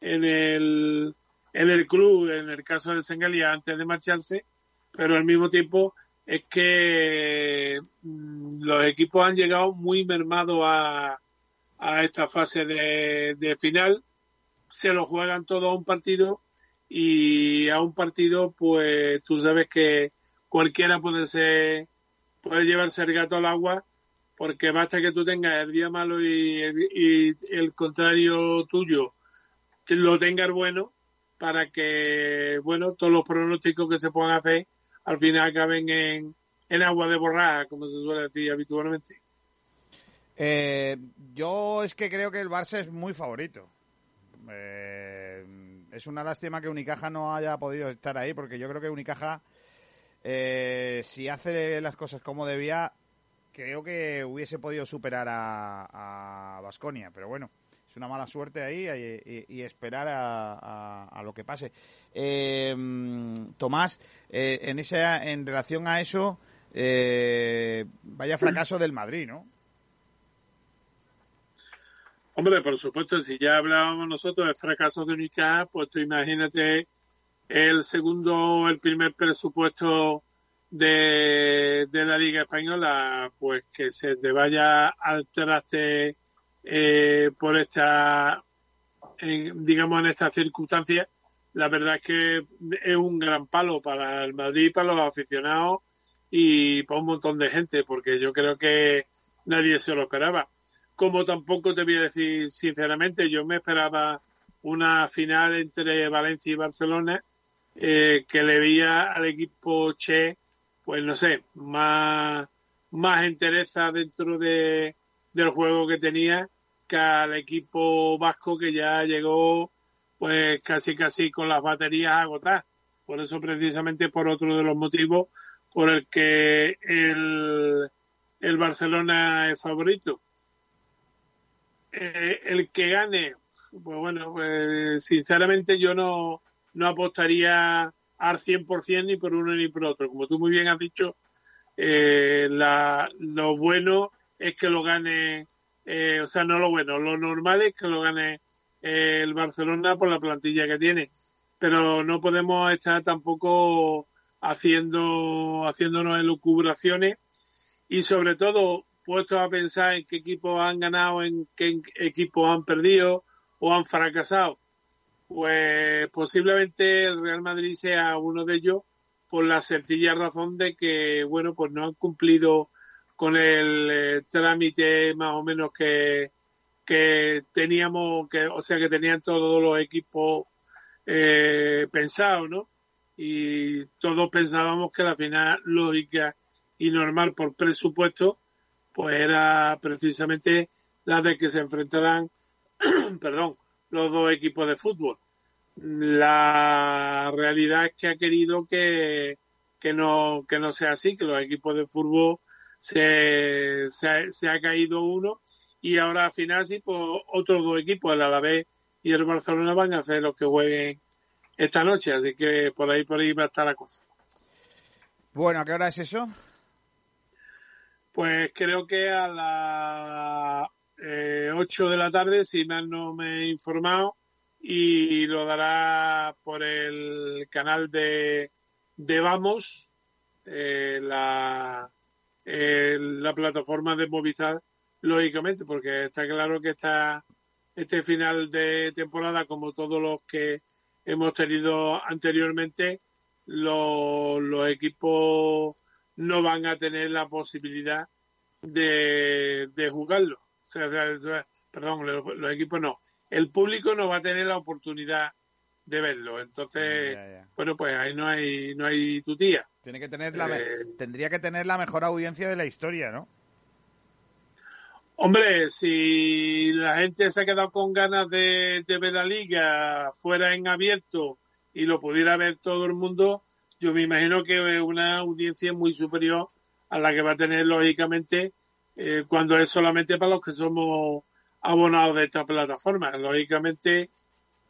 en el, en el club, en el caso de Sengelia, antes de marcharse, pero al mismo tiempo es que mm, los equipos han llegado muy mermados a, a esta fase de, de final, se lo juegan todo a un partido y a un partido pues tú sabes que cualquiera puede ser puede llevarse el gato al agua porque basta que tú tengas el día malo y, y el contrario tuyo lo tengas bueno para que bueno todos los pronósticos que se puedan hacer al final acaben en, en agua de borraja como se suele decir habitualmente Eh, yo es que creo que el Barça es muy favorito. Eh, es una lástima que Unicaja no haya podido estar ahí, porque yo creo que Unicaja, eh, si hace las cosas como debía, creo que hubiese podido superar a Vasconia. Pero bueno, es una mala suerte ahí y, esperar a, a- a lo que pase. Eh, Tomás, eh, en, esa, en relación a eso, eh, vaya fracaso del Madrid, ¿no? Hombre, por supuesto, si ya hablábamos nosotros de fracasos de Unicaja, pues tú imagínate el segundo, el primer presupuesto de, de la Liga Española, pues que se te vaya al traste eh, por esta, en- digamos, en estas circunstancias. La verdad es que es un gran palo para el Madrid, para los aficionados y para un montón de gente, porque yo creo que nadie se lo esperaba como tampoco te voy a decir sinceramente, yo me esperaba una final entre Valencia y Barcelona eh, que le veía al equipo Che, pues no sé, más, más entereza dentro de, del juego que tenía que al equipo vasco que ya llegó pues casi casi con las baterías agotadas. Por eso precisamente por otro de los motivos por el que el, el Barcelona es favorito eh, el que gane, pues bueno, pues sinceramente yo no, no apostaría al 100% ni por uno ni por otro. Como tú muy bien has dicho, eh, lo bueno es que lo gane, eh, o sea, no lo bueno, lo normal es que lo gane el Barcelona por la plantilla que tiene. Pero no podemos estar tampoco haciendo, haciéndonos elucubraciones y sobre todo puestos a pensar en qué equipos han ganado, en qué equipos han perdido o han fracasado. Pues posiblemente el Real Madrid sea uno de ellos por la sencilla razón de que, bueno, pues no han cumplido con el eh, trámite más o menos que, que teníamos, que, o sea, que tenían todos los equipos eh, pensados, ¿no? Y todos pensábamos que la final lógica y normal por presupuesto pues era precisamente la de que se enfrentaran, perdón, los dos equipos de fútbol. la realidad es que ha querido que, que no que no sea así, que los equipos de fútbol se, se, se ha caído uno y ahora al final sí, pues otros dos equipos, el Alavés y el Barcelona van a hacer los que jueguen esta noche, así que por ahí por ahí va a estar la cosa. Bueno, ¿a qué hora es eso? Pues creo que a las eh, 8 de la tarde, si mal no me he informado, y lo dará por el canal de, de Vamos, eh, la, la plataforma de Movistar, lógicamente, porque está claro que está este final de temporada, como todos los que hemos tenido anteriormente, los equipos no van a tener la posibilidad de, de jugarlo. O sea, o sea, perdón, los, los, equipos no. El público no va a tener la oportunidad de verlo. Entonces, Ya, ya. bueno, pues ahí no hay, no hay tu tía. Tiene que tener la Eh, tendría que tener la mejor audiencia de la historia, ¿no? Hombre, si la gente se ha quedado con ganas de, de ver la liga fuera en abierto y lo pudiera ver todo el mundo, yo me imagino que es una audiencia muy superior a la que va a tener lógicamente eh, cuando es solamente para los que somos abonados de esta plataforma. Lógicamente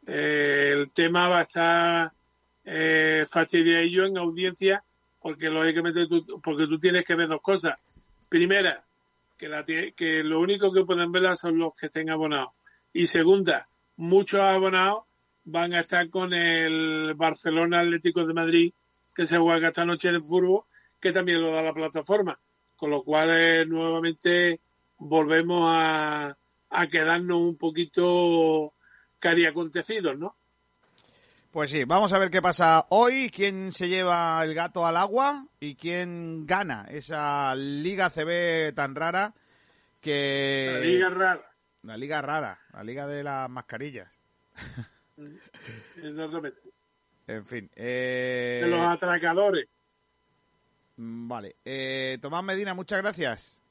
eh, el tema va a estar eh, fastidiado en audiencia porque lógicamente tú, porque tú tienes que ver dos cosas. Primera, que, la, que lo único que pueden verla son los que estén abonados. Y segunda, muchos abonados van a estar con el Barcelona Atlético de Madrid, que se juega esta noche en el fútbol, que también lo da la plataforma. Con lo cual, eh, nuevamente, volvemos a, a quedarnos un poquito cariacontecidos, ¿no? Pues sí, vamos a ver qué pasa hoy, quién se lleva el gato al agua y quién gana esa Liga CB tan rara que... La liga rara. La liga rara, la liga de las mascarillas. Exactamente. En fin. eh, De los atracadores. mm, Vale. Eh, Tomás Medina, muchas gracias.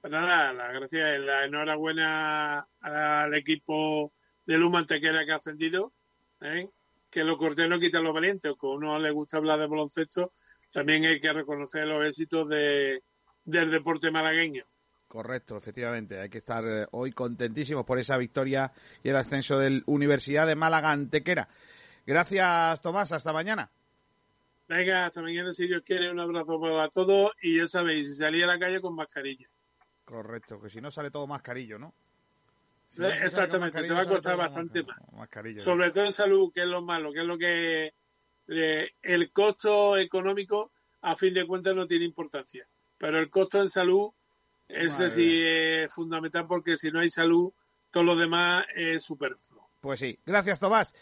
Pues nada, la gracias, la enhorabuena al equipo de Luma Antequera que ha ascendido, ¿eh? que lo cortés no quita lo valiente, o que a uno le gusta hablar de baloncesto, también hay que reconocer los éxitos de, del deporte malagueño. Correcto, efectivamente. Hay que estar eh, hoy contentísimos por esa victoria y el ascenso del Universidad de Málaga Antequera. Gracias, Tomás. Hasta mañana. Venga, hasta mañana si Dios quiere, un abrazo para todos y ya sabéis, si salí a la calle con mascarilla. Correcto, que si no sale todo mascarillo, ¿no? Si Eh, Exactamente, te va a costar bastante más. mascarilla. Sobre todo en salud, que es lo malo, que es lo que eh, el costo económico a fin de cuentas no tiene importancia, pero el costo en salud ese Madre sí es fundamental porque si no hay salud todo lo demás es superfluo. Pues sí. Gracias, Tomás.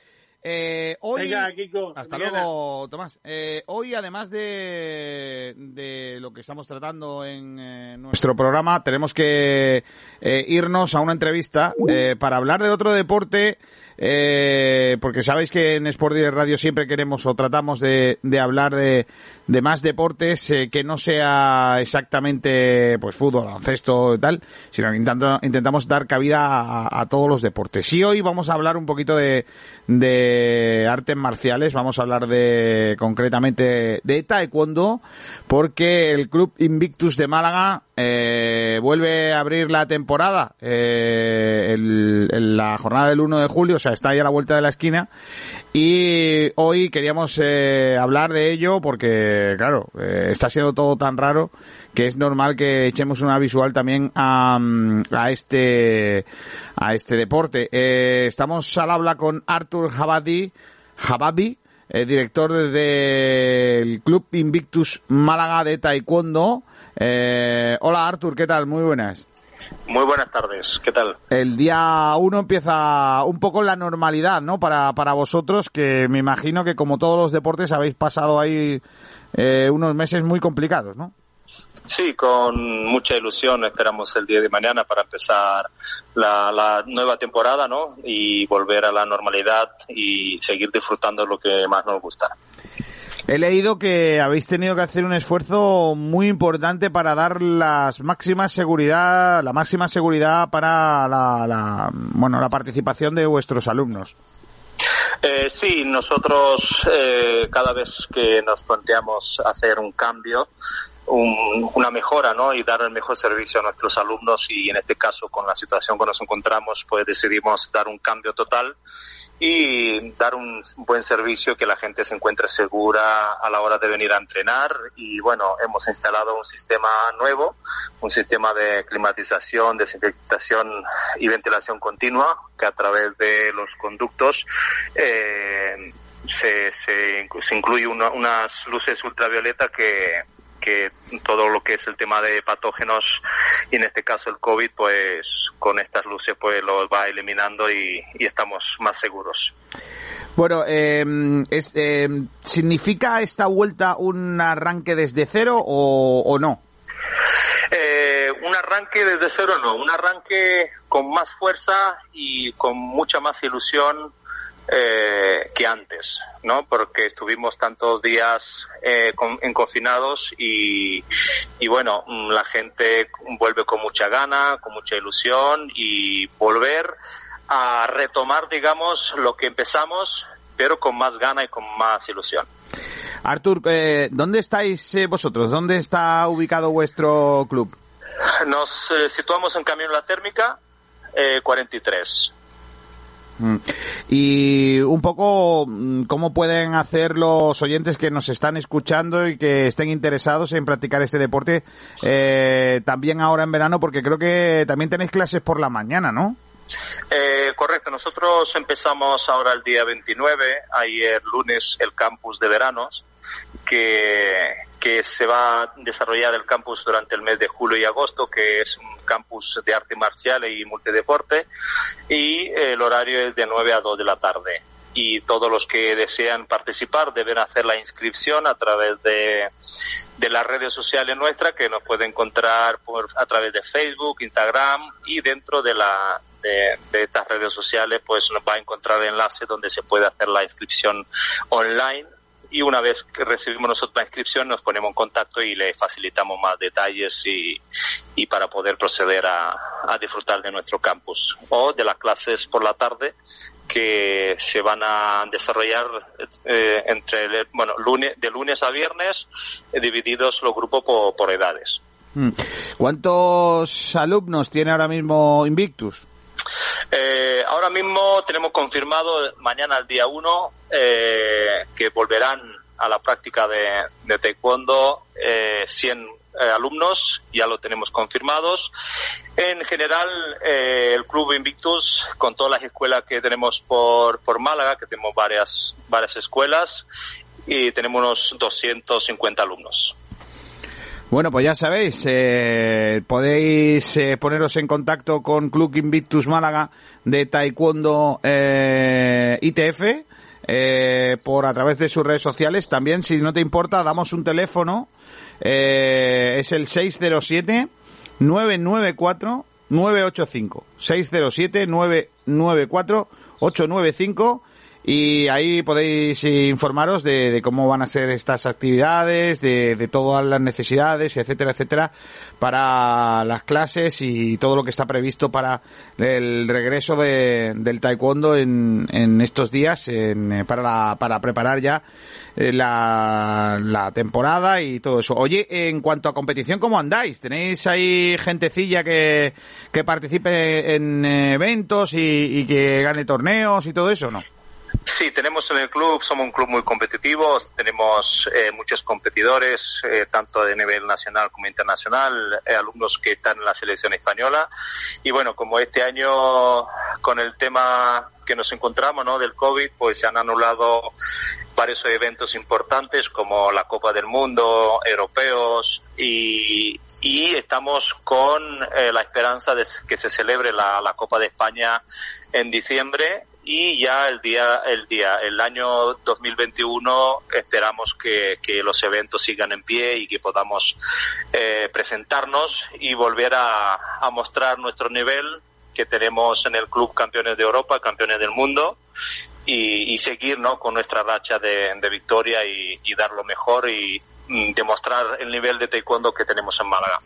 Eh, hoy... Venga, Kiko, Hasta mañana. luego, Tomás. Eh, hoy, además de, de lo que estamos tratando en eh, nuestro programa, tenemos que eh, irnos a una entrevista para hablar de otro deporte, eh, porque sabéis que en Sport Direct Radio siempre queremos o tratamos de, de hablar de, de más deportes eh, que no sea exactamente pues fútbol, baloncesto y tal, sino que intentamos dar cabida a, a todos los deportes. Y hoy vamos a hablar un poquito de, de artes marciales, vamos a hablar de concretamente de taekwondo, porque el club Invictus de Málaga eh, vuelve a abrir la temporada eh, el- la jornada del 1 de julio, o sea, está ahí a la vuelta de la esquina. Y hoy queríamos eh, hablar de ello porque, claro, eh, está siendo todo tan raro que es normal que echemos una visual también a, mm, a este a este deporte. Eh, estamos al habla con Artur Jabadi, Jababi, eh, director del Club Invictus Málaga de Taekwondo. Eh, hola Artur, ¿qué tal? Muy buenas. Muy buenas tardes, ¿qué tal? El día uno empieza un poco la normalidad, ¿no? Para, para vosotros, que me imagino que como todos los deportes habéis pasado ahí eh, unos meses muy complicados, ¿no? Sí, con mucha ilusión esperamos el día de mañana para empezar la, la nueva temporada, ¿no? Y volver a la normalidad y seguir disfrutando lo que más nos gusta. He leído que habéis tenido que hacer un esfuerzo muy importante para dar las máximas seguridad, la máxima seguridad para la, la- bueno, la participación de vuestros alumnos. Eh, sí, nosotros eh, cada vez que nos planteamos hacer un cambio, un- una mejora, ¿no? Y dar el mejor servicio a nuestros alumnos y en este caso con la situación que nos encontramos, pues decidimos dar un cambio total y dar un buen servicio que la gente se encuentre segura a la hora de venir a entrenar. Y bueno, hemos instalado un sistema nuevo, un sistema de climatización, desinfectación y ventilación continua que a través de los conductos eh, se, se, se incluye una- unas luces ultravioleta que, que todo lo que es el tema de patógenos y en este caso el COVID pues con estas luces pues lo va eliminando y, y estamos más seguros. Bueno, eh, es, eh, ¿significa esta vuelta un arranque desde cero o, o no? Eh, un arranque desde cero no, un arranque con más fuerza y con mucha más ilusión eh, que antes, ¿no? Porque estuvimos tantos días eh, con- en confinados y, y bueno, mm, la gente vuelve con mucha gana, con mucha ilusión y volver a retomar, digamos, lo que empezamos, pero con más gana y con más ilusión. Artur, eh, ¿dónde estáis eh, vosotros? ¿Dónde está ubicado vuestro club? Nos eh, situamos en Camino La Térmica, eh, 43. Mm. Y un poco mm, cómo pueden hacer los oyentes que nos están escuchando y que estén interesados en practicar este deporte eh, también ahora en verano, porque creo que también tenéis clases por la mañana, ¿no? Eh, correcto, nosotros empezamos ahora el día 29, ayer lunes, el campus de veranos, que, que se va a desarrollar el campus durante el mes de julio y agosto, que es un campus de arte marcial y multideporte, y el horario es de 9 a 2 de la tarde. Y todos los que desean participar deben hacer la inscripción a través de, de las redes sociales nuestras, que nos puede encontrar por, a través de Facebook, Instagram y dentro de la de, de estas redes sociales pues nos va a encontrar el enlace donde se puede hacer la inscripción online y una vez que recibimos nosotros la inscripción nos ponemos en contacto y le facilitamos más detalles y, y para poder proceder a, a disfrutar de nuestro campus o de las clases por la tarde que se van a desarrollar eh, entre bueno lunes de lunes a viernes eh, divididos los grupos por, por edades Mm. ¿Cuántos alumnos tiene ahora mismo Invictus? Eh, ahora mismo tenemos confirmado mañana el día 1 eh, que volverán a la práctica de, taekwondo eh, 100 eh, alumnos, ya lo tenemos confirmados. En general, eh, el Club Invictus, con todas las escuelas que tenemos por, por Málaga, que tenemos varias, varias escuelas, y tenemos unos 250 alumnos. Bueno, pues ya sabéis, eh, podéis eh, poneros en contacto con Club Invictus Málaga de Taekwondo eh, ITF eh, por a través de sus redes sociales. También, si no te importa, damos un teléfono. eh, es el 607 994 985 607 994 895 y ahí podéis informaros de, de cómo van a ser estas actividades, de, de todas las necesidades, etcétera, etcétera, para las clases y todo lo que está previsto para el regreso de- del taekwondo en, en estos días, en, eh, para, la- para preparar ya eh, la, la temporada y todo eso. Oye, en cuanto a competición, ¿cómo andáis? ¿Tenéis ahí gentecilla que, que participe en eventos y, y que gane torneos y todo eso, no? Sí, tenemos en el club, somos un club muy competitivo, tenemos eh, muchos competidores, eh, tanto de nivel nacional como internacional, eh, alumnos que están en la selección española. Y bueno, como este año con el tema que nos encontramos, ¿no? Del COVID, pues se han anulado varios eventos importantes como la Copa del Mundo, europeos y, estamos con eh, la esperanza de que se celebre la Copa de España en diciembre y ya el día el día el año 2021 esperamos que, que los eventos sigan en pie y que podamos eh, presentarnos y volver a, mostrar nuestro nivel que tenemos en el club campeones de Europa campeones del mundo y, y seguir ¿no? con nuestra racha de, victoria y, y dar lo mejor y demostrar el nivel de taekwondo que tenemos en Málaga.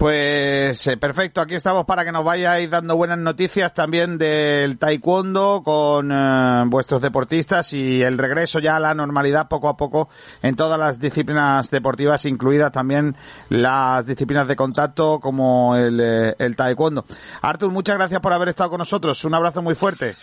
Pues eh, perfecto, aquí estamos para que nos vayáis dando buenas noticias también del taekwondo con eh, vuestros deportistas y el regreso ya a la normalidad poco a poco en todas las disciplinas deportivas, incluidas también las disciplinas de contacto como el, eh, el taekwondo. Artur, muchas gracias por haber estado con nosotros. Un abrazo muy fuerte.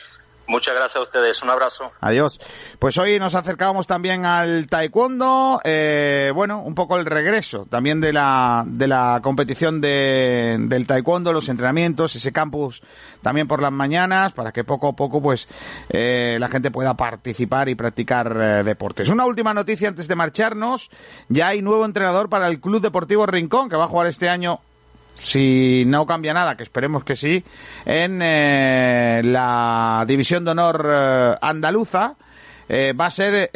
Muchas gracias a ustedes. Un abrazo. Adiós. Pues hoy nos acercamos también al taekwondo, eh, bueno, un poco el regreso también de la, de la competición de, del taekwondo, los entrenamientos, ese campus también por las mañanas, para que poco a poco pues eh, la gente pueda participar y practicar eh, deportes. Una última noticia antes de marcharnos, ya hay nuevo entrenador para el Club Deportivo Rincón, que va a jugar este año si no cambia nada, que esperemos que sí, en eh, la división de honor eh, andaluza, eh, va a ser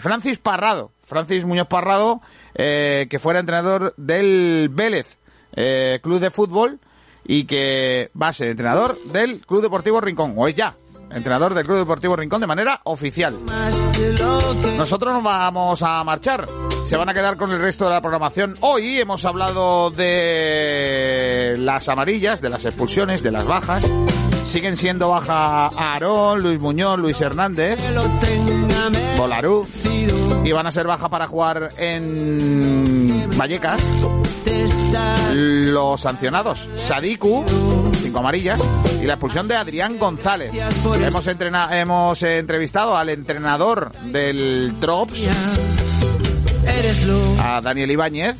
Francis Parrado, Francis Muñoz Parrado, que fuera entrenador del Vélez Club de Fútbol y que va a ser entrenador del Club Deportivo Rincón, o es ya entrenador del Club Deportivo Rincón de manera oficial. Nosotros nos vamos a marchar. Se van a quedar con el resto de la programación. Hoy hemos hablado de las amarillas, de las expulsiones, de las bajas. Siguen siendo baja Aarón, Luis Muñoz, Luis Hernández, Bolarú. Y van a ser baja para jugar en Vallecas. Los sancionados, Sadiku, cinco amarillas, y la expulsión de Adrián González. Hemos, entrena hemos eh, entrevistado al entrenador del Drops, a Daniel Ibáñez.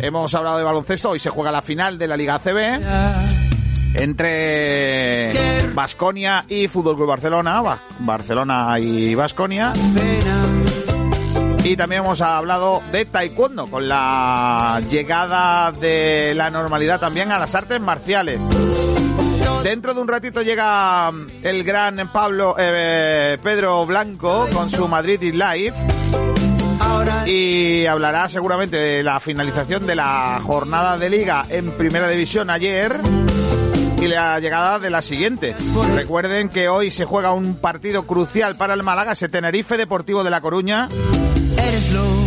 Hemos hablado de baloncesto, hoy se juega la final de la Liga ACB entre Basconia y Fútbol Club Barcelona, Ba- Barcelona y Basconia. Y también hemos hablado de taekwondo, con la llegada de la normalidad también a las artes marciales. Dentro de un ratito llega el gran Pablo eh, Pedro Blanco con su Madrid is Live y hablará seguramente de la finalización de la jornada de liga en primera división ayer y la llegada de la siguiente. Recuerden que hoy se juega un partido crucial para el Málaga, ese Tenerife Deportivo de La Coruña.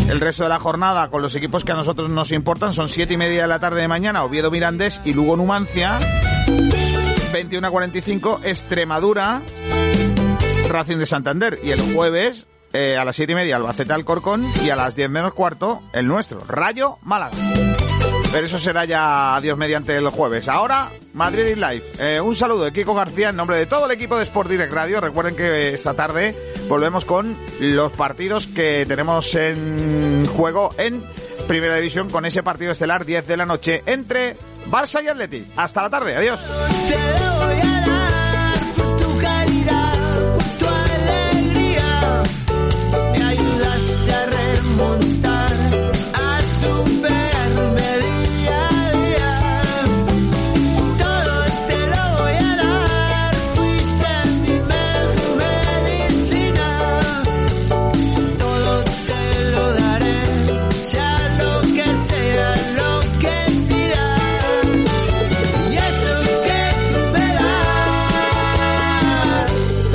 El resto de la jornada con los equipos que a nosotros nos importan son siete y media de la tarde de mañana, Oviedo Mirandés y Lugo Numancia. 21 a 45, Extremadura, Racing de Santander. Y el jueves, eh, a las siete y media, Albacete Alcorcón. Y a las 10 menos cuarto, el nuestro, Rayo Málaga. Pero eso será ya, adiós, mediante el jueves. Ahora, Madrid in Live. Eh, un saludo de Kiko García en nombre de todo el equipo de Sport Direct Radio. Recuerden que esta tarde volvemos con los partidos que tenemos en juego en Primera División con ese partido estelar 10 de la noche entre Barça y Atleti. Hasta la tarde. Adiós. remontar.